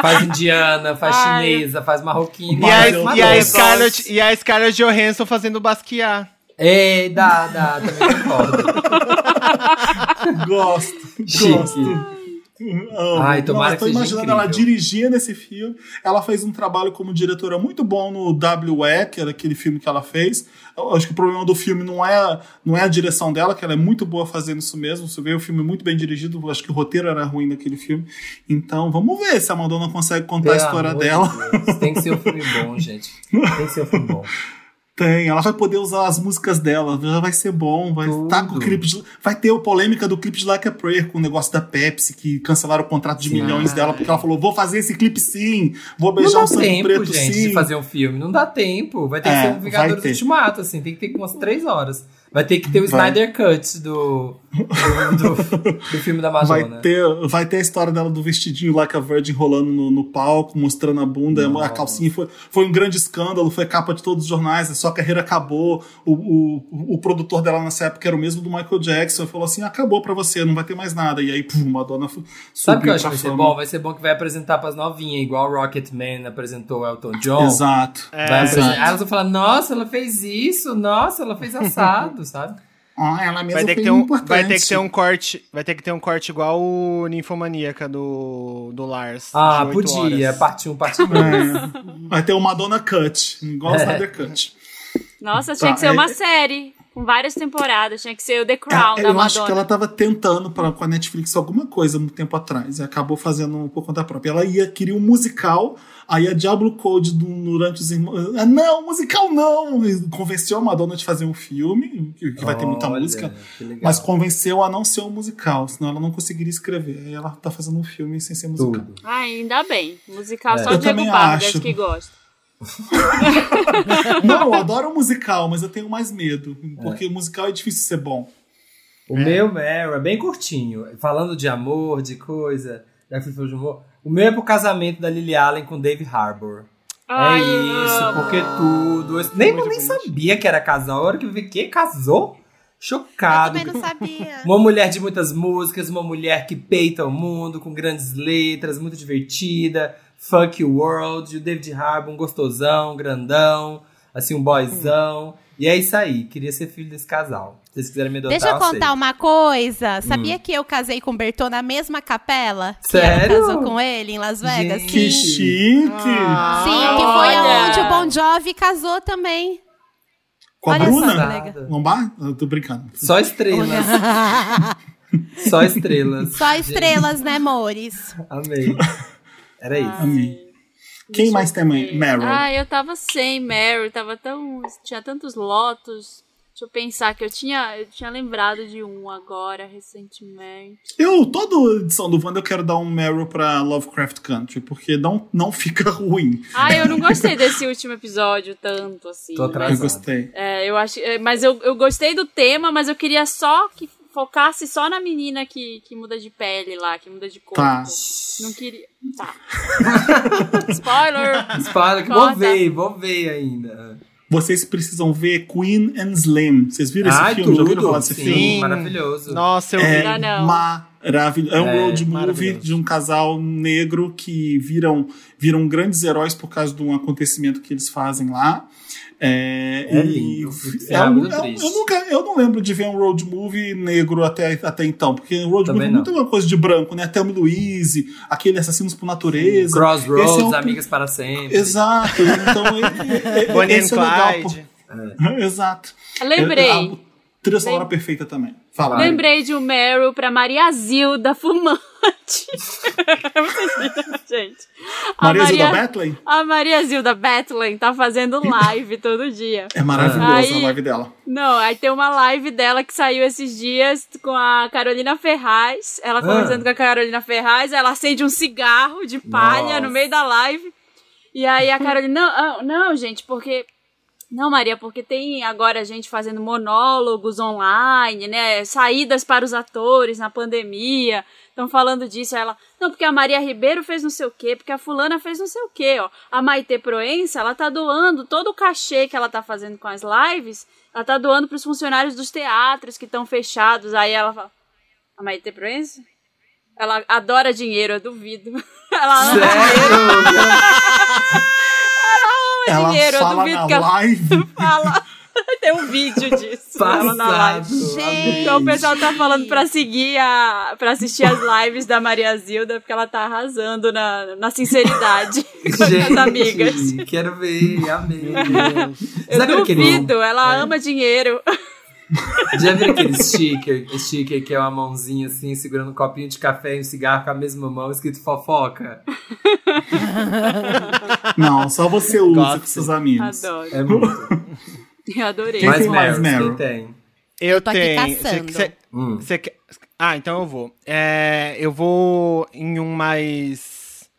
faz indiana, faz
Ai.
chinesa, faz marroquina.
E a, e, a. Scarlett, e a Scarlett Johansson fazendo Basquiat.
Ei, dá, dá, também concordo.
Gosto,
Chique.
gosto. Amo.
Ai, tomara
Nossa, tô imaginando ela dirigindo esse filme. Ela fez um trabalho como diretora muito bom no W.E., que era aquele filme que ela fez. Eu acho que o problema do filme não é, não é a direção dela, que ela é muito boa fazendo isso mesmo. Você vê o filme muito bem dirigido, eu acho que o roteiro era ruim naquele filme. Então, vamos ver se a Madonna consegue contar a
Pelo
história
amor de
dela.
Deus, Tem que ser um filme bom, gente. Tem que ser um filme bom.
Tem, ela vai poder usar as músicas dela, já vai ser bom, vai
Tudo.
estar com o clipe de, vai ter a polêmica do clipe de Like a Prayer com o negócio da Pepsi que cancelaram o contrato de
Sim.
milhões dela porque ela falou, vou fazer esse clipe sim, vou beijar um
dá
sangue
tempo,
preto
gente,
sim.
de fazer um filme. Não dá tempo. Vai ter
É,
que ser um
vai
Vingadores. Ultimato, assim. Tem que ter umas três horas. Vai ter que ter o
Vai.
Snyder Cut do, do, do, filme da
Vai
Madonna.
ter, vai ter a história dela do vestidinho Like a Virgin rolando no, no palco, mostrando a bunda, a calcinha. Foi, foi um grande escândalo, foi capa de todos os jornais, a sua carreira acabou. O, o, o produtor dela nessa época era o mesmo do Michael Jackson. Ele falou assim: acabou pra você, não vai ter mais nada. E aí, pum, Madonna fu-
Sabe o que eu
subiu
acho que vai ser bom? Vai ser bom que vai apresentar pras novinhas, igual o Rocketman apresentou o Elton John.
Exato.
Vai
É,
apresentar-
exato.
Aí elas vão falar, nossa, ela fez isso, nossa, ela fez assado, sabe?
Ela mesma
Vai ter, que ter um,
importante.
vai ter que ter um corte. Vai ter que ter um corte igual o Ninfomaníaca do, do Lars.
Ah, podia,
horas.
parte 1, parte 2.
É. Vai ter o Madonna Cut, igual o
É.
Snyder Cut.
Nossa,
Tá,
tinha que ser
é-
uma série com várias temporadas. Tinha que ser o The Crown
É,
da
eu acho que
Madonna.
ela tava tentando pra, com a Netflix alguma coisa muito tempo atrás e acabou fazendo por conta própria. Ela ia queria um musical, aí a Diablo Code do- durante os irmãos. Ah, não, musical não! E convenceu a Madonna de fazer um filme, que, que vai ter muita
Olha,
música, mas convenceu a não ser um musical, senão ela não conseguiria escrever. Aí ela tá fazendo um filme sem ser musical.
Tudo.
Ai, ainda bem. Musical
É.
só
Eu
Diego Vargas
acho.
que gosta.
Não, eu adoro musical, mas eu tenho mais medo,
É.
porque musical é difícil ser bom.
O meu Meryl é bem curtinho. Falando de amor, de coisa, já que de amor. O meu é pro casamento da Lily Allen com Dave Harbour.
Ai,
é
eu
isso,
amo.
porque tudo. Eu nem, nem sabia que era casal. A hora que eu vi que casou,
Eu
chocado.
também não sabia.
Uma mulher de muitas músicas, uma mulher que peita o mundo, com grandes letras, muito divertida. Fuck you world. O David Harbour, um gostosão, grandão, assim, um boyzão. E é isso aí, queria ser filho desse casal. Se vocês quiserem me adotar,
Deixa eu contar
aceito.
uma coisa. Sabia que eu casei com o Bertô na mesma capela?
Sério?
casou com ele em Las Vegas?
Gente.
Que
Sim.
chique!
Sim, que foi
Olha.
onde o Bon Jovi casou também.
Com a
Olha
Bruna?
legal.
Lombar? Eu tô brincando.
Só estrelas. Só estrelas.
Só estrelas, né, amores?
Amei. Era isso.
Amei. Quem mais tem Meryl?
Ah, eu tava sem Meryl, tava tão. Tinha tantos lotos. Deixa eu pensar que eu tinha, eu tinha lembrado de um agora, recentemente.
Eu, toda edição do Wanda, eu quero dar um Meryl pra Lovecraft Country, porque não, não fica ruim.
Ah, eu não gostei desse último episódio tanto, assim.
Tô
Eu
atrasado.
gostei.
É, eu acho. é, Mas eu, eu gostei do tema, mas eu queria só que focasse só na menina que, que muda de pele lá, que muda de corpo.
Tá.
Não queria. Tá. Spoiler!
Spoiler que
Corta.
vou ver, vou ver ainda.
Vocês precisam ver Queen and Slim. Vocês viram esse
Ai,
filme? Já ouviram
tudo.
falar desse
Sim,
filme?
maravilhoso.
Nossa, eu
É
vi.
Não.
maravilhoso. É um
É,
road movie de um casal negro que viram, viram grandes heróis por causa de um acontecimento que eles fazem lá. É,
É
e-
lindo.
é
É muito
eu,
triste.
eu nunca, eu não lembro de ver um road movie negro até, até então, porque road
Também
movie é muito uma coisa de branco, né? Thelma e Louise, aquele Assassinos por Natureza. Esse
Crossroads,
é um-
Amigas para Sempre.
Exato. Então, e- e-
and
esse é legal.
Clyde.
pô. Exato.
Lembrei.
É, a trilha sonora perfeita também. Fala.
Lembrei de um Meryl pra Maria Zilda Fumante. Vocês viram, gente? A
Maria Zilda Bethlen?
A Maria Zilda Bethlen tá fazendo live todo dia.
É maravilhosa
Aí-
a live dela.
Não, aí tem uma live dela que saiu esses dias com a Carolina Ferraz. Ela conversando com a Carolina Ferraz, ela acende um cigarro de palha
Nossa.
no meio da live. E aí a Carolina, não, ah, não, gente, porque. Não, Maria, porque tem agora gente fazendo monólogos online, né? Saídas para os atores na pandemia. Estão falando disso. Aí ela, não, porque a Maria Ribeiro fez não sei o quê, porque a fulana fez não sei o quê, ó. A Maite Proença, ela tá doando todo o cachê que ela tá fazendo com as lives, ela tá doando pros funcionários dos teatros que estão fechados. Aí ela fala, a Maite Proença? Ela adora dinheiro, eu duvido. Ela ama
Sério?
Ela
dinheiro, eu
fala
duvido
na
que ela-
live.
fala. Tem um vídeo disso. ela na live.
Gente.
Então o pessoal tá falando pra seguir a. pra assistir as lives da Maria Zilda, porque ela tá arrasando na, na sinceridade com as
Gente,
amigas.
Quero ver, amei.
Eu
Sabe
duvido, ela ama dinheiro.
Já viu aquele sticker, sticker que é uma mãozinha assim, segurando um copinho de café e um cigarro com a mesma mão, escrito fofoca?
Não, só você usa
Gosto.
com seus amigos.
Adoro.
É muito.
Eu adorei.
Quem
Mais
tem mais
Meryl, quem tem?
Eu
tô aqui
tenho.
caçando.
Cê- cê-
Hum.
quer- Ah, então eu vou. É, eu vou em um mais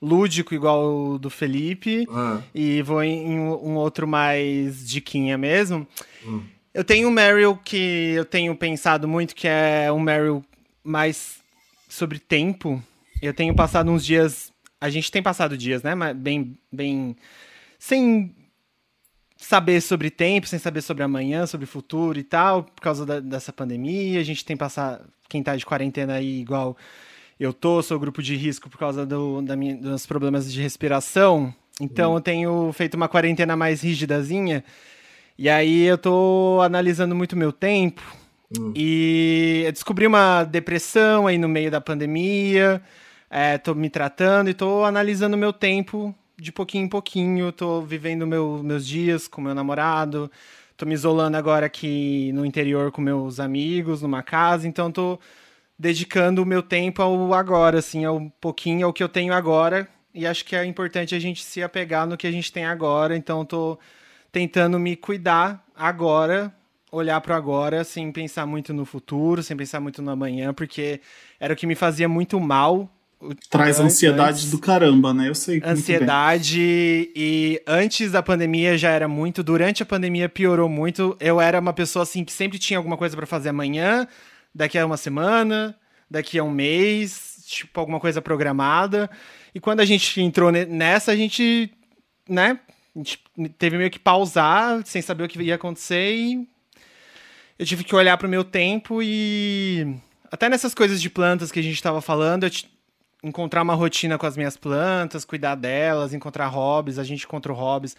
lúdico, igual o do Felipe.
Ah,
E vou em um outro mais diquinha mesmo.
Hum.
Eu tenho um Meryl que eu tenho pensado muito, que é um Meryl mais sobre tempo. Eu tenho passado uns dias. A gente tem passado dias, né? Mas bem. bem sem saber sobre tempo, sem saber sobre amanhã, sobre futuro e tal, por causa da- dessa pandemia. A gente tem passado. Quem tá de quarentena aí, igual eu tô, sou grupo de risco por causa do, da minha, dos problemas de respiração. Então eu tenho feito uma quarentena mais rigidazinha. E aí eu tô analisando muito meu tempo. E eu descobri uma depressão aí no meio da pandemia. É, tô me tratando e tô analisando meu tempo de pouquinho em pouquinho. Tô vivendo meu, meus dias com meu namorado. Tô me isolando agora aqui no interior com meus amigos, numa casa. Então tô dedicando o meu tempo ao agora, assim, ao pouquinho, ao que eu tenho agora. E acho que é importante a gente se apegar no que a gente tem agora. Então tô tentando me cuidar agora, olhar para agora, sem pensar muito no futuro, sem pensar muito no amanhã, porque era o que me fazia muito mal.
Traz
antes-
ansiedade
antes.
do caramba, né? Eu sei.
Ansiedade e antes da pandemia já era muito, durante a pandemia piorou muito. Eu era uma pessoa assim que sempre tinha alguma coisa para fazer amanhã, daqui a uma semana, daqui a um mês, tipo alguma coisa programada. E quando a gente entrou ne- nessa, a gente, né, a gente teve meio que pausar, sem saber o que ia acontecer e eu tive que olhar para o meu tempo e até nessas coisas de plantas que a gente estava falando, eu t- encontrar uma rotina com as minhas plantas, cuidar delas, encontrar hobbies, a gente encontrou hobbies.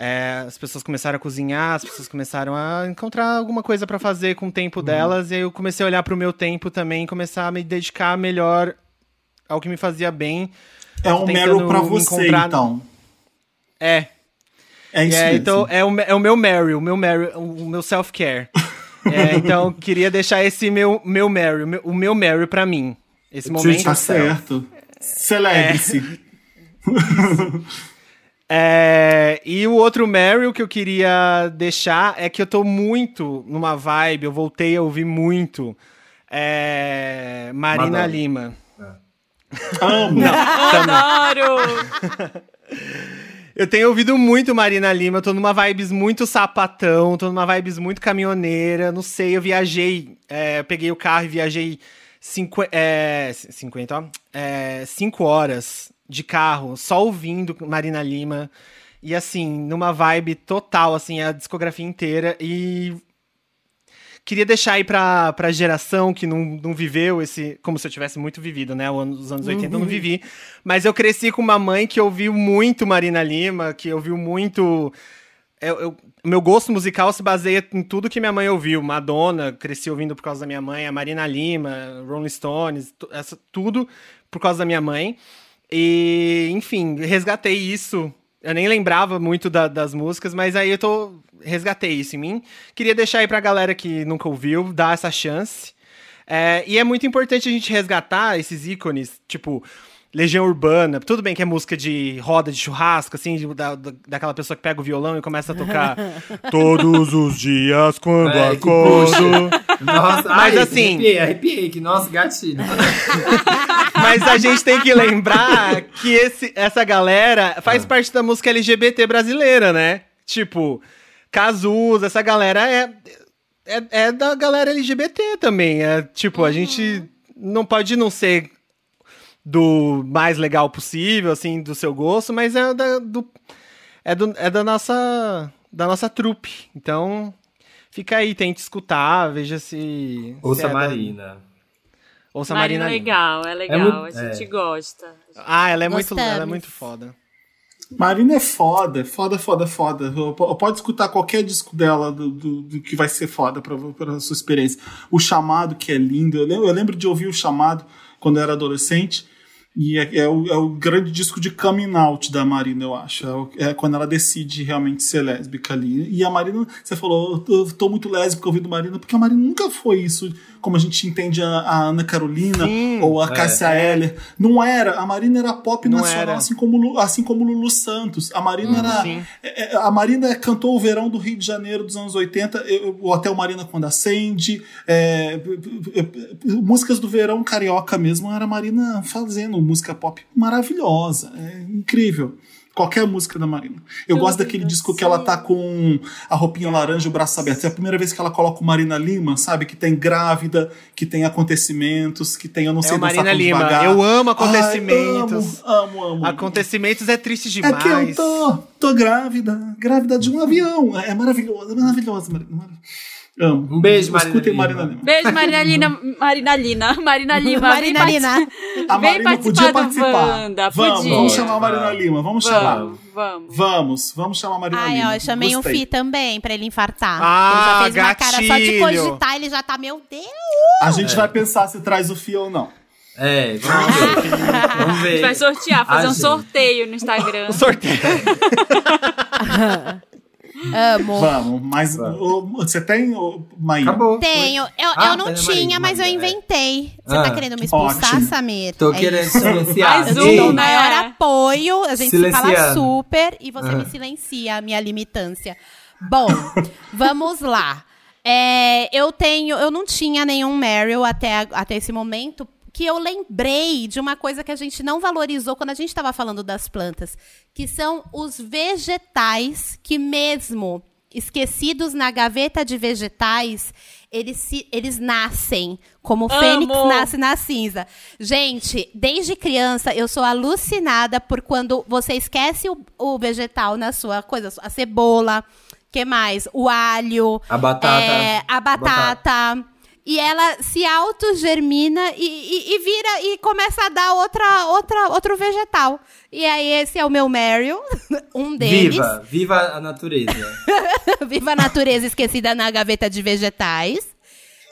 é, as pessoas começaram a cozinhar, as pessoas começaram a encontrar alguma coisa pra fazer com o tempo delas, e aí eu comecei a olhar pro meu tempo também, começar a me dedicar melhor ao que me fazia bem.
É um
Tô
Meryl
tentando
pra
me
você,
encontrar-
então.
É,
É isso
é,
mesmo.
então é o, é o meu Meryl, o meu Meryl, o meu self-care. É, então queria deixar esse meu meu Meryl, o meu- o meu Meryl pra mim. Esse momento.
tá certo. Celebre-se.
É, e o outro Meryl que eu queria deixar é que eu tô muito numa vibe, eu voltei a ouvir muito. É, Marina
Madonna.
Lima.
Amo.
Adoro!
Eu tenho ouvido muito Marina Lima, eu tô numa vibes muito sapatão, tô numa vibes muito caminhoneira, não sei, eu viajei, é, eu peguei o carro e viajei cinqu é, 50, ó, é, cinco horas de carro, só ouvindo Marina Lima, e assim, numa vibe total, assim, a discografia inteira, e queria deixar aí pra, pra geração que não, não viveu esse. Como se eu tivesse muito vivido, né? Os anos 80 eu não vivi. Mas eu cresci com uma mãe que ouviu muito Marina Lima, que ouviu muito. Eu, eu- meu gosto musical se baseia em tudo que minha mãe ouviu. Madonna, cresci ouvindo por causa da minha mãe, a Marina Lima, Rolling Stones, essa, tudo por causa da minha mãe. E, enfim, resgatei isso. Eu nem lembrava muito da- das músicas, mas aí eu tô. Resgatei isso em mim. Queria deixar aí pra galera que nunca ouviu, dar essa chance. É, e é muito importante a gente resgatar esses ícones, tipo. Legião Urbana, tudo bem que é música de roda de churrasco, assim, de- da, da- daquela pessoa que pega o violão e começa a tocar todos os dias quando
É,
acordo.
Nossa,
Mas
ai,
assim-
Arrepiei, arrepiei, que nossa, gatilho.
Mas a gente tem que lembrar que esse, essa galera faz parte da música LGBT brasileira, né? Tipo, Cazuza, essa galera é, é, é da galera LGBT também. É, tipo, a gente não pode não ser do mais legal possível, assim, do seu gosto, mas é da, do, é, do, é da nossa da nossa trupe. Então, fica aí, tente escutar, veja se...
Ouça
se é da-
Marina.
Ouça
Marina
Marina
é legal, é legal,
muito-
a gente
é.
gosta.
Ah, ela é muito, ela é muito foda.
Marina é foda, foda, foda, foda. Pode escutar qualquer disco dela do, do- do que vai ser foda pra sua experiência. O Chamado, que é lindo. Eu lembro, eu lembro de ouvir o Chamado quando eu era adolescente. E é, é o, é o grande disco de coming out da Marina, eu acho. É, o- é quando ela decide realmente ser lésbica ali. E a Marina, você falou, eu tô, muito lésbica ouvindo Marina, porque a Marina nunca foi isso, como a gente entende a, a Ana Carolina
Sim,
ou a Cássia Eller. Não era. A Marina era pop
Não
nacional,
era.
assim como, assim como Lulu Santos. A Marina era.
sim.
é, é, A Marina cantou o verão do Rio de Janeiro dos anos 80, eu- o Hotel Marina quando acende. é, é, é, músicas do verão carioca mesmo, era a Marina fazendo música pop maravilhosa. É incrível. Qualquer música da Marina. Eu gosto daquele disco que ela tá com a roupinha laranja e o braço aberto. É a primeira vez que ela coloca o Marina Lima, sabe? Que tem grávida, que tem acontecimentos, que tem eu não
É
sei dançar
Marina Lima.
devagar.
Eu amo
Ai,
acontecimentos.
amo, amo, amo.
Acontecimentos é triste
É
demais.
que eu tô, tô grávida, grávida de um avião. É maravilhoso, é maravilhoso. Marina. Amo.
Um beijo, Marina
Escutem
Lima.
Marina Lima.
Beijo, Marina Lina. Marina Lina. Marina Lima.
Marina Lina.
A
Vem
Marina podia
participar do
participar.
Wanda,
vamos,
podia.
vamos chamar a Marina
Vamos.
Lima, vamos chamar.
Vamos, vamos.
Vamos, vamos chamar a Marina
Ai,
Lima.
ó, eu chamei
Gostei.
um Fi também pra ele infartar.
Ah,
ele já fez uma cara só de
gatilho.
cogitar, ele já tá, meu Deus.
A gente vai pensar se traz o Fi ou não.
É, vamos ver. vamos
A gente
ver.
vai sortear, fazer
Ah,
um
gente.
sorteio no Instagram.
Sorteio.
Amo.
Vamos, mas ô, você tem, ô, Maíra?
Acabou.
Tenho. Eu,
Ah,
eu não tinha, mas eu
é.
inventei. Você
Ah.
tá querendo me expulsar,
Ótimo.
Samir?
Tô
É
querendo
isso.
silenciar.
Mais um,
Eu
né?
maior apoio, a gente se fala super e você
Ah.
me silencia a minha limitância. Bom, vamos lá. É, eu tenho, eu não tinha nenhum Meryl até, até esse momento, que eu lembrei de uma coisa que a gente não valorizou quando a gente estava falando das plantas, que são os vegetais que mesmo esquecidos na gaveta de vegetais, eles, se, eles nascem, como o fênix nasce na cinza. Gente, desde criança eu sou alucinada por quando você esquece o, o vegetal na sua coisa, a cebola, que mais? O alho,
A batata.
é, a batata. E ela se autogermina e, e, e vira e começa a dar outra, outra, outro vegetal. E aí esse é o meu Meryl, um deles.
Viva, viva a natureza.
Viva a natureza esquecida na gaveta de vegetais.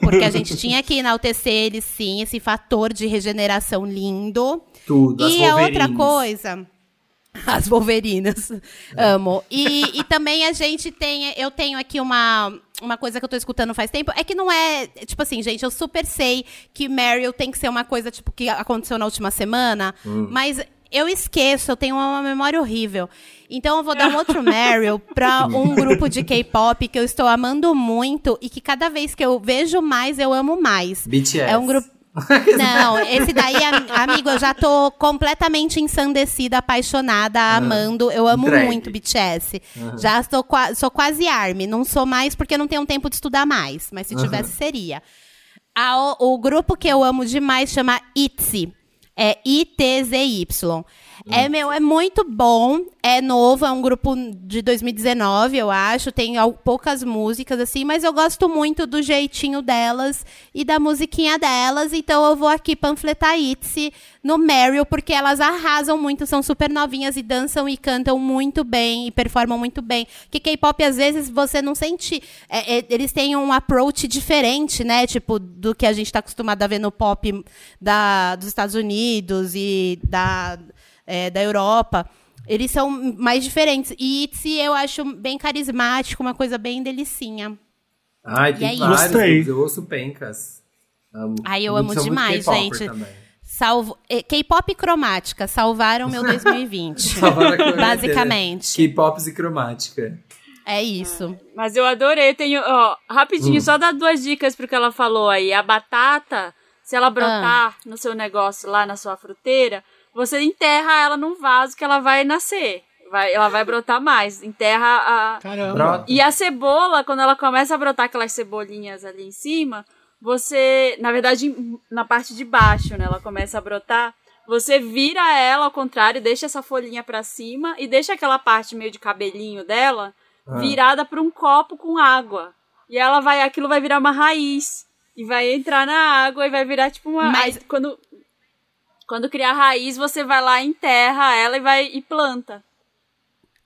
Porque a gente tinha que enaltecer ele, sim, esse fator de regeneração lindo.
Tudo,
e a outra coisa. As Wolverinas. Amo. E, e também a gente tem. Eu tenho aqui uma, uma coisa que eu tô escutando faz tempo. É que não é. Tipo assim, gente, eu super sei que Meryl tem que ser uma coisa, tipo, que aconteceu na última semana. Mas eu esqueço, eu tenho uma memória horrível. Então eu vou dar um outro Meryl pra um grupo de K-pop que eu estou amando muito e que cada vez que eu vejo mais, eu amo mais.
BTS.
É um grupo. Não, esse daí, am- amigo, eu já tô completamente ensandecida, apaixonada, amando. Eu amo
Entregue.
muito BTS. Já sou, sou quase ARMY. Não sou mais porque não tenho tempo de estudar mais. Mas se tivesse, seria. A- o, o grupo que eu amo demais chama ITZY. É I-T-Z-Y. É, meu, é muito bom, é novo, é um grupo de 2019, eu acho, tem poucas músicas, assim, mas eu gosto muito do jeitinho delas e da musiquinha delas, então eu vou aqui panfletar Itzy no Meryl, porque elas arrasam muito, são super novinhas e dançam e cantam muito bem e performam muito bem. Que K-pop, às vezes, você não sente. é, é, eles têm um approach diferente, né? Tipo, do que a gente tá acostumado a ver no pop da, dos Estados Unidos e da, é, da Europa. Eles são mais diferentes. E Itzy eu acho bem carismático, uma coisa bem delicinha.
Ai,
E é
tem vários.
Gostei.
Eu ouço pencas. Amo.
Ai, eu amo demais, gente.
também.
Salvo. eh, K-pop cromática salvaram meu 2020.
Salvaram a quarentena.
Basicamente.
K-pops e cromática.
É isso.
Mas eu adorei. Tenho, ó, rapidinho, só dar duas dicas pro que ela falou aí. A batata, se ela brotar no seu negócio lá na sua fruteira, você enterra ela num vaso que ela vai nascer. Vai, ela vai brotar mais. Enterra a.
Caramba.
E a cebola, quando ela começa a brotar aquelas cebolinhas ali em cima, você, na verdade, na parte de baixo, né, ela começa a brotar, você vira ela ao contrário, deixa essa folhinha pra cima e deixa aquela parte meio de cabelinho dela
Ah.
virada pra um copo com água. E ela vai, aquilo vai virar uma raiz e vai entrar na água e vai virar tipo uma
Mas-
aí, quando quando criar raiz, você vai lá, enterra ela e vai e planta.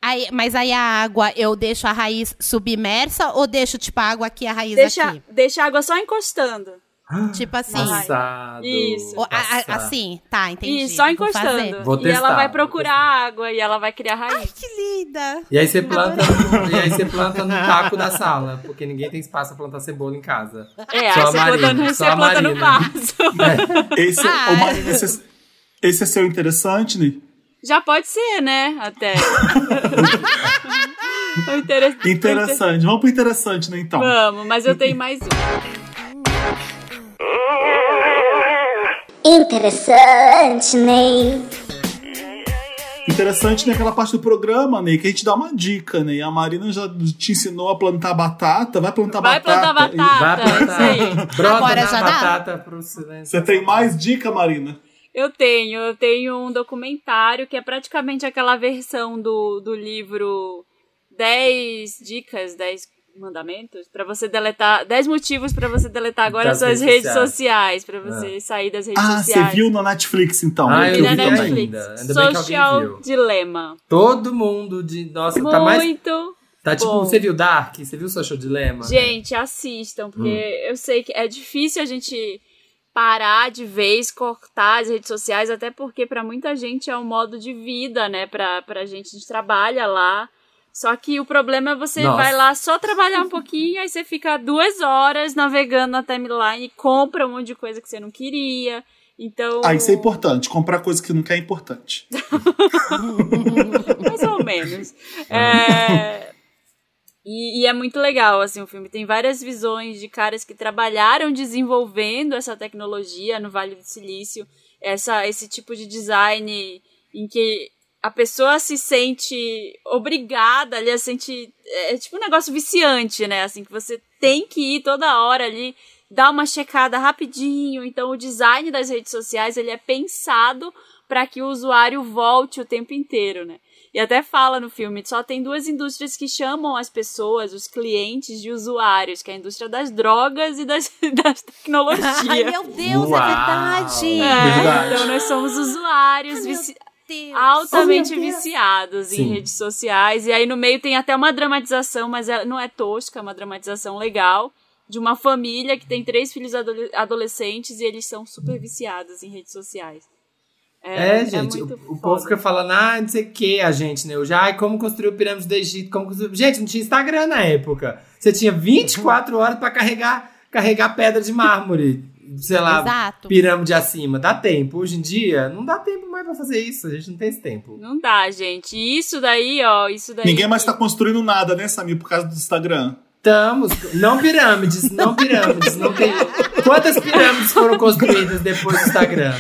Aí, mas aí a água, eu deixo a raiz submersa ou deixo, tipo, a água aqui, a raiz
Deixa,
aqui?
deixa a água só encostando.
Tipo assim.
Passado.
Isso.
A- a- assim, tá, entendi.
E só
Vou
encostando.
Vou
e ela
testar,
vai
vou
procurar água e ela vai criar raiz.
Que linda!
E aí você planta, no, e aí você planta no taco da sala, porque ninguém tem espaço pra plantar cebola em casa.
É,
Só
aí
a
você
Marina,
planta, no-
só
você
a
planta no vaso.
Esse,
Ah, é.
Marina, esse, esse é seu interessante, né?
Já pode ser, né? Até. O inter-
Interessante. Vamos pro interessante, né, então?
Vamos, mas eu tenho mais um.
Interessante, Ney.
Interessante naquela parte do programa, Ney, que a gente dá uma dica, Ney. A Marina já te ensinou a plantar batata. Vai plantar
Vai
batata.
plantar
E-
batata.
Vai
isso
plantar.
aí.
Brota
Agora já dá?
batata pro.
Você tem mais dica, Marina?
Eu tenho, eu tenho um documentário que é praticamente aquela versão do, do livro 10 dicas, 10 mandamentos pra você deletar, 10 motivos pra você deletar agora
Das
suas
redes
redes sociais, pra você sair das redes
Ah, você
sociais.
viu na Netflix, então.
Ah,
Eu
eu
vi
na. Netflix.
ainda. Ainda
Social. Dilema.
Todo mundo de. Nossa, tá mais.
Muito.
Tá tipo,
bom.
você viu Dark? Você viu Social Dilemma?
Gente, assistam, porque eu sei que é difícil a gente parar de vez, cortar as redes sociais, até porque pra muita gente é um modo de vida, né? Pra, pra gente, a gente trabalha lá. Só que o problema é você
Nossa.
vai lá só trabalhar um pouquinho, aí você fica duas horas navegando na timeline e compra um monte de coisa que você não queria. Então.
Ah, isso é importante. Comprar coisa que não quer é importante.
mais ou menos. É, E, e é muito legal, assim, o filme. Tem várias visões de caras que trabalharam desenvolvendo essa tecnologia no Vale do Silício. Essa, esse tipo de design em que a pessoa se sente obrigada ali, se sente... É tipo um negócio viciante, né? Assim, que você tem que ir toda hora ali, dar uma checada rapidinho. Então, o design das redes sociais, ele é pensado para que o usuário volte o tempo inteiro, né? E até fala no filme, só tem duas indústrias que chamam as pessoas, os clientes, de usuários, que é a indústria das drogas e das, das tecnologias.
Ai, meu Deus,
Uau.
é verdade.
É,
Verdade.
Então nós somos usuários
Ai,
vici-
Deus.
altamente
Oh, Deus.
viciados
Sim.
em redes sociais. E aí no meio tem até uma dramatização, mas ela não é tosca, é uma dramatização legal. De uma família que tem três filhos adole- adolescentes e eles são super viciados em redes sociais.
É, gente,
muito
o, o povo fica falando, ah, não sei o que, a gente, né? Eu já, ai, como construiu o pirâmide do Egito, como construiu... Gente, não tinha Instagram na época. Você tinha 24 horas pra carregar, carregar pedra de mármore, sei lá,
Exato.
pirâmide acima. Dá tempo. Hoje em dia, não dá tempo mais pra fazer isso. A gente não tem esse tempo.
Não dá, gente. E isso daí, ó, isso daí.
Ninguém mais tá construindo nada, né, Samir, por causa do Instagram.
Estamos, não pirâmides, não pirâmides, não tem... Quantas pirâmides foram construídas depois do Instagram?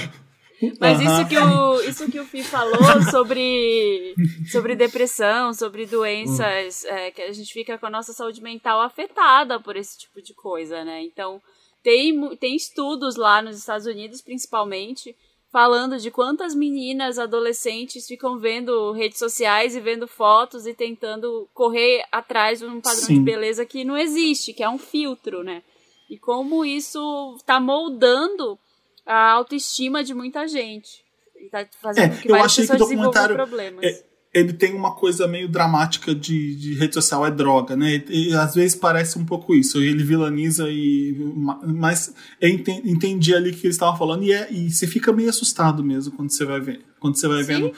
Mas
Aham.
isso que o isso que o Fih falou sobre sobre depressão, sobre doenças, é, que a gente fica com a nossa saúde mental afetada por esse tipo de coisa, né? Então tem tem estudos lá nos Estados Unidos, principalmente, falando de quantas meninas adolescentes ficam vendo redes sociais e vendo fotos e tentando correr atrás de um padrão
Sim.
de beleza que não existe, que é um filtro, né? E como isso está moldando a autoestima de muita gente. E tá fazendo
É,
com que
eu
várias
achei que o documentário
problemas.
é, ele tem uma coisa meio dramática de, de rede social, é droga, né? E, e às vezes parece um pouco isso. Ele vilaniza e. ma- Mas eu enten- entendi ali o que eles estavam falando e, é, e você fica meio assustado mesmo quando você vai ver. Quando você vai vendo.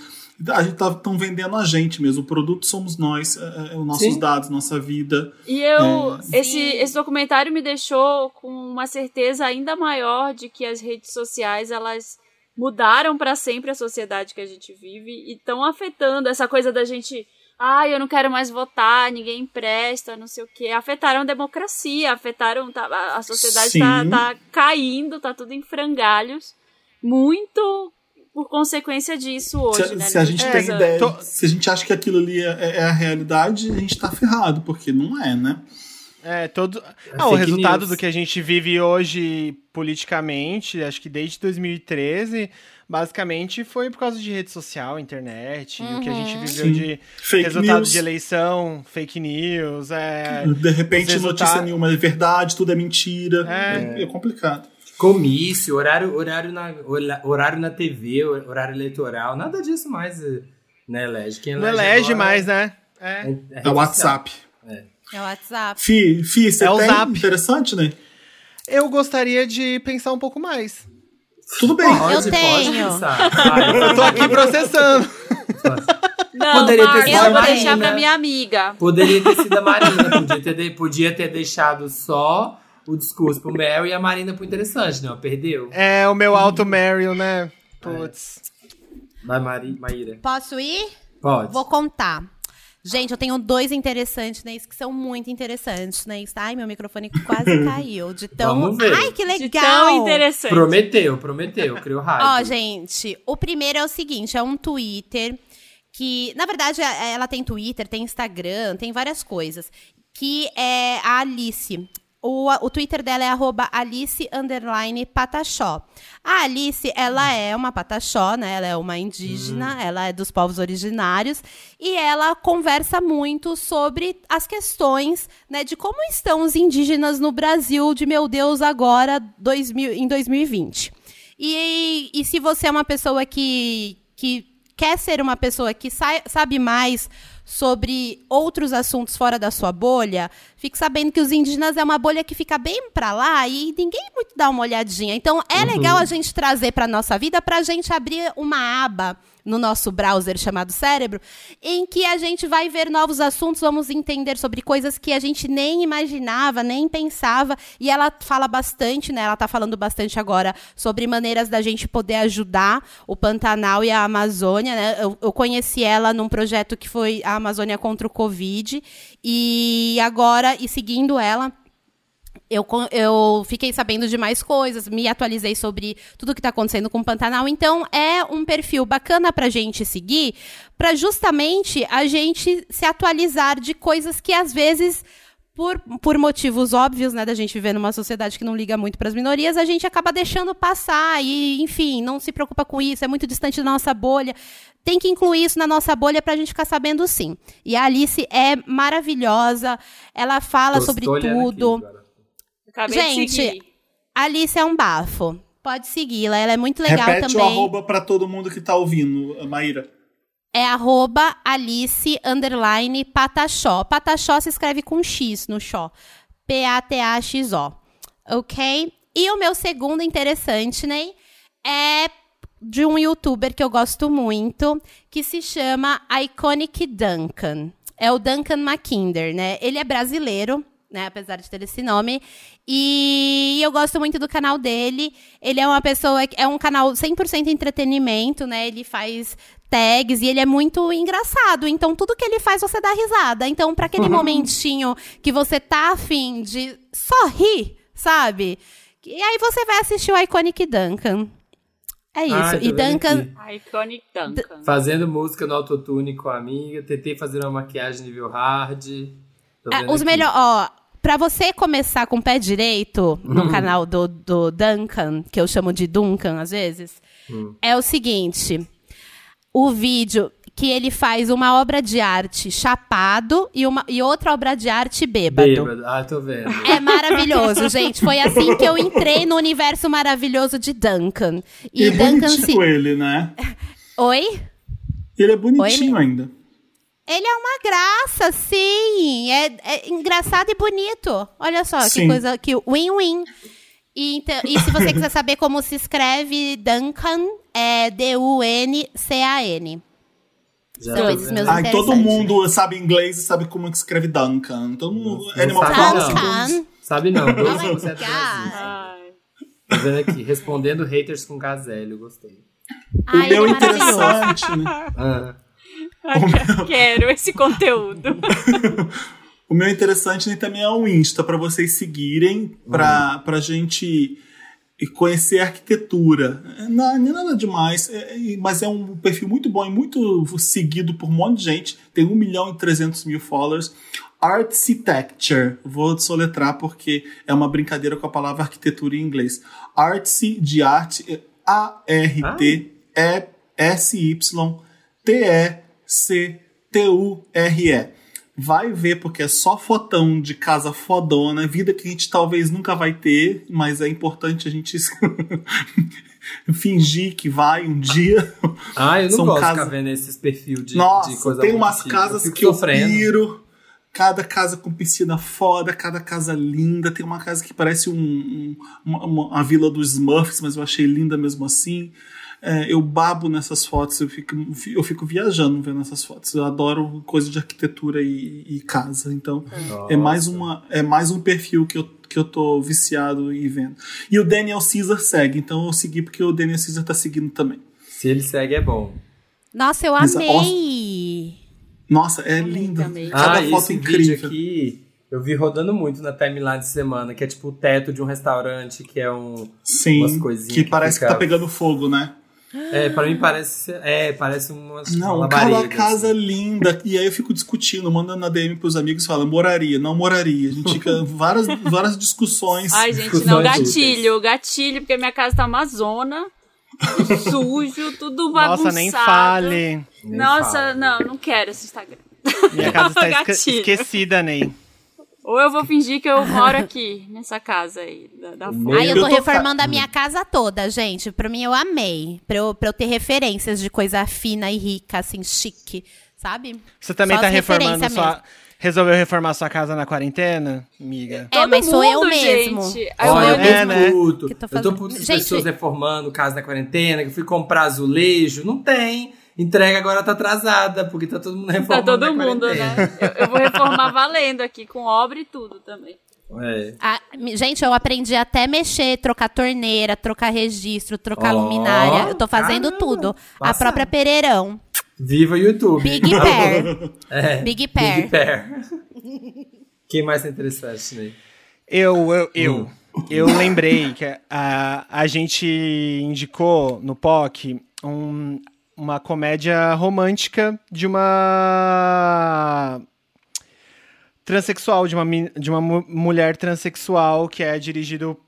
A gente tá tão vendendo a gente mesmo. O produto somos nós, é, é, os nossos
Sim.
dados, nossa vida.
E eu,
É.
esse,
Sim.
esse documentário me deixou com uma certeza ainda maior de que as redes sociais, elas mudaram para sempre a sociedade que a gente vive e estão afetando essa coisa da gente, ah, eu não quero mais votar, ninguém empresta, não sei o quê. Afetaram a democracia, afetaram, tá, a- sociedade tá,
Sim.
tá caindo, tá tudo em frangalhos, muito por consequência disso hoje,
Se,
né?
se a gente tem ideia,
Tô-
se a gente acha que aquilo ali é, é a realidade, a gente tá ferrado, porque não é, né?
É, todo. Ah, o resultado
news.
do que a gente vive hoje politicamente, acho que desde 2013, basicamente foi por causa de rede social, internet, o que a gente viveu
Sim.
de
Fake
resultado
news.
de eleição, fake news, é.
De repente,
resulta-
notícia nenhuma é verdade, tudo é mentira.
É.
É, complicado.
Comício, horário, horário, na, horário na TV, horário eleitoral, nada disso mais, né, elege. Quem
Não elege
agora
mais, né? É.
É, é
É o WhatsApp.
É o WhatsApp.
Fi, Fi, você
É o
tem?
Zap.
Interessante, né?
Eu gostaria de pensar um pouco mais.
Tudo bem.
Pode,
Eu
pode
tenho.
pensar. Vai.
Eu tô aqui processando.
Não,
Poderia ter sido
eu vou
Marina.
deixar pra minha amiga.
Poderia ter sido a Marina, podia ter, podia ter deixado só o discurso pro Mel e a Marina pro interessante, não? Perdeu?
É o meu alto Meryl, né? Putz.
Vai, Mari, Maíra.
Posso ir?
Pode.
Vou contar. Gente, eu tenho dois interessantes, né? Que são muito interessantes, né? Ai, meu microfone quase caiu. De tão.
Vamos ver.
Ai, que
De
legal!
tão interessante.
Prometeu, prometeu, criou raiva.
Ó, gente, o primeiro é o seguinte: é um Twitter que, na verdade, é- ela tem Twitter, tem Instagram, tem várias coisas. Que é a Alice. O, o Twitter dela é arroba Alice underline Pataxó. A Alice, ela é uma Pataxó, né? Ela é uma indígena, ela é dos povos originários. E ela conversa muito sobre as questões, né? De como estão os indígenas no Brasil de, meu Deus, agora, 2000, em 2020. E, e se você é uma pessoa que, que quer ser uma pessoa que sai- sabe mais sobre outros assuntos fora da sua bolha, fique sabendo que os indígenas é uma bolha que fica bem pra lá e ninguém muito dá uma olhadinha. Então é legal a gente trazer pra nossa vida pra gente abrir uma aba no nosso browser chamado cérebro, em que a gente vai ver novos assuntos, vamos entender sobre coisas que a gente nem imaginava, nem pensava, e ela fala bastante, né? Ela tá falando bastante agora sobre maneiras da gente poder ajudar o Pantanal e a Amazônia, né? Eu, eu conheci ela num projeto que foi a Amazônia contra o Covid, e agora, e seguindo ela, eu, eu fiquei sabendo de mais coisas, me atualizei sobre tudo que está acontecendo com o Pantanal. Então, é um perfil bacana para a gente seguir, para justamente a gente se atualizar de coisas que às vezes por, por motivos óbvios, né, da gente viver numa sociedade que não liga muito para as minorias, a gente acaba deixando passar e, enfim, não se preocupa com isso, é muito distante da nossa bolha. Tem que incluir isso na nossa bolha para a gente ficar sabendo sim. E a Alice é maravilhosa, ela fala
Tô-
sobre
aqui
tudo.
agora.
Acabei
Gente, Alice é um bafo. Pode segui-la, ela é muito legal
Repete
também.
o arroba pra todo mundo que tá ouvindo, Maíra.
É arroba Alice underline Pataxó. Pataxó se escreve com X no xó. P-A-T-A-X-O. Ok? E o meu segundo interessante, né? É de um youtuber que eu gosto muito, que se chama Iconic Duncan. É o Duncan McKinder, né? Ele é brasileiro, né? Apesar de ter esse nome. E eu gosto muito do canal dele. Ele é uma pessoa. É um canal 100% entretenimento, né? Ele faz tags e ele é muito engraçado. Então, tudo que ele faz, você dá risada. Então, para aquele momentinho que você tá afim de só rir, sabe? E aí você vai assistir o Iconic Duncan. É isso.
Ai,
e Duncan.
Iconic Duncan.
Fazendo música no autotune com a amiga, tentei fazer uma maquiagem nível hard. Vendo
os melhores, ó, pra você começar com o pé direito no
Hum.
canal do, do Duncan, que eu chamo de Duncan às vezes,
Hum.
é o seguinte: o vídeo que ele faz uma obra de arte chapado e, uma, e outra obra de arte bêbado.
Bêbado. Ah, tô vendo.
É maravilhoso, gente. Foi assim que eu entrei no universo maravilhoso de Duncan. E,
E,
Duncan
bonitinho
se.
ele, né?
Oi?
Ele é bonitinho
Oi,
ainda.
Ele é uma graça, sim. É, é engraçado e bonito. Olha só, que
Sim.
coisa que win-win. E, então- e se você quiser saber como se escreve Duncan, é D-U-N-C-A-N. São esses meus
Ai, todo mundo sabe inglês e sabe como é que escreve Duncan. Todo mundo.
Não
Animal
sabe
não.
todos-
Sabe não,
Oh
12%
my
do Brasil.
God.
Ai.
Tô vendo aqui, respondendo haters com gazélio, gostei.
O
Ai,
meu
ele é
interessante, né?
Ah,
Quero esse conteúdo.
O meu interessante né, também é o Insta, para vocês seguirem, pra, pra gente conhecer a arquitetura. É, Não, não é nada demais, é- é- mas é um perfil muito bom e muito seguido por um monte de gente. Tem 1 milhão e 300 mil followers. Architecture, vou soletrar porque é uma brincadeira com a palavra arquitetura em inglês. Artsy de arte, é A-R-T-S-Y-T-E-C-T-U-R-E. Vai ver, porque é só fotão de casa fodona, vida que a gente talvez nunca vai ter, mas é importante a gente fingir que vai um dia.
Ah, eu não
São
gosto de
casas-
ficar vendo esses perfil de,
Nossa,
de coisa
tem umas casas
fico
que eu
sofrendo.
piro. Cada casa com piscina foda, cada casa linda. Tem uma casa que parece um, um- uma, uma- uma vila dos Smurfs, mas eu achei linda mesmo assim. É, eu babo nessas fotos, eu fico, eu fico viajando vendo essas fotos. Eu adoro coisa de arquitetura e, e casa. Então, é mais, uma, é mais um perfil que eu, que eu tô viciado e vendo. E o Daniel Caesar segue, então eu segui porque o Daniel Caesar tá seguindo também.
Se ele segue, é bom.
Nossa, eu
Mas,
amei.
Nossa, é lindo.
também.
Cada
ah,
foto
esse
incrível.
vídeo aqui eu vi rodando muito na timeline de semana, que é tipo o teto de um restaurante, que é um.
Sim,
umas coisinhas
que
que
parece
fica-
que tá pegando fogo, né?
É, pra mim parece. É, parece uma.
Não,
uma
cada
labareda,
casa
assim.
linda. E aí eu fico discutindo, mandando na DM pros amigos, falando, moraria, não moraria. A gente fica várias, várias discussões.
Ai, gente,
Discussões
não,
úteis.
gatilho, gatilho, porque minha casa tá uma zona. Tudo sujo, tudo bagunçado.
Nossa, nem fale.
Nem
Nossa,
fala.
não, não quero esse Instagram.
Minha casa está esque-
Gatilho.
esquecida, Ney.
Ou eu vou fingir que eu moro aqui, nessa casa aí, da, da.
Ai, eu
Eu
tô reformando a minha casa toda, gente. Pra mim, eu amei. Pra eu, pra eu ter referências de coisa fina e rica, assim, chique, sabe?
Você também
Só
tá reformando sua. Resolveu reformar sua casa na quarentena, amiga?
É, mas sou eu
mundo,
mesmo.
gente. Aí
Olha,
eu
eu
É, né?
puto.
Que tô
Eu tô
fazendo-
puto
Gente-
pessoas reformando casa na quarentena, que eu fui comprar azulejo. Não tem. Entrega agora tá atrasada, porque tá todo mundo
Tá
reformando
todo
na
mundo,
quarentena.
né? Eu, eu vou reformar valendo aqui, com obra e tudo também.
É.
Ah, gente, eu aprendi até mexer, trocar torneira, trocar registro, trocar
Ó,
luminária. Eu tô fazendo
caramba,
tudo. A própria Pereirão.
Viva o YouTube.
Big Pair.
É,
Big Pair.
Big Pair. Quem mais é interessante, Ney?
Eu, eu, eu.
Hum.
Eu lembrei que a, a gente indicou no POC um- uma comédia romântica de uma transexual, de uma, de uma mu- mulher transexual que é dirigido.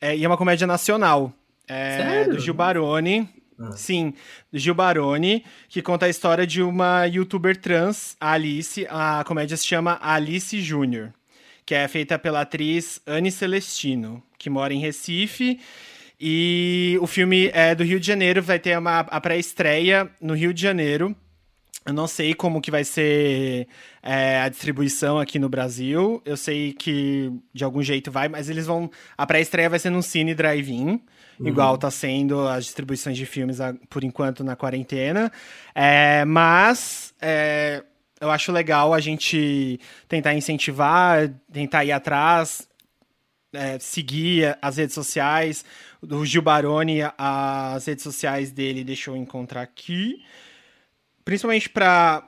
É, e é uma comédia nacional. É,
Sério?
do Gil Baroni.
Ah.
Sim, do Gil Baroni, que conta a história de uma youtuber trans, a Alice. A comédia se chama Alice Júnior, que é feita pela atriz Anne Celestino, que mora em Recife. E o filme é do Rio de Janeiro, vai ter uma, a pré-estreia no Rio de Janeiro. Eu não sei como que vai ser é, a distribuição aqui no Brasil. Eu sei que de algum jeito vai, mas eles vão. A pré-estreia vai ser num cine drive-in, igual tá sendo as distribuições de filmes a- por enquanto na quarentena. É, mas é, eu acho legal a gente tentar incentivar, tentar ir atrás, é, seguir as redes sociais. Do Gil Baroni, as redes sociais dele, deixa eu encontrar aqui principalmente para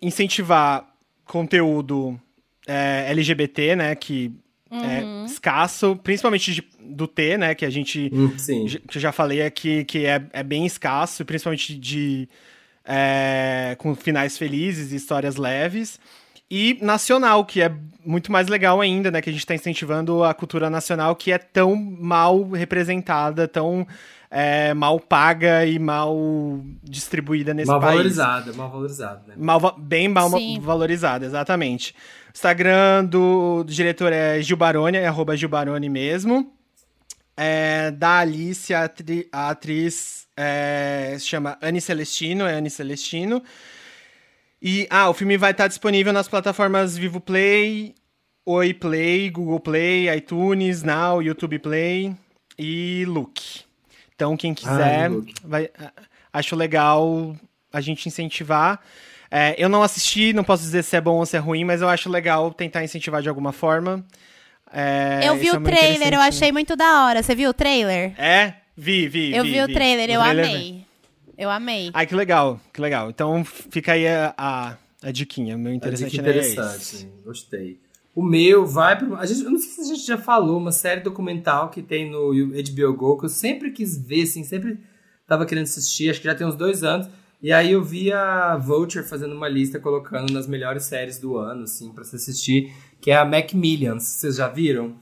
incentivar conteúdo é, LGBT, né, que é escasso, principalmente de- do T, né, que a gente
Hum, sim.
que eu já falei aqui que é, é bem escasso, principalmente de é, com finais felizes e histórias leves. E nacional, que é muito mais legal ainda, né? Que a gente está incentivando a cultura nacional que é tão mal representada, tão é, mal paga e mal distribuída nesse
Mal
país.
valorizada, mal valorizada, né?
Mal va- bem mal
Sim.
valorizada, exatamente. O Instagram do, do diretor é Gil Baroni, é arroba Gil Baroni mesmo. É, da Alice, a, atri- a atriz é, se chama Anne Celestino, é Anne Celestino. E, ah, o filme vai estar disponível nas plataformas Vivo Play, Oi Play, Google Play, iTunes, Now, YouTube Play e Look. Então, quem quiser,
Look.
vai, a- acho legal a gente incentivar. É, eu não assisti, não posso dizer se é bom ou se é ruim, mas eu acho legal tentar incentivar de alguma forma. É,
eu vi
é
o
muito
trailer, eu achei muito da hora. Você viu o trailer?
É? Vi, vi,
eu
vi.
vi, o trailer, eu
trailer-
amei. Eu amei.
Ai, que legal, que legal. Então fica aí a, a, a diquinha. Meu interessante
dica
né, é
interessante, hein? gostei. O meu vai pro. A gente, eu não sei se a gente já falou, uma série documental que tem no HBO Go, que eu sempre quis ver, assim, sempre tava querendo assistir, acho que já tem uns dois anos. E aí eu vi a Vulture fazendo uma lista, colocando nas melhores séries do ano, assim, pra se assistir, que é a Macmillions. Vocês já viram?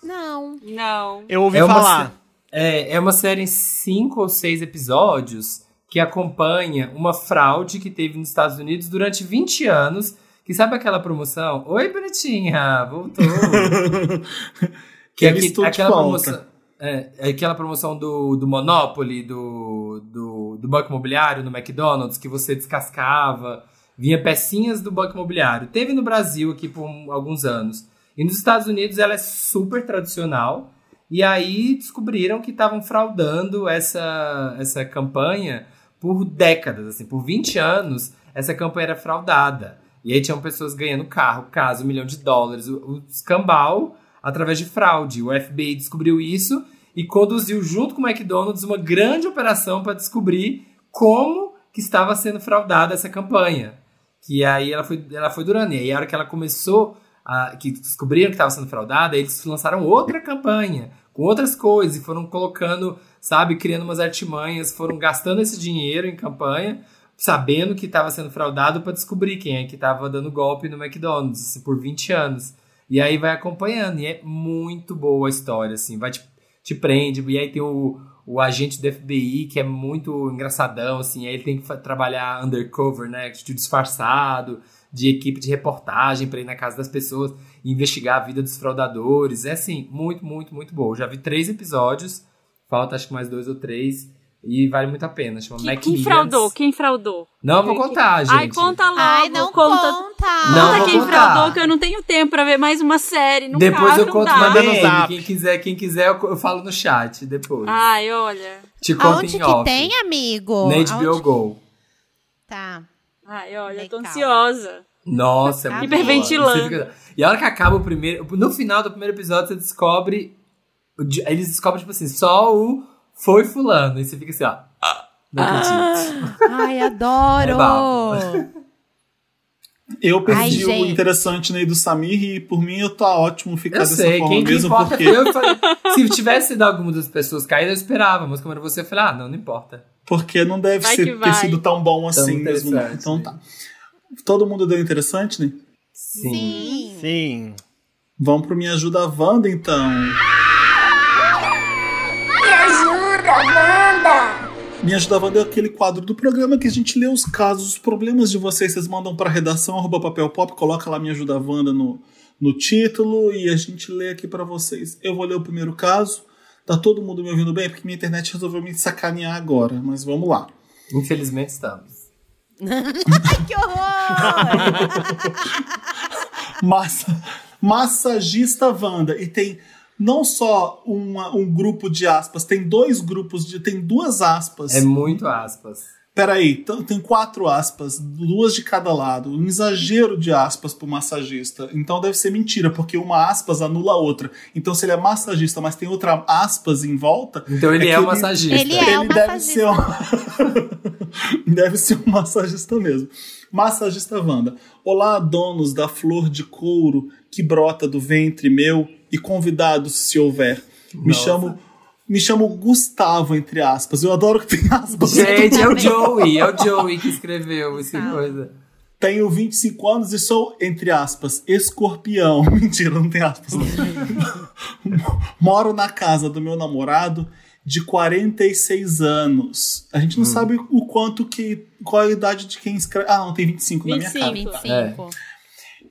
Não.
Não.
Eu ouvi
É uma
falar.
sé- É, é uma série em cinco ou seis episódios que acompanha uma fraude que teve nos Estados Unidos durante 20 anos. Que sabe aquela promoção? Oi, bonitinha, voltou. que é que- aquela promoção. É, aquela promoção do, do Monopoly, do, do, do Banco Imobiliário no McDonald's, que você descascava, vinha pecinhas do Banco Imobiliário. Teve no Brasil aqui por alguns anos. E nos Estados Unidos ela é super tradicional. E aí descobriram que estavam fraudando essa, essa campanha por décadas, assim, por 20 anos, essa campanha era fraudada. E aí tinham pessoas ganhando carro, casa, um milhão de dólares, o, o escambau através de fraude. O FBI descobriu isso e conduziu junto com o McDonald's uma grande operação para descobrir como que estava sendo fraudada essa campanha. Que aí ela foi, ela foi durando. E aí a hora que ela começou, a, que descobriram que estava sendo fraudada, eles lançaram outra campanha com outras coisas e foram colocando, sabe, criando umas artimanhas, foram gastando esse dinheiro em campanha, sabendo que estava sendo fraudado para descobrir quem é que estava dando golpe no McDonald's assim, por 20 anos. E aí vai acompanhando, e é muito boa a história, assim, vai te, te prende, e aí tem o, o agente do FBI, que é muito engraçadão, assim, aí ele tem que trabalhar undercover, né, de disfarçado, de equipe de reportagem para ir na casa das pessoas e investigar a vida dos fraudadores, é assim, muito, muito, muito. Eu já vi três episódios, falta acho que mais dois ou três, e vale muito a pena, chama
Que-
Macmillions.
quem fraudou? Quem fraudou?
Não vou contar, gente.
Ai, conta logo.
Ai, não
conta.
conta.
Não,
Conta
vou
quem
contar.
fraudou, que eu não tenho tempo pra ver mais uma série. Não
Depois eu
não
conto
Manda no zap.
Quem quiser, quem quiser, eu, eu falo no chat depois.
Ai, olha.
Te conto
Aonde
em
que
off.
tem, amigo?
Na HBO
Aonde-
Go.
Tá.
Ai, olha, eu tô ansiosa.
Nossa, é muito
Hiperventilando.
fica- E a hora que acaba o primeiro. No final do primeiro episódio, você descobre. Eles descobrem, tipo assim, só o foi fulano. E você fica assim, ó. "Ah, Não acredito.
Ai, adoro.
É.
Eu perdi
Ai,
o
gente.
interessante né, do Samir e por mim eu tô ótimo ficar
Eu
dessa
sei,
forma
quem
mesmo,
importa
porque,
é eu. falei, se tivesse sido alguma das pessoas caídas, eu esperava. Mas como era você, eu falei, ah, não, não importa.
porque não deve
Vai
ser, ter
vai.
sido tão bom assim
Tão
mesmo. Então
né?
tá. Todo mundo deu interessante, né?
Sim.
Sim.
Vamos pro Me Ajuda Wanda, então.
Me Ajuda Wanda
é aquele quadro do programa que a gente lê os casos, os problemas de vocês. Vocês mandam pra redação, arroba papel pop, coloca lá Me Ajuda Wanda no, no título e a gente lê aqui pra vocês. Eu vou ler o primeiro caso. Tá todo mundo me ouvindo bem? Porque minha internet resolveu me sacanear agora, mas vamos lá.
Infelizmente estamos.
Ai, que horror!
Massa, massagista Wanda. E tem não só uma- um grupo de aspas, tem dois grupos de. Tem duas aspas.
É muito aspas.
Peraí, tem quatro aspas, duas de cada lado. Um exagero de aspas pro massagista. Então deve ser mentira, porque uma aspas anula a outra. Então, se ele é massagista, mas tem outra aspas em volta.
Então ele é,
que
um massagista.
Ele é um
deve
massagista.
ser um... deve ser um massagista mesmo. Massagista Wanda. Olá, donos da flor de couro que brota do ventre meu e convidados, se houver. Me
Nossa.
chamo me chamo Gustavo, entre aspas. Eu adoro que tem aspas.
Gente, é o Joey, é o Joey que escreveu essa coisa.
Tenho 25 anos e sou, entre aspas, escorpião. Mentira, não tem aspas. Moro na casa do meu namorado de 46 anos. A gente não sabe o quanto que. Qual a idade de quem escreve. Ah, não, tem 25 na minha cara.
25.
25.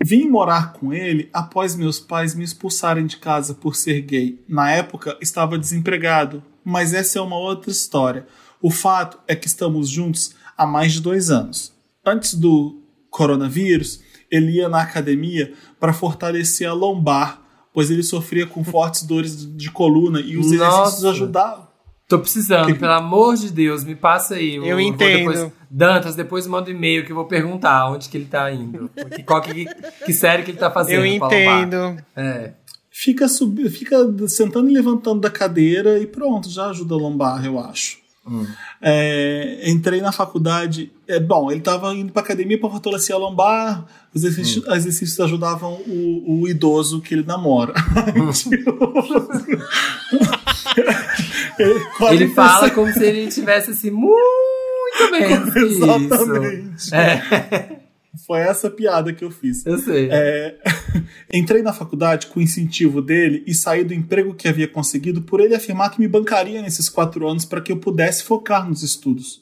Vim morar com ele após meus pais me expulsarem de casa por ser gay. Na época, estava desempregado, mas essa é uma outra história. O fato é que estamos juntos há mais de dois anos. Antes do coronavírus, ele ia na academia para fortalecer a lombar, pois ele sofria com fortes dores de coluna e os exercícios
Nossa.
ajudavam.
Tô precisando,
Que-
pelo amor de Deus, me passa aí.
Eu
vou
entendo.
Depois, Dantas, depois manda um e-mail que eu vou perguntar onde que ele tá indo. Que, qual que, que série que ele tá fazendo.
Eu entendo.
É.
Fica, sub... Fica sentando e levantando da cadeira e pronto, já ajuda a lombar, eu acho. É, entrei na faculdade. É, bom, ele estava indo para academia para fortalecer a lombar. Os exercícios, os exercícios ajudavam o, o idoso que ele namora. ele,
Ele fala como se ele tivesse assim, muito menos isso.
Exatamente.
É,
Foi essa piada que eu fiz.
eu sei.
É, entrei na faculdade com o incentivo dele e saí do emprego que havia conseguido por ele afirmar que me bancaria nesses quatro anos para que eu pudesse focar nos estudos.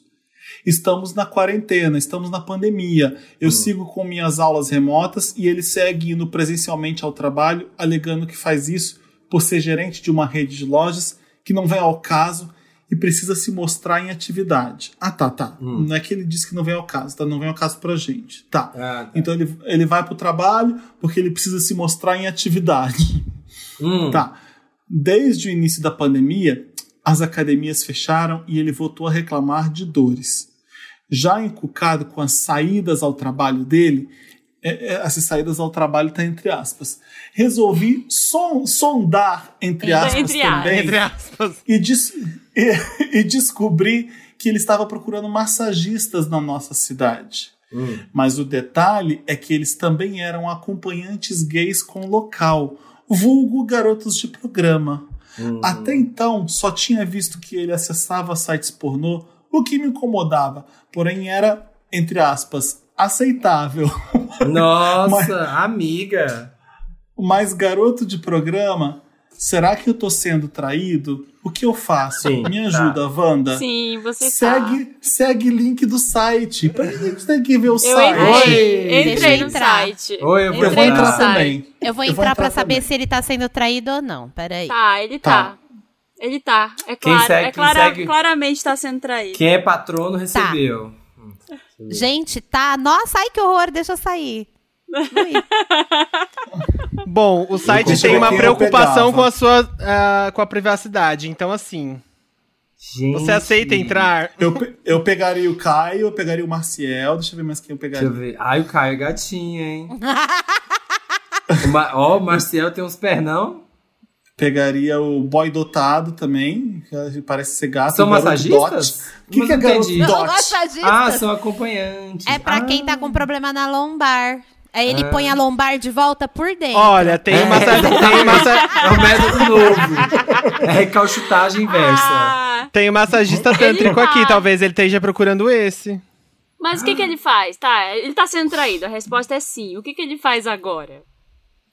Estamos na quarentena, estamos na pandemia. Eu sigo com minhas aulas remotas e ele segue indo presencialmente ao trabalho, alegando que faz isso por ser gerente de uma rede de lojas que não vem ao caso e precisa se mostrar em atividade. Ah, tá, tá. Não é que ele disse que não vem ao caso, tá? Não vem ao caso pra gente. Tá.
Ah, tá.
Então ele, ele vai pro trabalho porque ele precisa se mostrar em atividade.
Hum.
Tá. Desde o início da pandemia, as academias fecharam e ele voltou a reclamar de dores. Já encucado com as saídas ao trabalho dele, é, é, essas saídas ao trabalho tá entre aspas. Resolvi son- sondar entre aspas
Entre aspas.
também
Entre aspas.
e, des- e- e descobri que ele estava procurando massagistas na nossa cidade. Mas o detalhe é que eles também eram acompanhantes gays com local, vulgo garotos de programa. Até então, só tinha visto que ele acessava sites pornô, o que me incomodava, porém era, entre aspas, aceitável.
Nossa,
Mas-
amiga.
Mas garoto de programa, será que eu tô sendo traído? O que eu faço?
Sim,
Me
tá.
ajuda, Wanda.
Sim, você tá.
Segue, segue link do site. Pra que a gente tem que ver o
Eu
site?
entrei,
Oi.
entrei no
entrar.
site.
Oi, eu vou
Eu vou
Entrei no
entrar
entrar.
site.
também.
Eu vou
Eu vou
entrar
entrar
pra saber
também.
se ele tá sendo traído ou não. Peraí.
Tá, ele
Tá.
tá. Ele tá. É
Quem
claro.
segue-
é clara-
segue-
Claramente tá sendo traído.
Quem é patrono recebeu.
Gente, tá. Nossa, ai que horror, deixa eu sair.
Bom, o site tem uma preocupação com a sua ah, com a privacidade. Então, assim,
Gente.
você aceita entrar?
Eu, eu pegaria o Caio, eu pegaria o Marcial. Deixa eu ver mais quem eu
Deixa eu
pegaria.
ver. Ai, o Caio é gatinho, hein? O Ma- Ó, o Marcel tem uns pernão.
Pegaria o boy dotado também, que parece ser gato.
São massagistas?
O que,
Mas
que é
não
garoto dot?
Massagistas
Ah, são acompanhantes.
É pra
Ah.
quem tá com problema na lombar. Aí ele
Ah.
põe a lombar de volta por dentro.
Olha, tem
É.
massa, tem massa,
É o método novo. É recalchutagem inversa.
Ah,
tem massagista tântrico aqui. Talvez ele esteja procurando esse.
Mas o que, que ele faz? Tá, ele tá sendo traído. A resposta é sim. O que, que ele faz agora?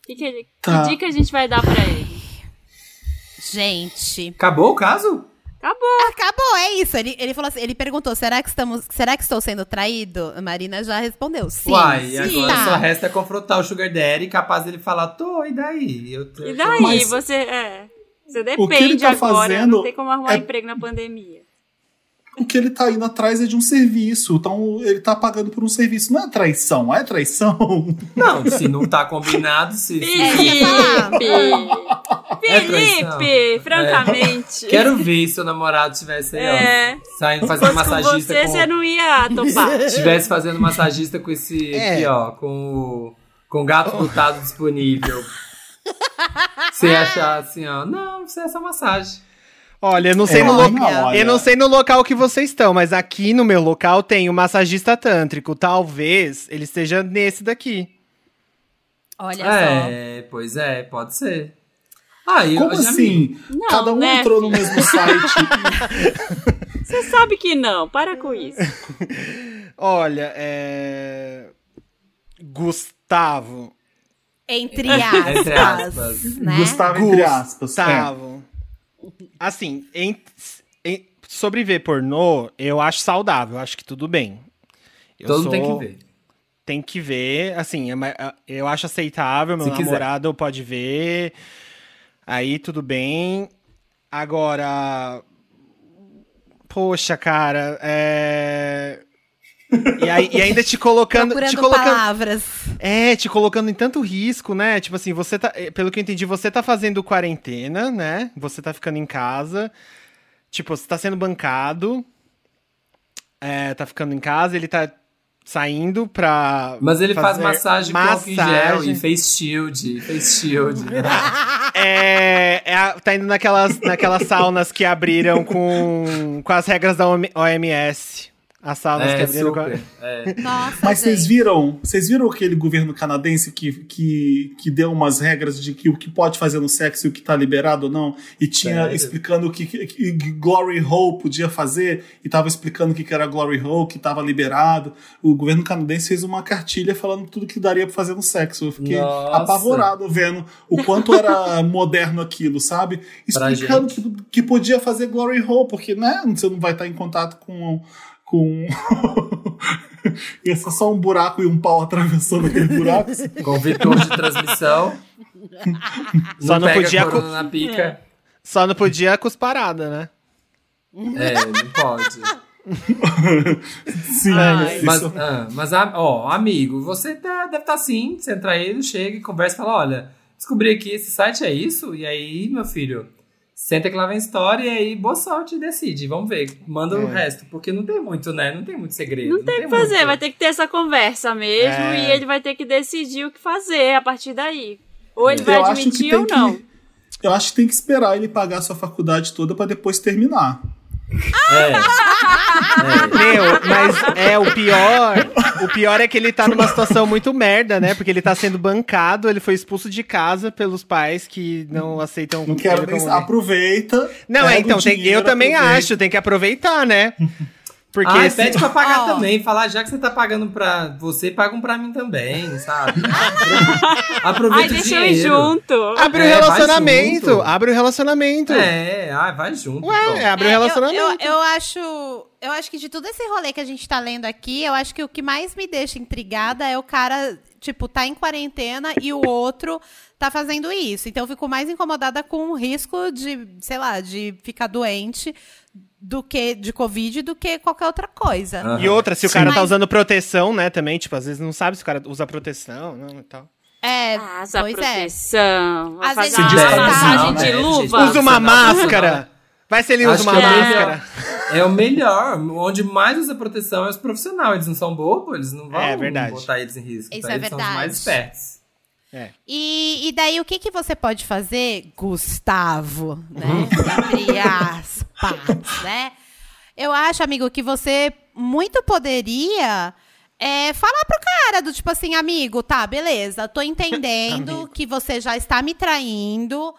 Que, que, ele,
Tá.
que dica a gente vai dar pra ele?
Gente.
Acabou o caso?
Acabou.
Acabou, é isso. Ele, ele falou assim, ele perguntou: será que estamos. Será que estou sendo traído? A Marina já respondeu. Sim.
Uai,
sim.
agora
Tá.
só resta confrontar o Sugar Daddy, capaz dele falar, tô, e daí? Eu tô-
E daí?
Mas-
você. É, você
O que ele
depende
tá
agora.
fazendo
Não tem como arrumar
é-
emprego na pandemia.
O que ele tá indo atrás é de um serviço. Então ele tá pagando por um serviço. Não é traição, é traição.
Não, se não tá combinado, se...
Felipe!
É.
Felipe, francamente.
Quero ver se o namorado tivesse aí,
É.
ó, saindo fazendo
fosse com
massagista
você,
com...
você não ia topar.
Estivesse fazendo massagista com esse
É.
aqui, ó, com o, com gato botado disponível. Você ia achar assim, ó, não, isso é essa massagem.
Olha, eu não sei
É,
no
olha.
Eu não sei no local que vocês estão, mas aqui no meu local tem o massagista tântrico. Talvez ele esteja nesse daqui.
Olha
É, pois é, pode ser. Ah, e
Como
eu já
assim?
Não,
Cada um
né,
entrou no mesmo site.
Você sabe que não, para com isso.
Olha, é. Gustavo.
Entre aspas.
Entre aspas.
Né?
Gustavo, entre aspas. É.
Gustavo. Assim, em- em- sobre ver pornô, eu acho saudável, eu acho que tudo bem. Eu
Todo mundo tem
sou-
que ver.
Tem que ver, assim, é eu acho aceitável, meu
Se quiser.
namorado pode ver, aí tudo bem. Agora, poxa, cara, é... E, aí- e ainda te colocando, te
Procurando
colocando,
palavras.
é, te colocando em tanto risco, né? Tipo assim, você tá, eh, pelo que eu entendi, você tá fazendo quarentena, né? Você tá ficando em casa. Tipo, você tá sendo bancado. É, tá ficando em casa, ele tá saindo pra.
Mas ele faz
fazer
massagem com álcool em gel
massagem.
e face shield, face shield.
É, é tá indo naquelas, naquelas saunas que abriram com, com as regras da OMS. As que
é,
abriram com.
super. É.
Nossa,
Mas vocês viram, vocês viram aquele governo canadense que, que, que deu umas regras de que o que pode fazer no sexo e o que tá liberado ou não? E tinha
Sério?
explicando o que, que- que Glory Hole podia fazer, e tava explicando o que, que era Glory Hole, que tava liberado. O governo canadense fez uma cartilha falando tudo que daria pra fazer no sexo. Eu fiquei
Nossa.
apavorado vendo o quanto era moderno aquilo, sabe? Explicando que, que podia fazer Glory Hole, porque né, você não vai estar em contato com. Com... Ia ser só um buraco e um pau atravessando aquele buraco.
Com vetor de transmissão.
Só não podia
corona na pica.
Só não podia cusparada, né?
É, não pode.
Sim,
Ai.
isso.
Mas, ah, mas ah, ó, amigo, você tá- deve estar assim. Você entra aí, chega e conversa e fala: olha, descobri aqui, esse site é isso? E aí, meu filho, senta que lá vem história e aí, boa sorte e decide. Vamos ver, manda o resto. Porque não tem muito, né? Não tem muito segredo.
Não tem o que fazer,
muito.
vai ter que ter essa conversa mesmo
É.
e ele vai ter que decidir o que fazer a partir daí. Ou ele
Eu
vai
acho que
admitir ou não.
que. Eu acho que tem que esperar ele pagar a sua faculdade toda pra depois terminar.
É.
Meu, mas é o pior. O pior é que ele tá numa situação muito merda, né? Porque ele tá sendo bancado, ele foi expulso de casa pelos pais que não aceitam.
Não quero nem. Aproveita.
Não, é, então, tem- eu também
aproveita.
acho, tem que aproveitar, né? Porque
Ai,
se-
pede pra pagar
Ó.
também. Falar, já que você tá pagando pra você, paga um pra mim também, sabe? Aproveita
Ai,
o
deixa eu ir
dinheiro.
junto.
abre o
É, vai
relacionamento, abre o relacionamento.
É, ai, vai junto.
Ué, abre o
É, eu-
relacionamento.
Eu, eu acho. Eu acho que de todo esse rolê que a gente tá lendo aqui, eu acho que o que mais me deixa intrigada é o cara, tipo, tá em quarentena e o outro tá fazendo isso. Então eu fico mais incomodada com o risco de, sei lá, de ficar doente do que de Covid do que qualquer outra coisa.
Aham.
E outra, se o
Sim.
cara tá usando proteção, né, também, tipo, às vezes não sabe se o cara usa proteção, não, e tal.
É,
Ah, essa
pois é.
proteção. Vai
Às vezes
uma massagem
né,
de luva.
Usa uma
Não, não,
máscara. Vai se ele usa uma
é
máscara.
É o melhor. Onde mais usa proteção é os profissionais. Eles não são bobos, eles não vão
É verdade.
botar eles em risco.
Isso
tá?
é
eles são os
verdade.
mais espertos.
E, e daí, o que, que você pode fazer, Gustavo, né?
Uhum.
Entre aspas, né? Eu acho, amigo, que você muito poderia é, falar pro cara do tipo assim, amigo, tá, beleza, tô entendendo que você já está me traindo.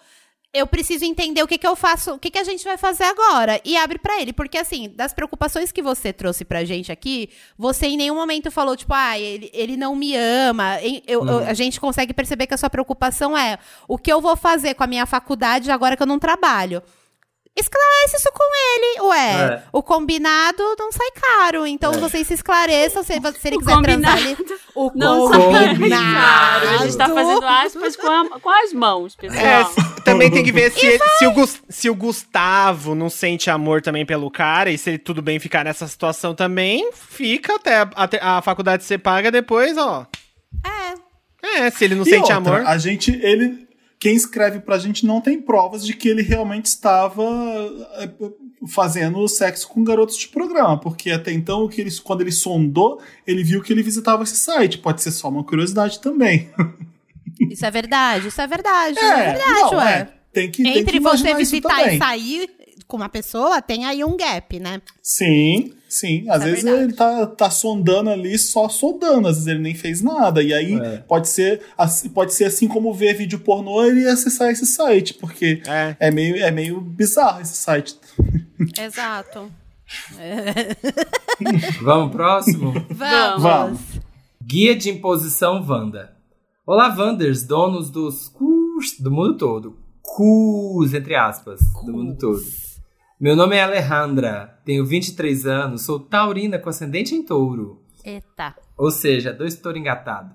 Eu preciso entender o que, que eu faço, o que, que a gente vai fazer agora. E abre pra ele. Porque, assim, das preocupações que você trouxe pra gente aqui, você em nenhum momento falou, tipo, ah, ele, ele não me ama. Eu- eu- a gente consegue perceber que a sua preocupação é o que eu vou fazer com a minha faculdade agora que eu não trabalho. Esclarece isso com ele, ué.
É.
O combinado não sai caro. Então vocês se esclareçam. Se, se ele
O
quiser transar
combinado
ali. O
Não
sai
Claro, a gente tá
combinado.
fazendo aspas com, a- com as mãos, pessoal.
É, também tem que ver se, ele- se, o se o Gustavo não sente amor também pelo cara, e se ele tudo bem ficar nessa situação também, fica até a, até a faculdade ser paga depois, ó.
É.
É, se ele não
E
sente
outra,
amor.
A gente, ele, quem escreve pra gente não tem provas de que ele realmente estava é, fazendo sexo com garotos de programa, porque até então, o que ele, quando ele sondou, ele viu que ele visitava esse site. Pode ser só uma curiosidade também.
Isso é verdade, isso é verdade. É, verdade,
não,
ué.
é. Tem que, tem que
Entre você visitar e sair com uma pessoa, tem aí um gap, né?
Sim, sim. Às
É
vezes
verdade.
ele tá, tá sondando ali só sondando, às vezes ele nem fez nada. E aí
É.
pode, ser, assim- pode ser assim como ver vídeo pornô e acessar esse site, porque
É.
é, meio, é meio bizarro esse site.
Exato.
Vamos próximo?
Vamos.
Vamos.
Guia de imposição Wanda. Olá, Wanders, donos dos cus do mundo todo. Cus, entre aspas, do mundo todo. Meu nome é Alejandra, tenho 23 anos, sou taurina com ascendente em touro.
Eita.
Ou seja, dois touros engatados.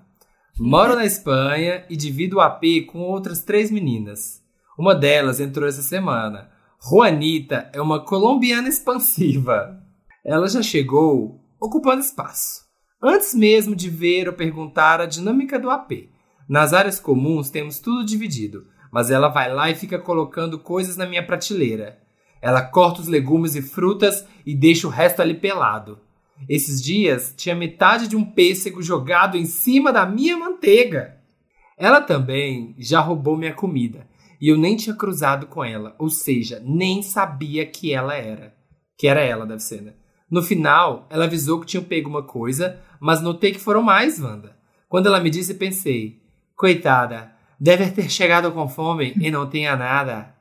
Moro na Espanha e divido o AP com outras três meninas. Uma delas entrou essa semana. Juanita é uma colombiana expansiva. Ela já chegou ocupando espaço. Antes mesmo de ver ou perguntar a dinâmica do AP. Nas áreas comuns temos tudo dividido, mas ela vai lá e fica colocando coisas na minha prateleira. Ela corta os legumes e frutas e deixa o resto ali pelado. Esses dias tinha metade de um pêssego jogado em cima da minha manteiga. Ela também já roubou minha comida e eu nem tinha cruzado com ela, ou seja, nem sabia que ela era. Que era ela, deve ser, né? No final, ela avisou que tinha pego uma coisa, mas notei que foram mais, Wanda. Quando ela me disse, pensei: coitada, deve ter chegado com fome e não tinha nada.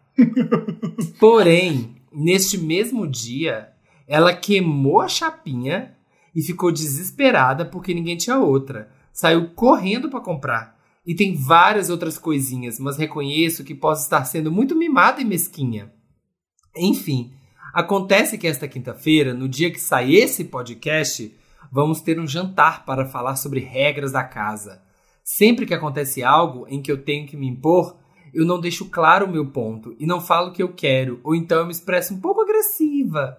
Porém, neste mesmo dia, ela queimou a chapinha e ficou desesperada porque ninguém tinha outra. Saiu correndo para comprar. E tem várias outras coisinhas, mas reconheço que posso estar sendo muito mimada e mesquinha. Enfim, acontece que esta quinta-feira, no dia que sai esse podcast, vamos ter um jantar para falar sobre regras da casa. Sempre que acontece algo em que eu tenho que me impor, eu não deixo claro o meu ponto e não falo o que eu quero, ou então eu me expresso um pouco agressiva.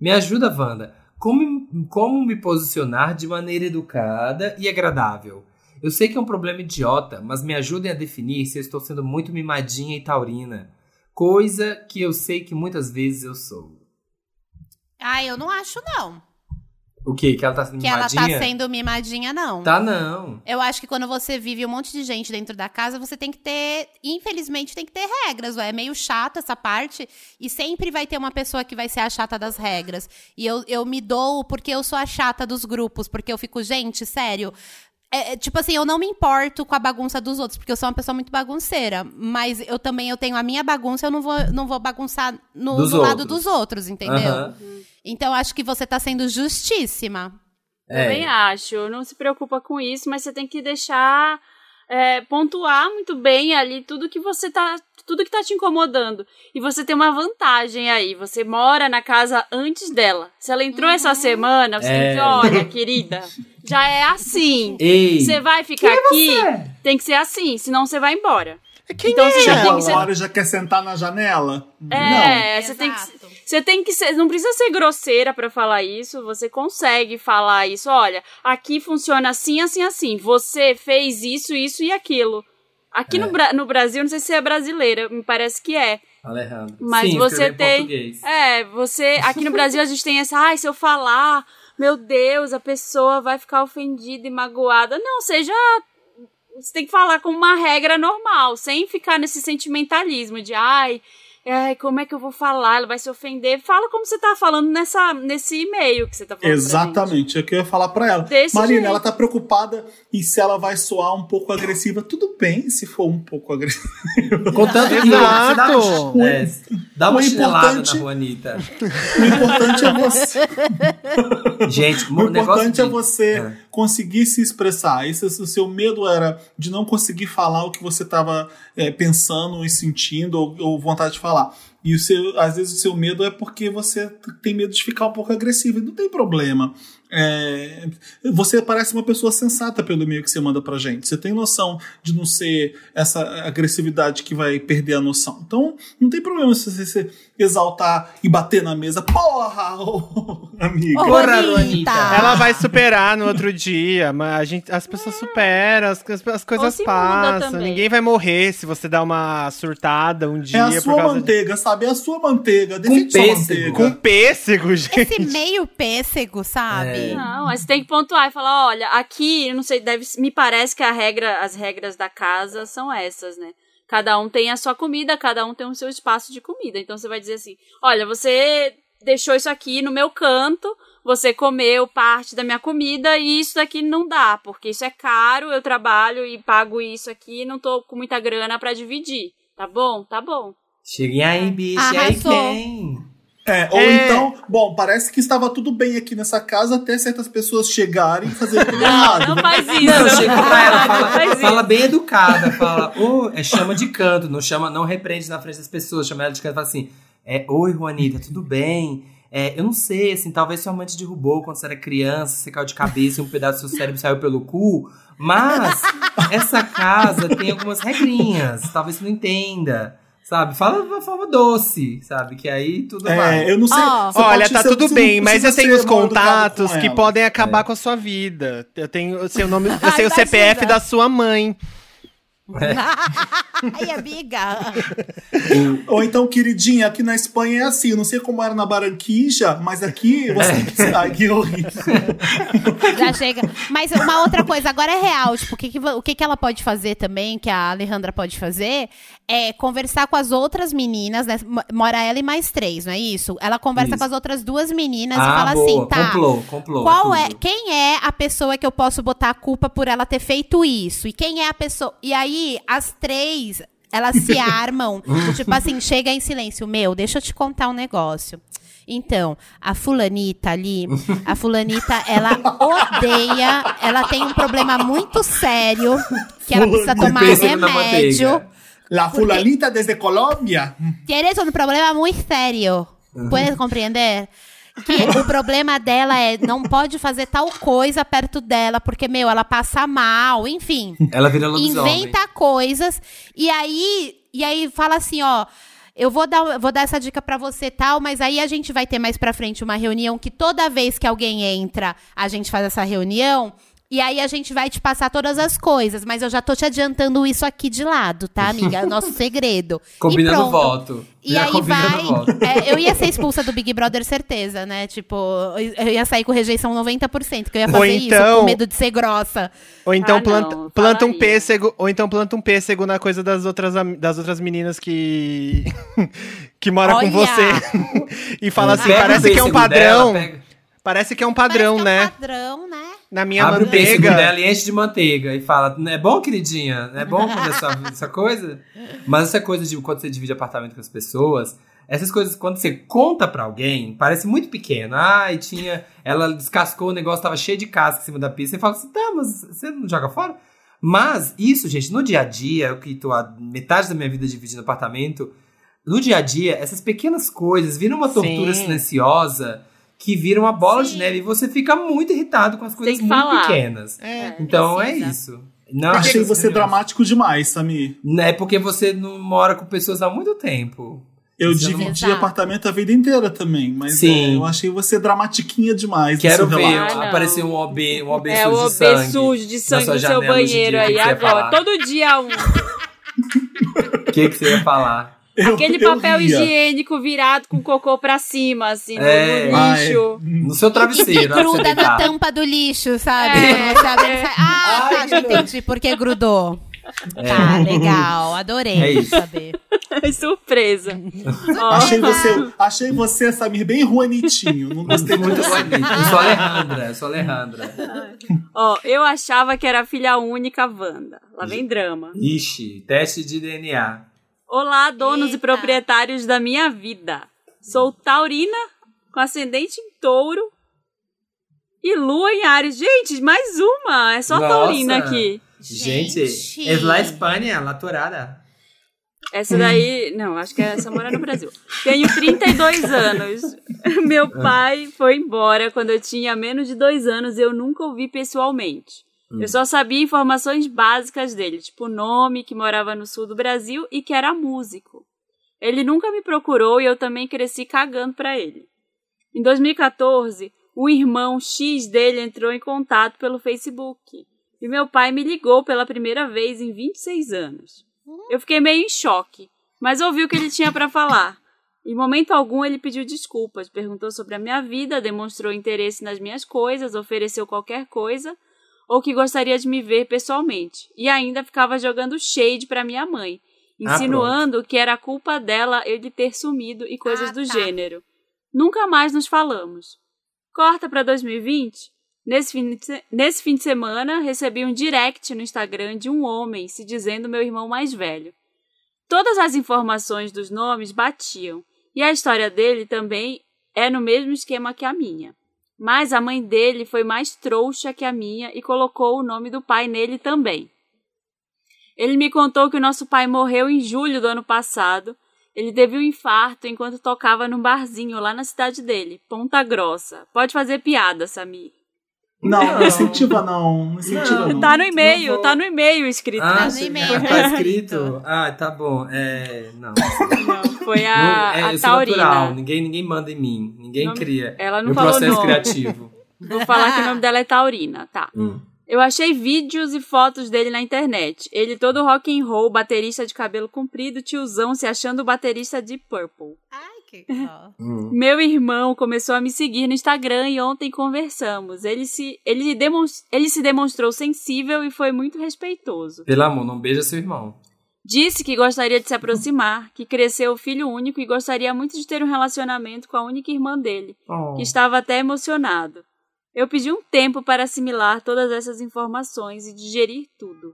Me ajuda, Wanda. Como, como me posicionar de maneira educada e agradável? Eu sei que é um problema idiota, mas me ajudem a definir se eu estou sendo muito mimadinha e taurina. Coisa que eu sei que muitas vezes eu sou.
Ah, eu não acho, não.
O quê? Que ela tá sendo
Que ela
mimadinha?
tá sendo mimadinha, não.
Tá não.
Eu acho que quando você vive um monte de gente dentro da casa, você tem que ter, infelizmente, tem que ter regras. ué. É meio chato essa parte. E sempre vai ter uma pessoa que vai ser a chata das regras. E eu, eu me dou porque eu sou a chata dos grupos. Porque eu fico, gente, sério. É, é, tipo assim, eu não me importo com a bagunça dos outros, porque eu sou uma pessoa muito bagunceira. Mas eu também eu tenho a minha bagunça, eu não vou, não vou bagunçar no,
Dos
no lado dos outros, entendeu?
Aham.
Então acho que você tá sendo justíssima.
Também
É.
acho. Não se preocupa com isso, mas você tem que deixar é, pontuar muito bem ali tudo que você tá. Tudo que tá te incomodando. E você tem uma vantagem aí. Você mora na casa antes dela. Se ela entrou essa semana, você tem
É.
que, olha, querida, já é assim.
Ei,
Você vai ficar aqui, tem que ser assim, senão você vai embora.
Quem
Então
é?
você já tem
Chegou
que ser.
agora e já quer sentar na janela?
É, você tem que.
Exato.
Você tem que ser, não precisa ser grosseira pra falar isso, você consegue falar isso. Olha, aqui funciona assim, assim, assim. Você fez isso, isso e aquilo. Aqui
É.
no, Bra- no Brasil, não sei se é brasileira, me parece que é.
Alejandro.
Mas
Sim,
você tem.
português.
É, você. Aqui no Brasil a gente tem essa. Ai, se eu falar, meu Deus, a pessoa vai ficar ofendida e magoada. Não, seja. Você tem que falar com uma regra normal, sem ficar nesse sentimentalismo de ai. Ai, como é que eu vou falar? Ela vai se ofender. Fala como você tá falando nessa, nesse e-mail que você tá falando.
Exatamente, é o que eu ia falar pra ela.
Desse
Marina,
jeito.
ela tá preocupada em se ela vai soar um pouco agressiva. Tudo bem se for um pouco agressiva.
Contanto que
Exato.
uma- é, dá uma
O importante-
na Juanita.
O importante é você,
Gente,
o
o
importante é
de-
você
É.
conseguir se expressar. Esse, o seu medo era de não conseguir falar o que você estava pensando e sentindo ou, ou vontade de falar. E o seu, às vezes o seu medo é porque você tem medo de ficar um pouco agressivo. E não tem problema. É, você parece uma pessoa sensata pelo e-mail que você manda pra gente. Você tem noção de não ser essa agressividade que vai perder a noção. Então, não tem problema se você se exaltar e bater na mesa. Porra, ô, amiga!
Porra.
Juanita.
Ela vai superar no outro dia, mas a gente, as pessoas superam, as, as- as coisas passam. Ninguém vai morrer se você dar uma surtada um
É
dia
a
por
sua
causa de...
manteiga, sabe? É a sua manteiga. Defende sua
pêssego.
manteiga.
Com pêssego, gente.
Esse meio pêssego, sabe?
É.
Não, mas você tem que pontuar e falar, olha, aqui, eu não sei, deve, me parece que a regra, as regras da casa são essas, né? Cada um tem a sua comida, cada um tem o seu espaço de comida. Então você vai dizer assim: olha, você deixou isso aqui no meu canto, você comeu parte da minha comida e isso daqui não dá, porque isso é caro, eu trabalho e pago isso aqui, não tô com muita grana pra dividir. Tá bom? Tá bom.
Cheguem aí, bicho. E aí
Arrasou.
É, ou
É.
então, bom, parece que estava tudo bem aqui nessa casa até certas pessoas chegarem e fazerem tudo errado.
não faz isso.
Não, chega pra ela,
Não
fala,
faz
fala
isso.
bem educada, fala, "Ô, é chama de canto, não chama, não repreende na frente das pessoas, chama ela de canto e fala assim, é, oi Juanita, tudo bem? É, eu não sei, assim, talvez sua mãe te derrubou quando você era criança, você caiu de cabeça e um pedaço do seu cérebro saiu pelo cu, mas essa casa tem algumas regrinhas, talvez você não entenda. Sabe? Fala de uma forma doce, sabe? Que aí tudo vai.
É, eu não sei. Você
Olha, tá tudo bem, mas eu tenho os
educado
contatos
com
que podem acabar com a sua vida. Eu tenho o seu nome, eu sei o
Ai,
CPF
imagina.
da sua mãe.
Ai, amiga.
Ou então, queridinha, aqui na Espanha é assim. Eu não sei como era na Barranquilla, mas aqui você tem que. Ai, que horrível.
Já chega. Mas uma outra coisa, agora é real. Tipo, o que, que, o que, que ela pode fazer também, que a Alejandra pode fazer, é conversar com as outras meninas, né? Mo- Mora ela e mais três, não é isso? Ela conversa
Isso.
com as outras duas meninas e
ah,
fala
boa,
assim, tá.
complô, complô.
Qual é,
tudo.
quem é a pessoa que eu posso botar a culpa por ela ter feito isso? E quem é a pessoa. E aí, as três, elas se armam. tipo assim, chega em silêncio. Meu, deixa eu te contar um negócio. Então, a fulanita ali, a fulanita, ela odeia, ela tem um problema muito sério, que ela precisa tomar remédio.
La fulanita desde Colômbia.
Tienes un problema muy serio. Puedes compreender? Que o problema dela é não pode fazer tal coisa perto dela, porque, meu, ela passa mal, enfim.
Ela vira lobisomem.
Inventa coisas. E aí, e aí fala assim, ó. Eu vou dar, vou dar essa dica pra você tal, mas aí a gente vai ter mais pra frente uma reunião que toda vez que alguém entra, a gente faz essa reunião. E aí a gente vai te passar todas as coisas, mas eu já tô te adiantando isso aqui de lado, tá, amiga? É o nosso segredo.
Combinando voto.
E
Já
aí vai.
voto.
é, eu ia ser expulsa do Big Brother, certeza, né? Tipo, eu ia sair com rejeição 90%, que eu ia fazer isso
então-
com medo de ser grossa.
Ou então
Ah,
planta,
não,
planta um pêssego, ou então planta um pêssego na coisa das outras das outras meninas que que mora com
Olha!
você. e fala assim,
Pega o
parece que é um padrão.
dela,
Parece que é um padrão,
Parece que
né?
É um padrão, né?
Na minha
Abre o pêssego
manteiga.
dela e enche de manteiga e fala: Não é bom, queridinha? Não é bom fazer essa, essa coisa? Mas essa coisa de quando você divide apartamento com as pessoas, essas coisas, quando você conta pra alguém, parece muito pequeno. Ai, tinha. Ela descascou o negócio, tava cheio de casca em cima da pista. Você fala assim: tá, mas você não joga fora? Mas isso, gente, no dia a dia, eu que tô há metade da minha vida dividindo apartamento, no dia a dia, essas pequenas coisas viram uma tortura
Sim.
silenciosa que vira uma bola de
Sim.
neve e você fica muito irritado com as coisas muito
falar.
pequenas.
É.
Então é isso. Não
Achei você dramático demais, Samir.
É porque você não mora com pessoas há muito tempo.
Eu
Você não-
dividi apartamento a vida inteira também, mas
Sim.
é, eu achei você dramatiquinha demais.
Quero ver.
Ah,
aparecer um OB, um OB
É
sujo
o
de
OB
sangue.
sujo de sangue no seu banheiro
dia,
aí
que que
agora. Todo dia um.
O que, que você ia falar?
Eu-
Aquele
eu
papel
ria.
higiênico virado com cocô pra cima, assim, no-
É.
no,
é.
lixo.
No seu travesseiro, que
gruda na tampa do lixo, sabe?
É.
Sai- Ah,
Ai,
tá, já
que
entendi por que grudou. Tá, legal. Adorei
É isso.
saber.
Surpresa.
Achei você, achei você, Samir, bem Juanitinho. Não gostei muito assim.
Eu sou Alejandra, sou Alejandra.
ó, eu achava que era filha única Wanda. Lá vem drama.
Ixi, teste de DNA.
Olá, donos e
Eita.
proprietários da minha vida. Sou taurina, com ascendente em touro e lua em Ares. Gente, mais uma. É só
Nossa.
taurina aqui.
Gente,
Gente.
es la Espanha, la torada.
Essa daí, não, acho que essa mora no Brasil. Tenho 32 anos. Meu pai foi embora quando eu tinha menos de dois anos e eu nunca o vi pessoalmente. Eu só sabia informações básicas dele, tipo o nome, que morava no sul do Brasil e que era músico. Ele nunca me procurou e eu também cresci cagando pra ele. Em 2014, o irmão X dele entrou em contato pelo Facebook e meu pai me ligou pela primeira vez em 26 anos. Eu fiquei meio em choque, mas ouvi o que ele tinha para falar. Em momento algum ele pediu desculpas, perguntou sobre a minha vida, demonstrou interesse nas minhas coisas, ofereceu qualquer coisa ou que gostaria de me ver pessoalmente. E ainda ficava jogando shade para minha mãe,
Ah,
insinuando que era culpa dela ele ter sumido e coisas
Ah,
do
tá.
gênero. Nunca mais nos falamos. Corta para 2020. Nesse fim, de, nesse fim de semana, recebi um direct no Instagram de um homem se dizendo meu irmão mais velho. Todas as informações dos nomes batiam, e a história dele também é no mesmo esquema que a minha. Mas a mãe dele foi mais trouxa que a minha e colocou o nome do pai nele também. Ele me contou que o nosso pai morreu em julho do ano passado. Ele teve um infarto enquanto tocava num barzinho lá na cidade dele, Ponta Grossa. Pode fazer piada, Samir.
Não, não incentiva não. Não incentiva não.
Tá no e-mail,
vou-
tá no e-mail escrito.
Ah,
Tá no e-mail.
tá escrito? Ah, tá bom. É, não.
Não, foi
Não,
a,
é,
a
eu sou natural.
Taurina.
Ninguém, ninguém manda em mim. Ninguém
Não-
cria.
ela não
Meu
falou
processo
nome.
criativo.
Vou falar que o nome dela é Taurina, tá.
Hum.
Eu achei vídeos e fotos dele na internet. Ele todo rock and roll, baterista de cabelo comprido, tiozão se achando baterista de Purple.
Ai, que ó.
Hum.
Meu irmão começou a me seguir no Instagram e ontem conversamos. Ele se, ele demons- ele se demonstrou sensível e foi muito respeitoso.
Pelo amor, não beija seu irmão.
Disse que gostaria de se aproximar, que cresceu filho único e gostaria muito de ter um relacionamento com a única irmã dele,
Oh.
que estava até emocionado. Eu pedi um tempo para assimilar todas essas informações e digerir tudo.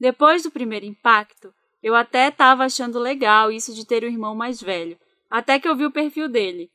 Depois do primeiro impacto, eu até estava achando legal isso de ter um irmão mais velho, até que eu vi o perfil dele.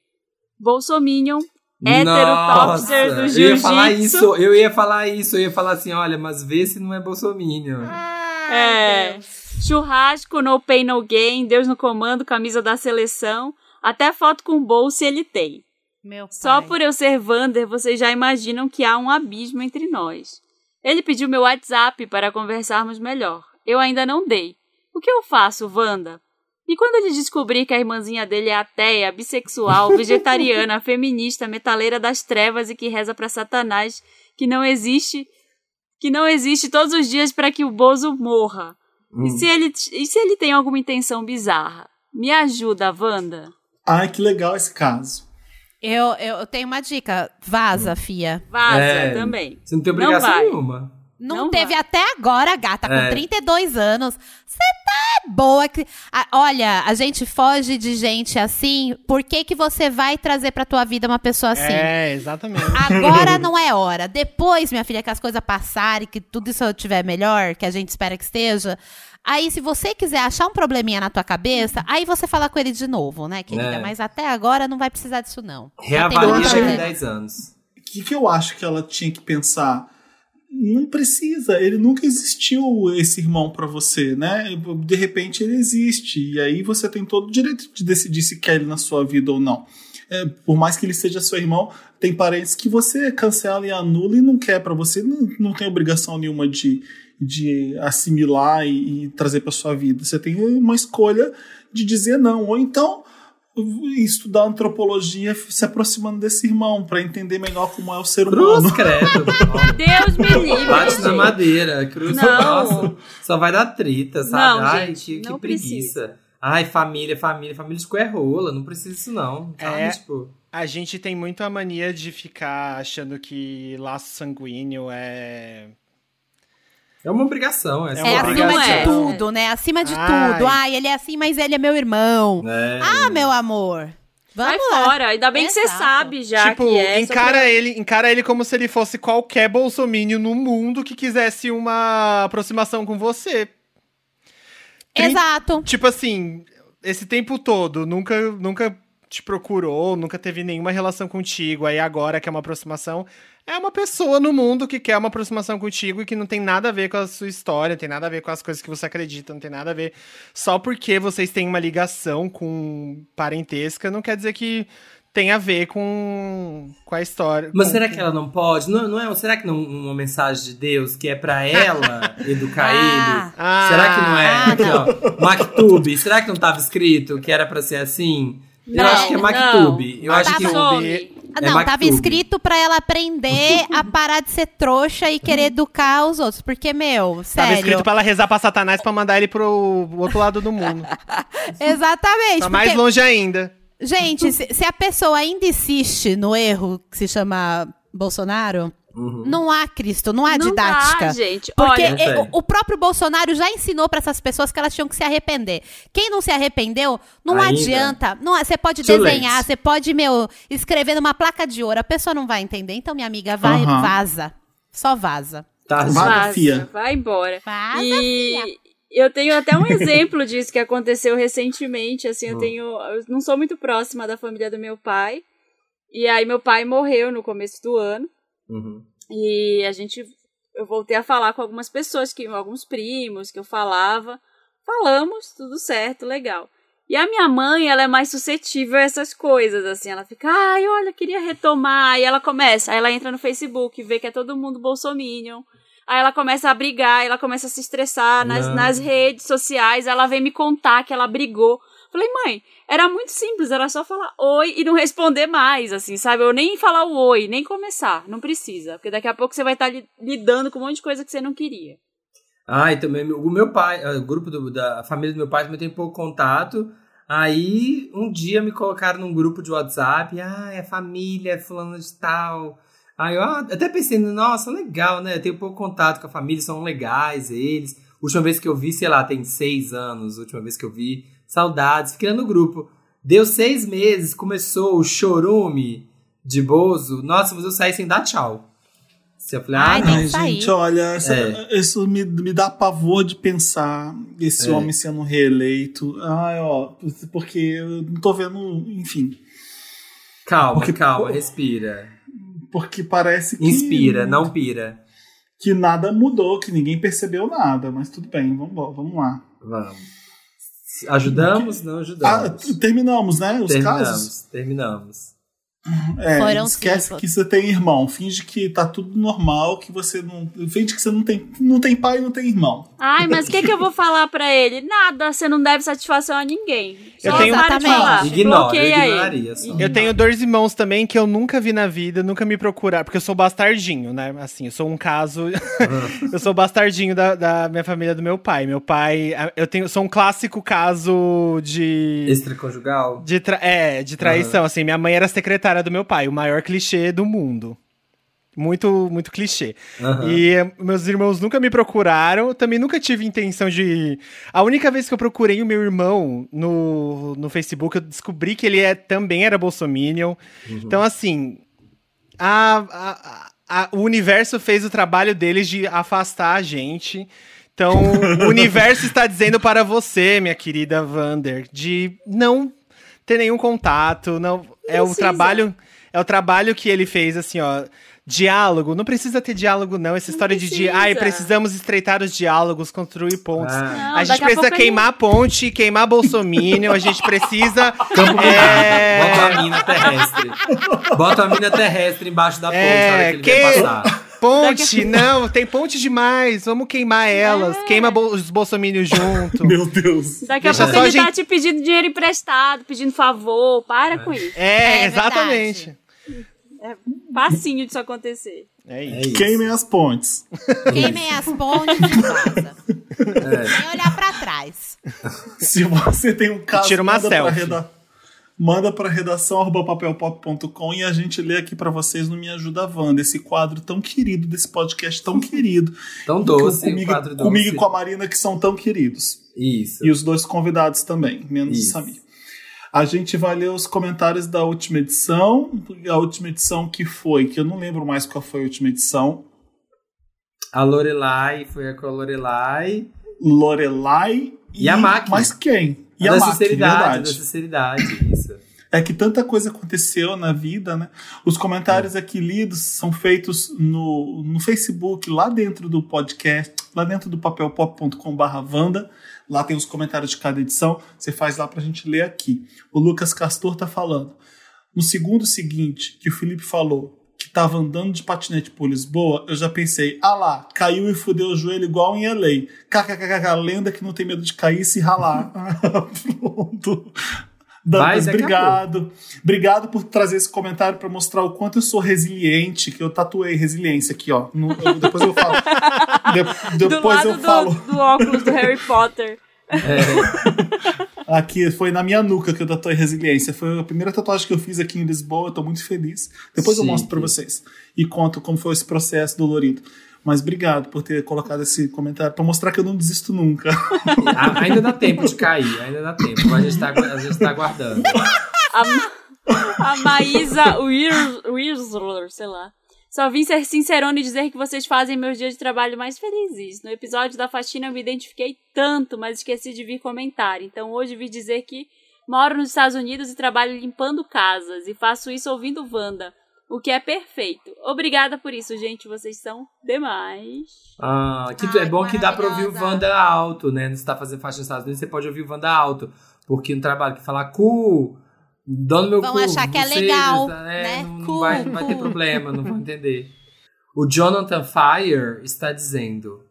Bolsominion, heterotopster do
eu ia falar
jiu-jitsu.
isso, eu ia falar isso, eu ia falar assim, olha, mas vê se não é bolsominion.
Ai,
É.
Deus.
Churrasco, no pain, no gain, Deus no comando, camisa da seleção, até foto com bolsa ele tem.
Meu pai.
Só por eu ser Vander, vocês já imaginam que há um abismo entre nós. Ele pediu meu WhatsApp para conversarmos melhor. Eu ainda não dei. O que eu faço, Wanda? E quando ele descobrir que a irmãzinha dele é ateia, bissexual, vegetariana, feminista, metaleira das trevas e que reza pra Satanás, que não existe, que não existe todos os dias para que o Bozo morra.
Hum.
E, se ele, e se ele tem alguma intenção bizarra? Me ajuda, Wanda.
Ai, que legal esse caso.
Eu, eu, tenho uma dica. Vaza, fia.
Vaza
É.
também.
Você não tem
Não
obrigação
vai.
nenhuma.
Não,
Não
teve
vai.
até agora, gata, com
É.
32 anos. Você tá boa. que- Ah, olha, a gente foge de gente assim. Por que, que você vai trazer pra tua vida uma pessoa assim?
É, exatamente.
Agora não é hora. Depois, minha filha, que as coisas passarem, que tudo isso estiver melhor, que a gente espera que esteja. Aí, se você quiser achar um probleminha na tua cabeça, aí você fala com ele de novo, né, querida?
É.
Mas até agora não vai precisar disso, não.
Reavalia a
problema.
10 anos.
O que, que eu acho que ela tinha que pensar? Não precisa, ele nunca existiu esse irmão pra você, né? De repente ele existe, e aí você tem todo o direito de decidir se quer ele na sua vida ou não. É, por mais que ele seja seu irmão, tem parentes que você cancela e anula e não quer pra você, não, não tem obrigação nenhuma de, de assimilar e, e trazer pra sua vida. Você tem uma escolha de dizer não, ou então estudar antropologia se aproximando desse irmão pra entender melhor como é o ser humano.
Cruz, credo. Ó,
Deus me livre.
Bate na
gente.
madeira. Cruz,
Não.
nossa. Só vai dar trita, sabe?
Não,
Ai,
gente,
que, preguiça. Ai, família, família. Família de rola. Não precisa disso, não. Sabe?
É.
Tipo,
A gente tem muito a mania de ficar achando que laço sanguíneo é.
É uma obrigação. É,
É
É
uma
acima
obrigação.
de tudo, né? Acima de
Ai.
tudo. Ai, ele é assim, mas ele é meu irmão.
É.
Ah, meu amor.
Vai
Vamos lá.
fora. Ainda bem que você sabe já
tipo,
que é.
encara
pra-
ele, encara ele como se ele fosse qualquer bolsomínio no mundo que quisesse uma aproximação com você. Trin-
Exato.
Tipo assim, esse tempo todo, nunca, nunca te procurou, nunca teve nenhuma relação contigo, aí agora quer uma aproximação. É uma pessoa no mundo que quer uma aproximação contigo e que não tem nada a ver com a sua história, tem nada a ver com as coisas que você acredita, não tem nada a ver. Só porque vocês têm uma ligação com parentesca, não quer dizer que tem a ver com, com a história.
Mas
com-
será que ela não pode? Não, não é, será que não uma mensagem de Deus que é pra ela educar
Ah.
ele?
Ah.
será que não é?
Ah,
Aqui, ó, Maktub, será que não tava escrito que era pra ser assim? Eu
Não,
acho que é. Maktub. Eu acho
Tá
que.
Ah,
É
Não, tava
Maktub.
escrito pra ela aprender a parar de ser trouxa e querer educar os outros. Porque, meu,
Tava
sério.
escrito pra ela rezar pra Satanás pra mandar ele pro outro lado do mundo.
Exatamente.
Tá mais
porque-
longe ainda.
Gente, se, se a pessoa ainda insiste no erro que se chama Bolsonaro, não há Cristo, não há
Não
didática.
dá, gente.
Porque
Olha,
o, o próprio Bolsonaro já ensinou pra essas pessoas que elas tinham que se arrepender. Quem não se arrependeu, não
Ainda.
adianta. Não, você pode
Too
desenhar,
late.
você pode, meu, escrever numa placa de ouro. A pessoa não vai entender. Então, minha amiga, vai,
Aham.
vaza. Só vaza.
tá,
Vai.
Vaza,
fia.
vai embora.
Vaza,
e
fia.
eu tenho até um exemplo disso que aconteceu recentemente. Assim,
Hum.
eu tenho. Eu não sou muito próxima da família do meu pai. E aí meu pai morreu no começo do ano.
Uhum.
E a gente. Eu voltei a falar com algumas pessoas, que alguns primos que eu falava. Falamos, tudo certo, legal. E a minha mãe, ela é mais suscetível a essas coisas, assim. Ela fica, ai, olha, queria retomar. Aí ela começa, aí ela entra no Facebook, vê que é todo mundo bolsominion. Aí ela começa a brigar, ela começa a se estressar nas,
Não.
nas redes sociais. Ela vem me contar que ela brigou. Falei, mãe, era muito simples, era só falar oi e não responder mais, assim, sabe? Eu nem falar o oi, nem começar, não precisa. Porque daqui a pouco você vai estar li- lidando com um monte de coisa que você não queria.
Ah, e também o meu pai, o grupo do- da família do meu pai também tem pouco contato. Aí um dia me colocaram num grupo de WhatsApp, ah, é família, é fulano de tal. Aí eu ah, até pensei, nossa, legal, né? Eu tenho pouco contato com a família, são legais eles. Última vez que eu vi, sei lá, tem seis anos, última vez que eu vi, saudades, fiquei no grupo. Deu seis meses, começou o chorume de Bozo. Nossa, mas eu saí sem dar tchau. Eu falei, ah,
Ai,
não.
Ai, gente, olha, essa-
É.
isso me, me dá pavor de pensar esse
É.
homem sendo reeleito. Ai, ó, porque eu não tô vendo, enfim.
Calma,
Porque-
calma, respira.
Porque parece que.
Inspira, não pira.
Que nada mudou, que ninguém percebeu nada, mas tudo bem, vamos, vamos lá.
Vamos. Ajudamos? Não
Ah,
ajudamos.
terminamos, né? Os casos.
terminamos, terminamos.
É,
Foram
esquece
cinco.
que você tem irmão. Finge que tá tudo normal, que você não. Finge que você não tem, não tem pai e não tem irmão.
Ai, mas o que, que eu vou falar pra ele? Nada, você não deve satisfação a ninguém.
Eu
Só
tenho-
para de falar.
Ignora, eu.
Eu tenho dois irmãos também que eu nunca vi na vida, nunca me procuraram, porque eu sou bastardinho, né? Assim, eu sou um caso. eu sou bastardinho da, da minha família do meu pai. Meu pai. Eu tenho, sou um clássico caso de.
Extraconjugal?
De tra- é, de traição. Assim, minha mãe era secretária do meu pai, o maior clichê do mundo. Muito, muito clichê.
Aham.
E eh, meus irmãos nunca me procuraram, também nunca tive intenção de. A única vez que eu procurei o meu irmão no, no Facebook, eu descobri que ele é, também era bolsominion. Então, assim, a, a- a- o universo fez o trabalho deles de afastar a gente. Então, o universo está dizendo para você, minha querida Vander, de não ter nenhum contato, não é o trabalho é o trabalho que ele fez assim, ó, diálogo, não precisa ter diálogo não, essa história de, de
precisa.
ai, precisamos estreitar os diálogos, construir pontos.
Ah.
Não,
a gente
a
precisa
ele-
queimar a ponte, queimar Bolsominion, a gente precisa
Campo Bota
é,
a mina terrestre. Bota a mina terrestre embaixo da ponte
É,
na hora que ele
que-
vai passar.
Ponte, não, tem ponte demais, vamos queimar elas, queima bo- os Bolsominions junto.
Meu Deus.
Daqui a
Deixa
pouco ele tá
gente-
te pedindo dinheiro emprestado, pedindo favor. Para com isso.
É,
É
exatamente.
Facinho disso acontecer.
É isso.
É isso.
Queimem as pontes.
Queimem as pontes e vaza.
É.
Sem olhar pra trás.
Se você tem um caso.
Tira uma
pra
selfie.
reda- manda para redação arroba papelpop.com e a gente lê aqui para vocês no Me Ajuda Wanda, esse quadro tão querido desse podcast tão querido.
Tão doce,
comigo,
o quadro doce.
comigo e com a Marina que são tão queridos.
Isso.
E os dois convidados também, menos
Isso.
o Samir. A gente vai ler os comentários da última edição. A última edição que foi, que eu não lembro mais qual foi a última edição.
A Lorelai, foi a com a Lorelai.
Lorelai
E a Maki.
Mas quem? E
a
a
da
Maki,
sinceridade, da
verdade.
sinceridade, isso.
É que tanta coisa aconteceu na vida, né? Os comentários aqui lidos são feitos no, no Facebook, lá dentro do podcast, lá dentro do papelpop.com.br Wanda. Lá tem os comentários de cada edição. Você faz lá pra gente ler aqui. O Lucas Castor tá falando. No segundo seguinte, que o Felipe falou que tava andando de patinete por Lisboa, eu já pensei, ah lá, caiu e fudeu o joelho igual em LA. KKKK, lenda que não tem medo de cair e se ralar. Pronto. Dantas, obrigado. Obrigado por trazer esse comentário para mostrar o quanto eu sou resiliente, que eu tatuei resiliência aqui, ó. No- eu- depois eu falo. De-
Do
depois
lado
eu
do,
falo.
do óculos do Harry Potter.
Aqui foi na minha nuca que eu tatuei resiliência. Foi a primeira tatuagem que eu fiz aqui em Lisboa, eu tô muito feliz. Depois eu
Chique.
mostro para vocês e conto como foi esse processo dolorido. Mas obrigado por ter colocado esse comentário para mostrar que eu não desisto nunca.
Ainda dá tempo de cair, ainda dá tempo. A gente tá, agu- a gente tá aguardando.
A, a Maísa Wirsler, sei lá. Só vim ser sincerona e dizer que vocês fazem meus dias de trabalho mais felizes. No episódio da faxina eu me identifiquei tanto, mas esqueci de vir comentar. Então hoje vim dizer que moro nos Estados Unidos e trabalho limpando casas. E faço isso ouvindo Wanda. O que é perfeito. Obrigada por isso, gente. Vocês são demais.
Ah, que tu- é
Ai,
bom que dá pra ouvir o. Wanda alto, né? Você tá fazendo faixa nos Estados Unidos, você pode ouvir o Wanda alto. Porque no trabalho que falar cu, dá no meu
Vão
cu.
achar que é legal,
é,
né?
Não, não
Cu,
vai, não vai ter
cu.
problema, não vão entender. O Jonathan Fire está dizendo: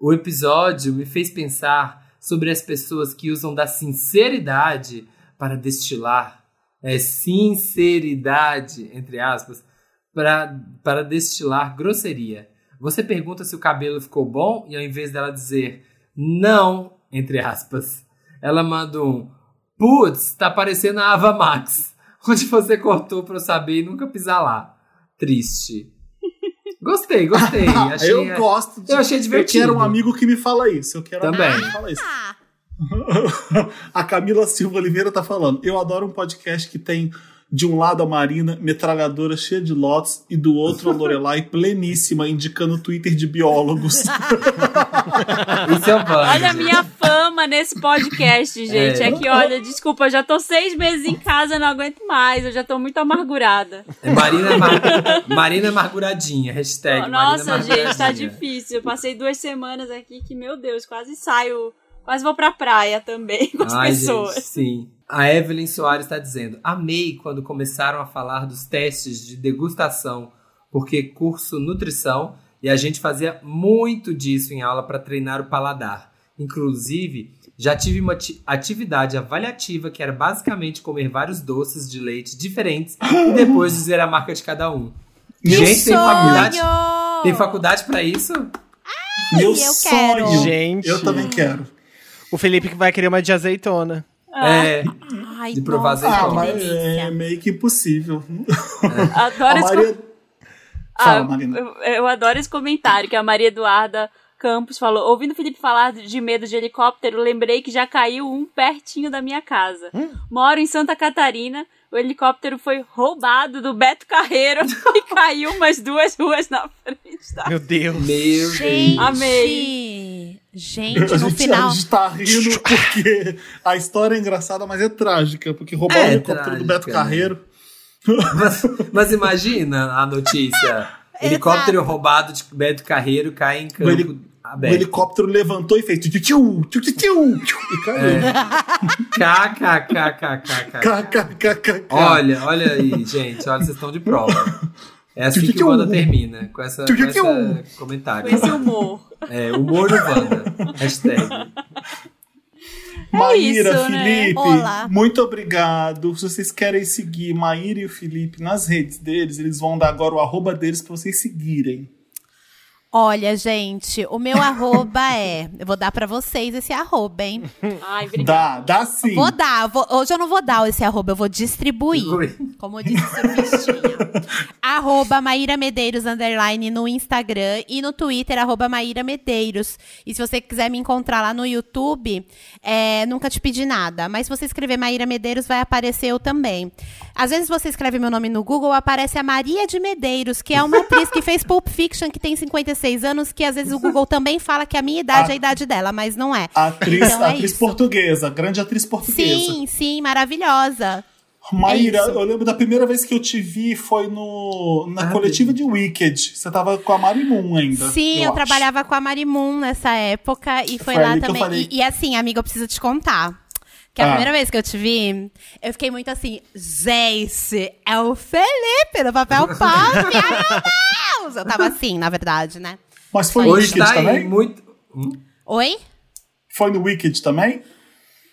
O episódio me fez pensar sobre as pessoas que usam da sinceridade para destilar. É sinceridade, entre aspas, para, para destilar grosseria. Você pergunta se o cabelo ficou bom e ao invés dela dizer não, entre aspas, ela manda um putz, tá parecendo a Ava Max, onde você cortou pra eu saber e nunca pisar lá. Triste. Gostei, gostei. Achei,
eu gosto de.
eu achei divertido.
Eu quero um amigo que me fala isso. Eu quero
Também.
um amigo que me fala isso. A Camila Silva Oliveira tá falando. Eu adoro um podcast que tem de um lado a Marina, metralhadora cheia de lotes, e do outro a Lorelai pleníssima, indicando Twitter de biólogos.
Isso é Wanda.
Olha a minha fama nesse podcast, gente.
É.
É que, olha, desculpa, eu já tô seis meses em casa, não aguento mais. Eu já tô muito amargurada.
É Marina, Mar... Marina Amarguradinha, hashtag
Nossa,
Marina
gente, tá difícil. Eu passei duas semanas aqui que, meu Deus, quase saio. Quase vou pra praia também com as
Ai,
pessoas.
gente, sim. A Evelyn Soares está dizendo: Amei quando começaram a falar dos testes de degustação, porque curso nutrição e a gente fazia muito disso em aula para treinar o paladar. Inclusive, já tive uma ati- atividade avaliativa que era basicamente comer vários doces de leite diferentes e depois dizer a marca de cada um.
Meu
gente, tem faculdade,
sonho!
tem faculdade para isso?
Meu
eu
sonho.
quero.
Gente.
Eu também quero.
O Felipe que vai querer uma de azeitona.
É,
Ai,
De provar
nossa,
azeitona.
Ah, mas é meio que impossível.
Adoro
A
esse
Maria...
Ah,
Fala, Marina.
eu, eu adoro esse comentário que a Maria Eduarda Campos falou. Ouvindo o Felipe falar de medo de helicóptero, lembrei que já caiu um pertinho da minha casa.
Hum?
Moro em Santa Catarina. O helicóptero foi roubado do Beto Carreiro e caiu umas duas ruas na frente. Tá?
Meu Deus.
meu
Gente,
Amei.
A
gente, no
gente,
final.
a gente tá rindo porque a história é engraçada, mas é trágica. Porque roubaram
É
o helicóptero do Beto
trágica, né?
Carreiro.
Mas, mas imagina a notícia. Helicóptero roubado de Beto Carreiro cai em campo
O, heli- o
aberto.
helicóptero levantou e fez tiu, tiu, tiu, tiu, tiu, tiu, e caiu.
KKKKKK.
KKKKK.
Olha, olha aí, gente. Olha, vocês estão de prova. É assim que o Wanda termina, com essa, com esse comentário.
Com esse humor.
É, humor do Wanda. Hashtag.
Maíra,
isso, né?
Felipe,
Olá.
muito obrigado. Se vocês querem seguir Maíra e o Felipe nas redes deles, eles vão dar agora o arroba deles pra vocês seguirem.
Olha, gente, o meu arroba é. Eu vou dar pra vocês esse arroba, hein?
Ai, obrigada.
Dá, dá sim.
Vou dar. vou- hoje eu não vou dar esse arroba, eu vou distribuir.
Distribui.
Como disse surfistinha. arroba Maíra Medeiros, underline, no Instagram. E no Twitter, arroba Maíra Medeiros. E se você quiser me encontrar lá no YouTube, é, nunca te pedi nada. Mas se você escrever Maíra Medeiros, vai aparecer eu também. Às vezes você escreve meu nome no Google, aparece a Maria de Medeiros, que é uma atriz que fez Pulp Fiction, que tem 56 anos, que às vezes o Google também fala que a minha idade é a idade dela, mas não é.
Atriz,
Então é
atriz
isso.
portuguesa, grande atriz portuguesa.
Sim, sim, maravilhosa.
Maíra,
É
eu lembro da primeira vez que eu te vi foi no, na
Ah,
coletiva de Wicked. Você tava com a Mari Moon ainda.
Sim, eu,
acho.
trabalhava com a Marimun nessa época e foi,
Foi
lá
eu
também.
falei.
E, e assim, amiga, eu preciso te contar. Que a
Ah.
primeira vez que eu te vi, eu fiquei muito assim, gente, é o Felipe no papel pop, ai meu Deus! Eu tava assim, na verdade, né?
Mas foi no Wicked
tá
também?
muito. Hum?
Oi?
Foi no Wicked também?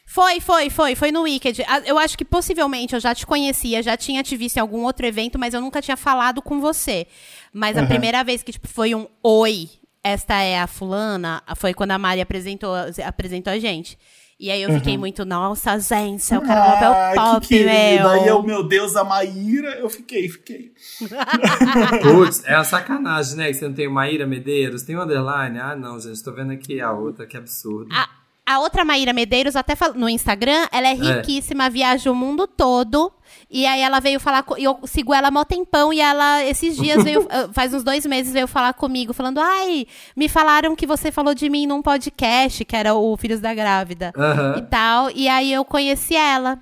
Foi, foi, foi, foi no Wicked. Eu acho que possivelmente eu já te conhecia, já tinha te visto em algum outro evento, mas eu nunca tinha falado com você. Mas a
Uhum.
primeira vez que tipo, foi um oi, esta é a fulana, foi quando a Mari apresentou, apresentou a gente. E aí eu fiquei muito, nossa, gente, eu quero papel
Ai,
pop,
Uhum. que
meu.
Aí eu, meu Deus, a Maíra, eu fiquei, fiquei.
Putz, é uma sacanagem, né? Que você não tem o Maíra Medeiros, tem o underline. Ah, não, gente, tô vendo aqui a outra, que absurdo.
A, a outra Maíra Medeiros, até no Instagram, ela é riquíssima, viaja o mundo todo. E aí ela veio falar, co- e eu sigo ela mó tempão, e ela, esses dias, veio, eh, faz uns dois meses, veio falar comigo, falando, ai, me falaram que você falou de mim num podcast, que era o Filhos da Grávida.
Aham.
E tal, e aí eu conheci ela.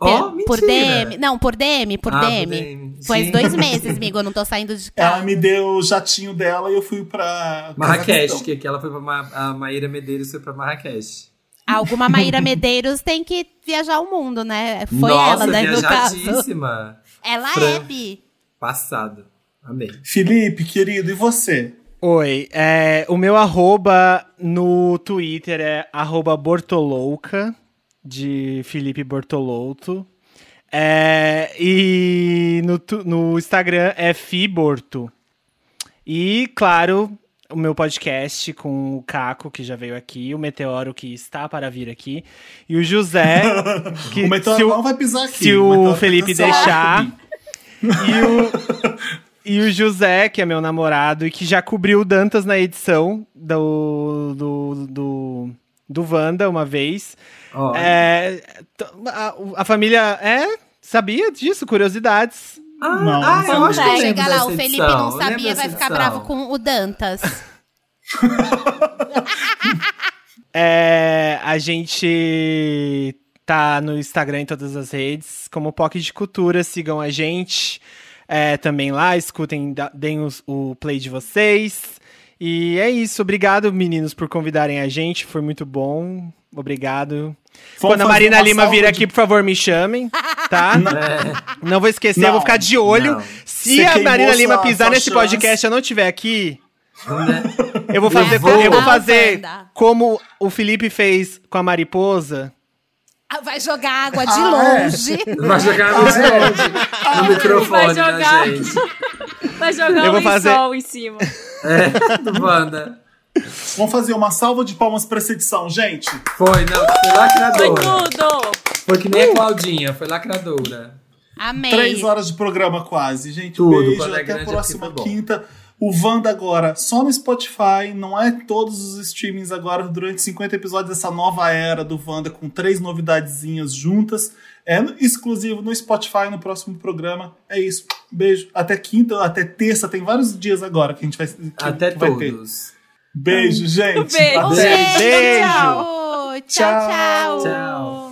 Ó,
Pe- por
mentira.
DM. Não, por DM, por
Ah, por
DM.
DM,
Faz
sim.
dois meses, amigo, eu não tô saindo de
Ela
casa.
me deu o jatinho dela e eu fui pra.
Marrakech, que, que ela foi pra Ma a Maíra Medeiros foi pra Marrakech.
Alguma Maíra Medeiros tem que viajar o mundo, né? Foi
Nossa,
ela, né, no caso.
viajadíssima.
Ela
Fran.
é, Bi.
Passado. Amei.
Felipe, querido, e você?
Oi, é, o meu arroba no Twitter é arroba Bortolouca, de Felipe Bortolotto. É, e no, no Instagram é Fiborto. E, claro, o meu podcast com o Caco, que já veio aqui, o Meteoro, que está para vir aqui, e o José, que
o Meteoro
se
não vai pisar aqui.
se o
Meteoro
Felipe deixar. E o, e o José, que é meu namorado e que já cobriu o Dantas na edição do, do, do, do Wanda uma vez.
Ó,
É, a, a família é. Sabia disso? Curiosidades.
Ah,
Não,
ah, eu acho que eu
Chega lá, o Felipe
edição,
não sabia, vai ficar
edição.
bravo com o Dantas.
É, a gente tá no Instagram em todas as redes, como POC de Cultura, sigam a gente é, também lá, escutem, deem os- o play de vocês. E é isso, obrigado meninos por convidarem a gente, foi muito bom, obrigado.
Vamos
Quando a Marina Lima vir
de-
aqui, por favor, me chamem, tá?
É.
Não vou esquecer,
Não.
eu vou ficar de olho.
Não.
Se
Você
a Marina Lima
sua-
pisar
sua
nesse
chance.
podcast e eu não estiver aqui,
Né?
eu vou fazer,
vou.
eu vou
Ah,
fazer como o Felipe fez com a mariposa.
Ah, Vai jogar água de
Ah, é?
longe.
Vai jogar no longe no microfone
Vai jogar.
gente.
Vai jogar
Eu
um
vou fazer-
em cima.
É, do Wanda.
Vamos fazer uma salva de palmas pra essa edição, gente.
Foi, não, foi
Foi
lacradora.
tudo!
Foi que nem a Claudinha, foi lacradora.
Amei.
Três horas de programa quase, gente.
Tudo,
beijo,
é
até a
grande
próxima
é foi bom.
quinta. O Wanda agora só no Spotify, não é todos os streamings agora, durante 50 episódios dessa nova era do Wanda, com três novidadezinhas juntas. É exclusivo no Spotify no próximo programa. É isso. Beijo. Até quinta, até terça, tem vários dias agora que a gente vai, que,
Até
que vai ter. Beijo, gente.
Beijo.
Até.
Um beijo.
Beijo.
Tchau, tchau.
Tchau.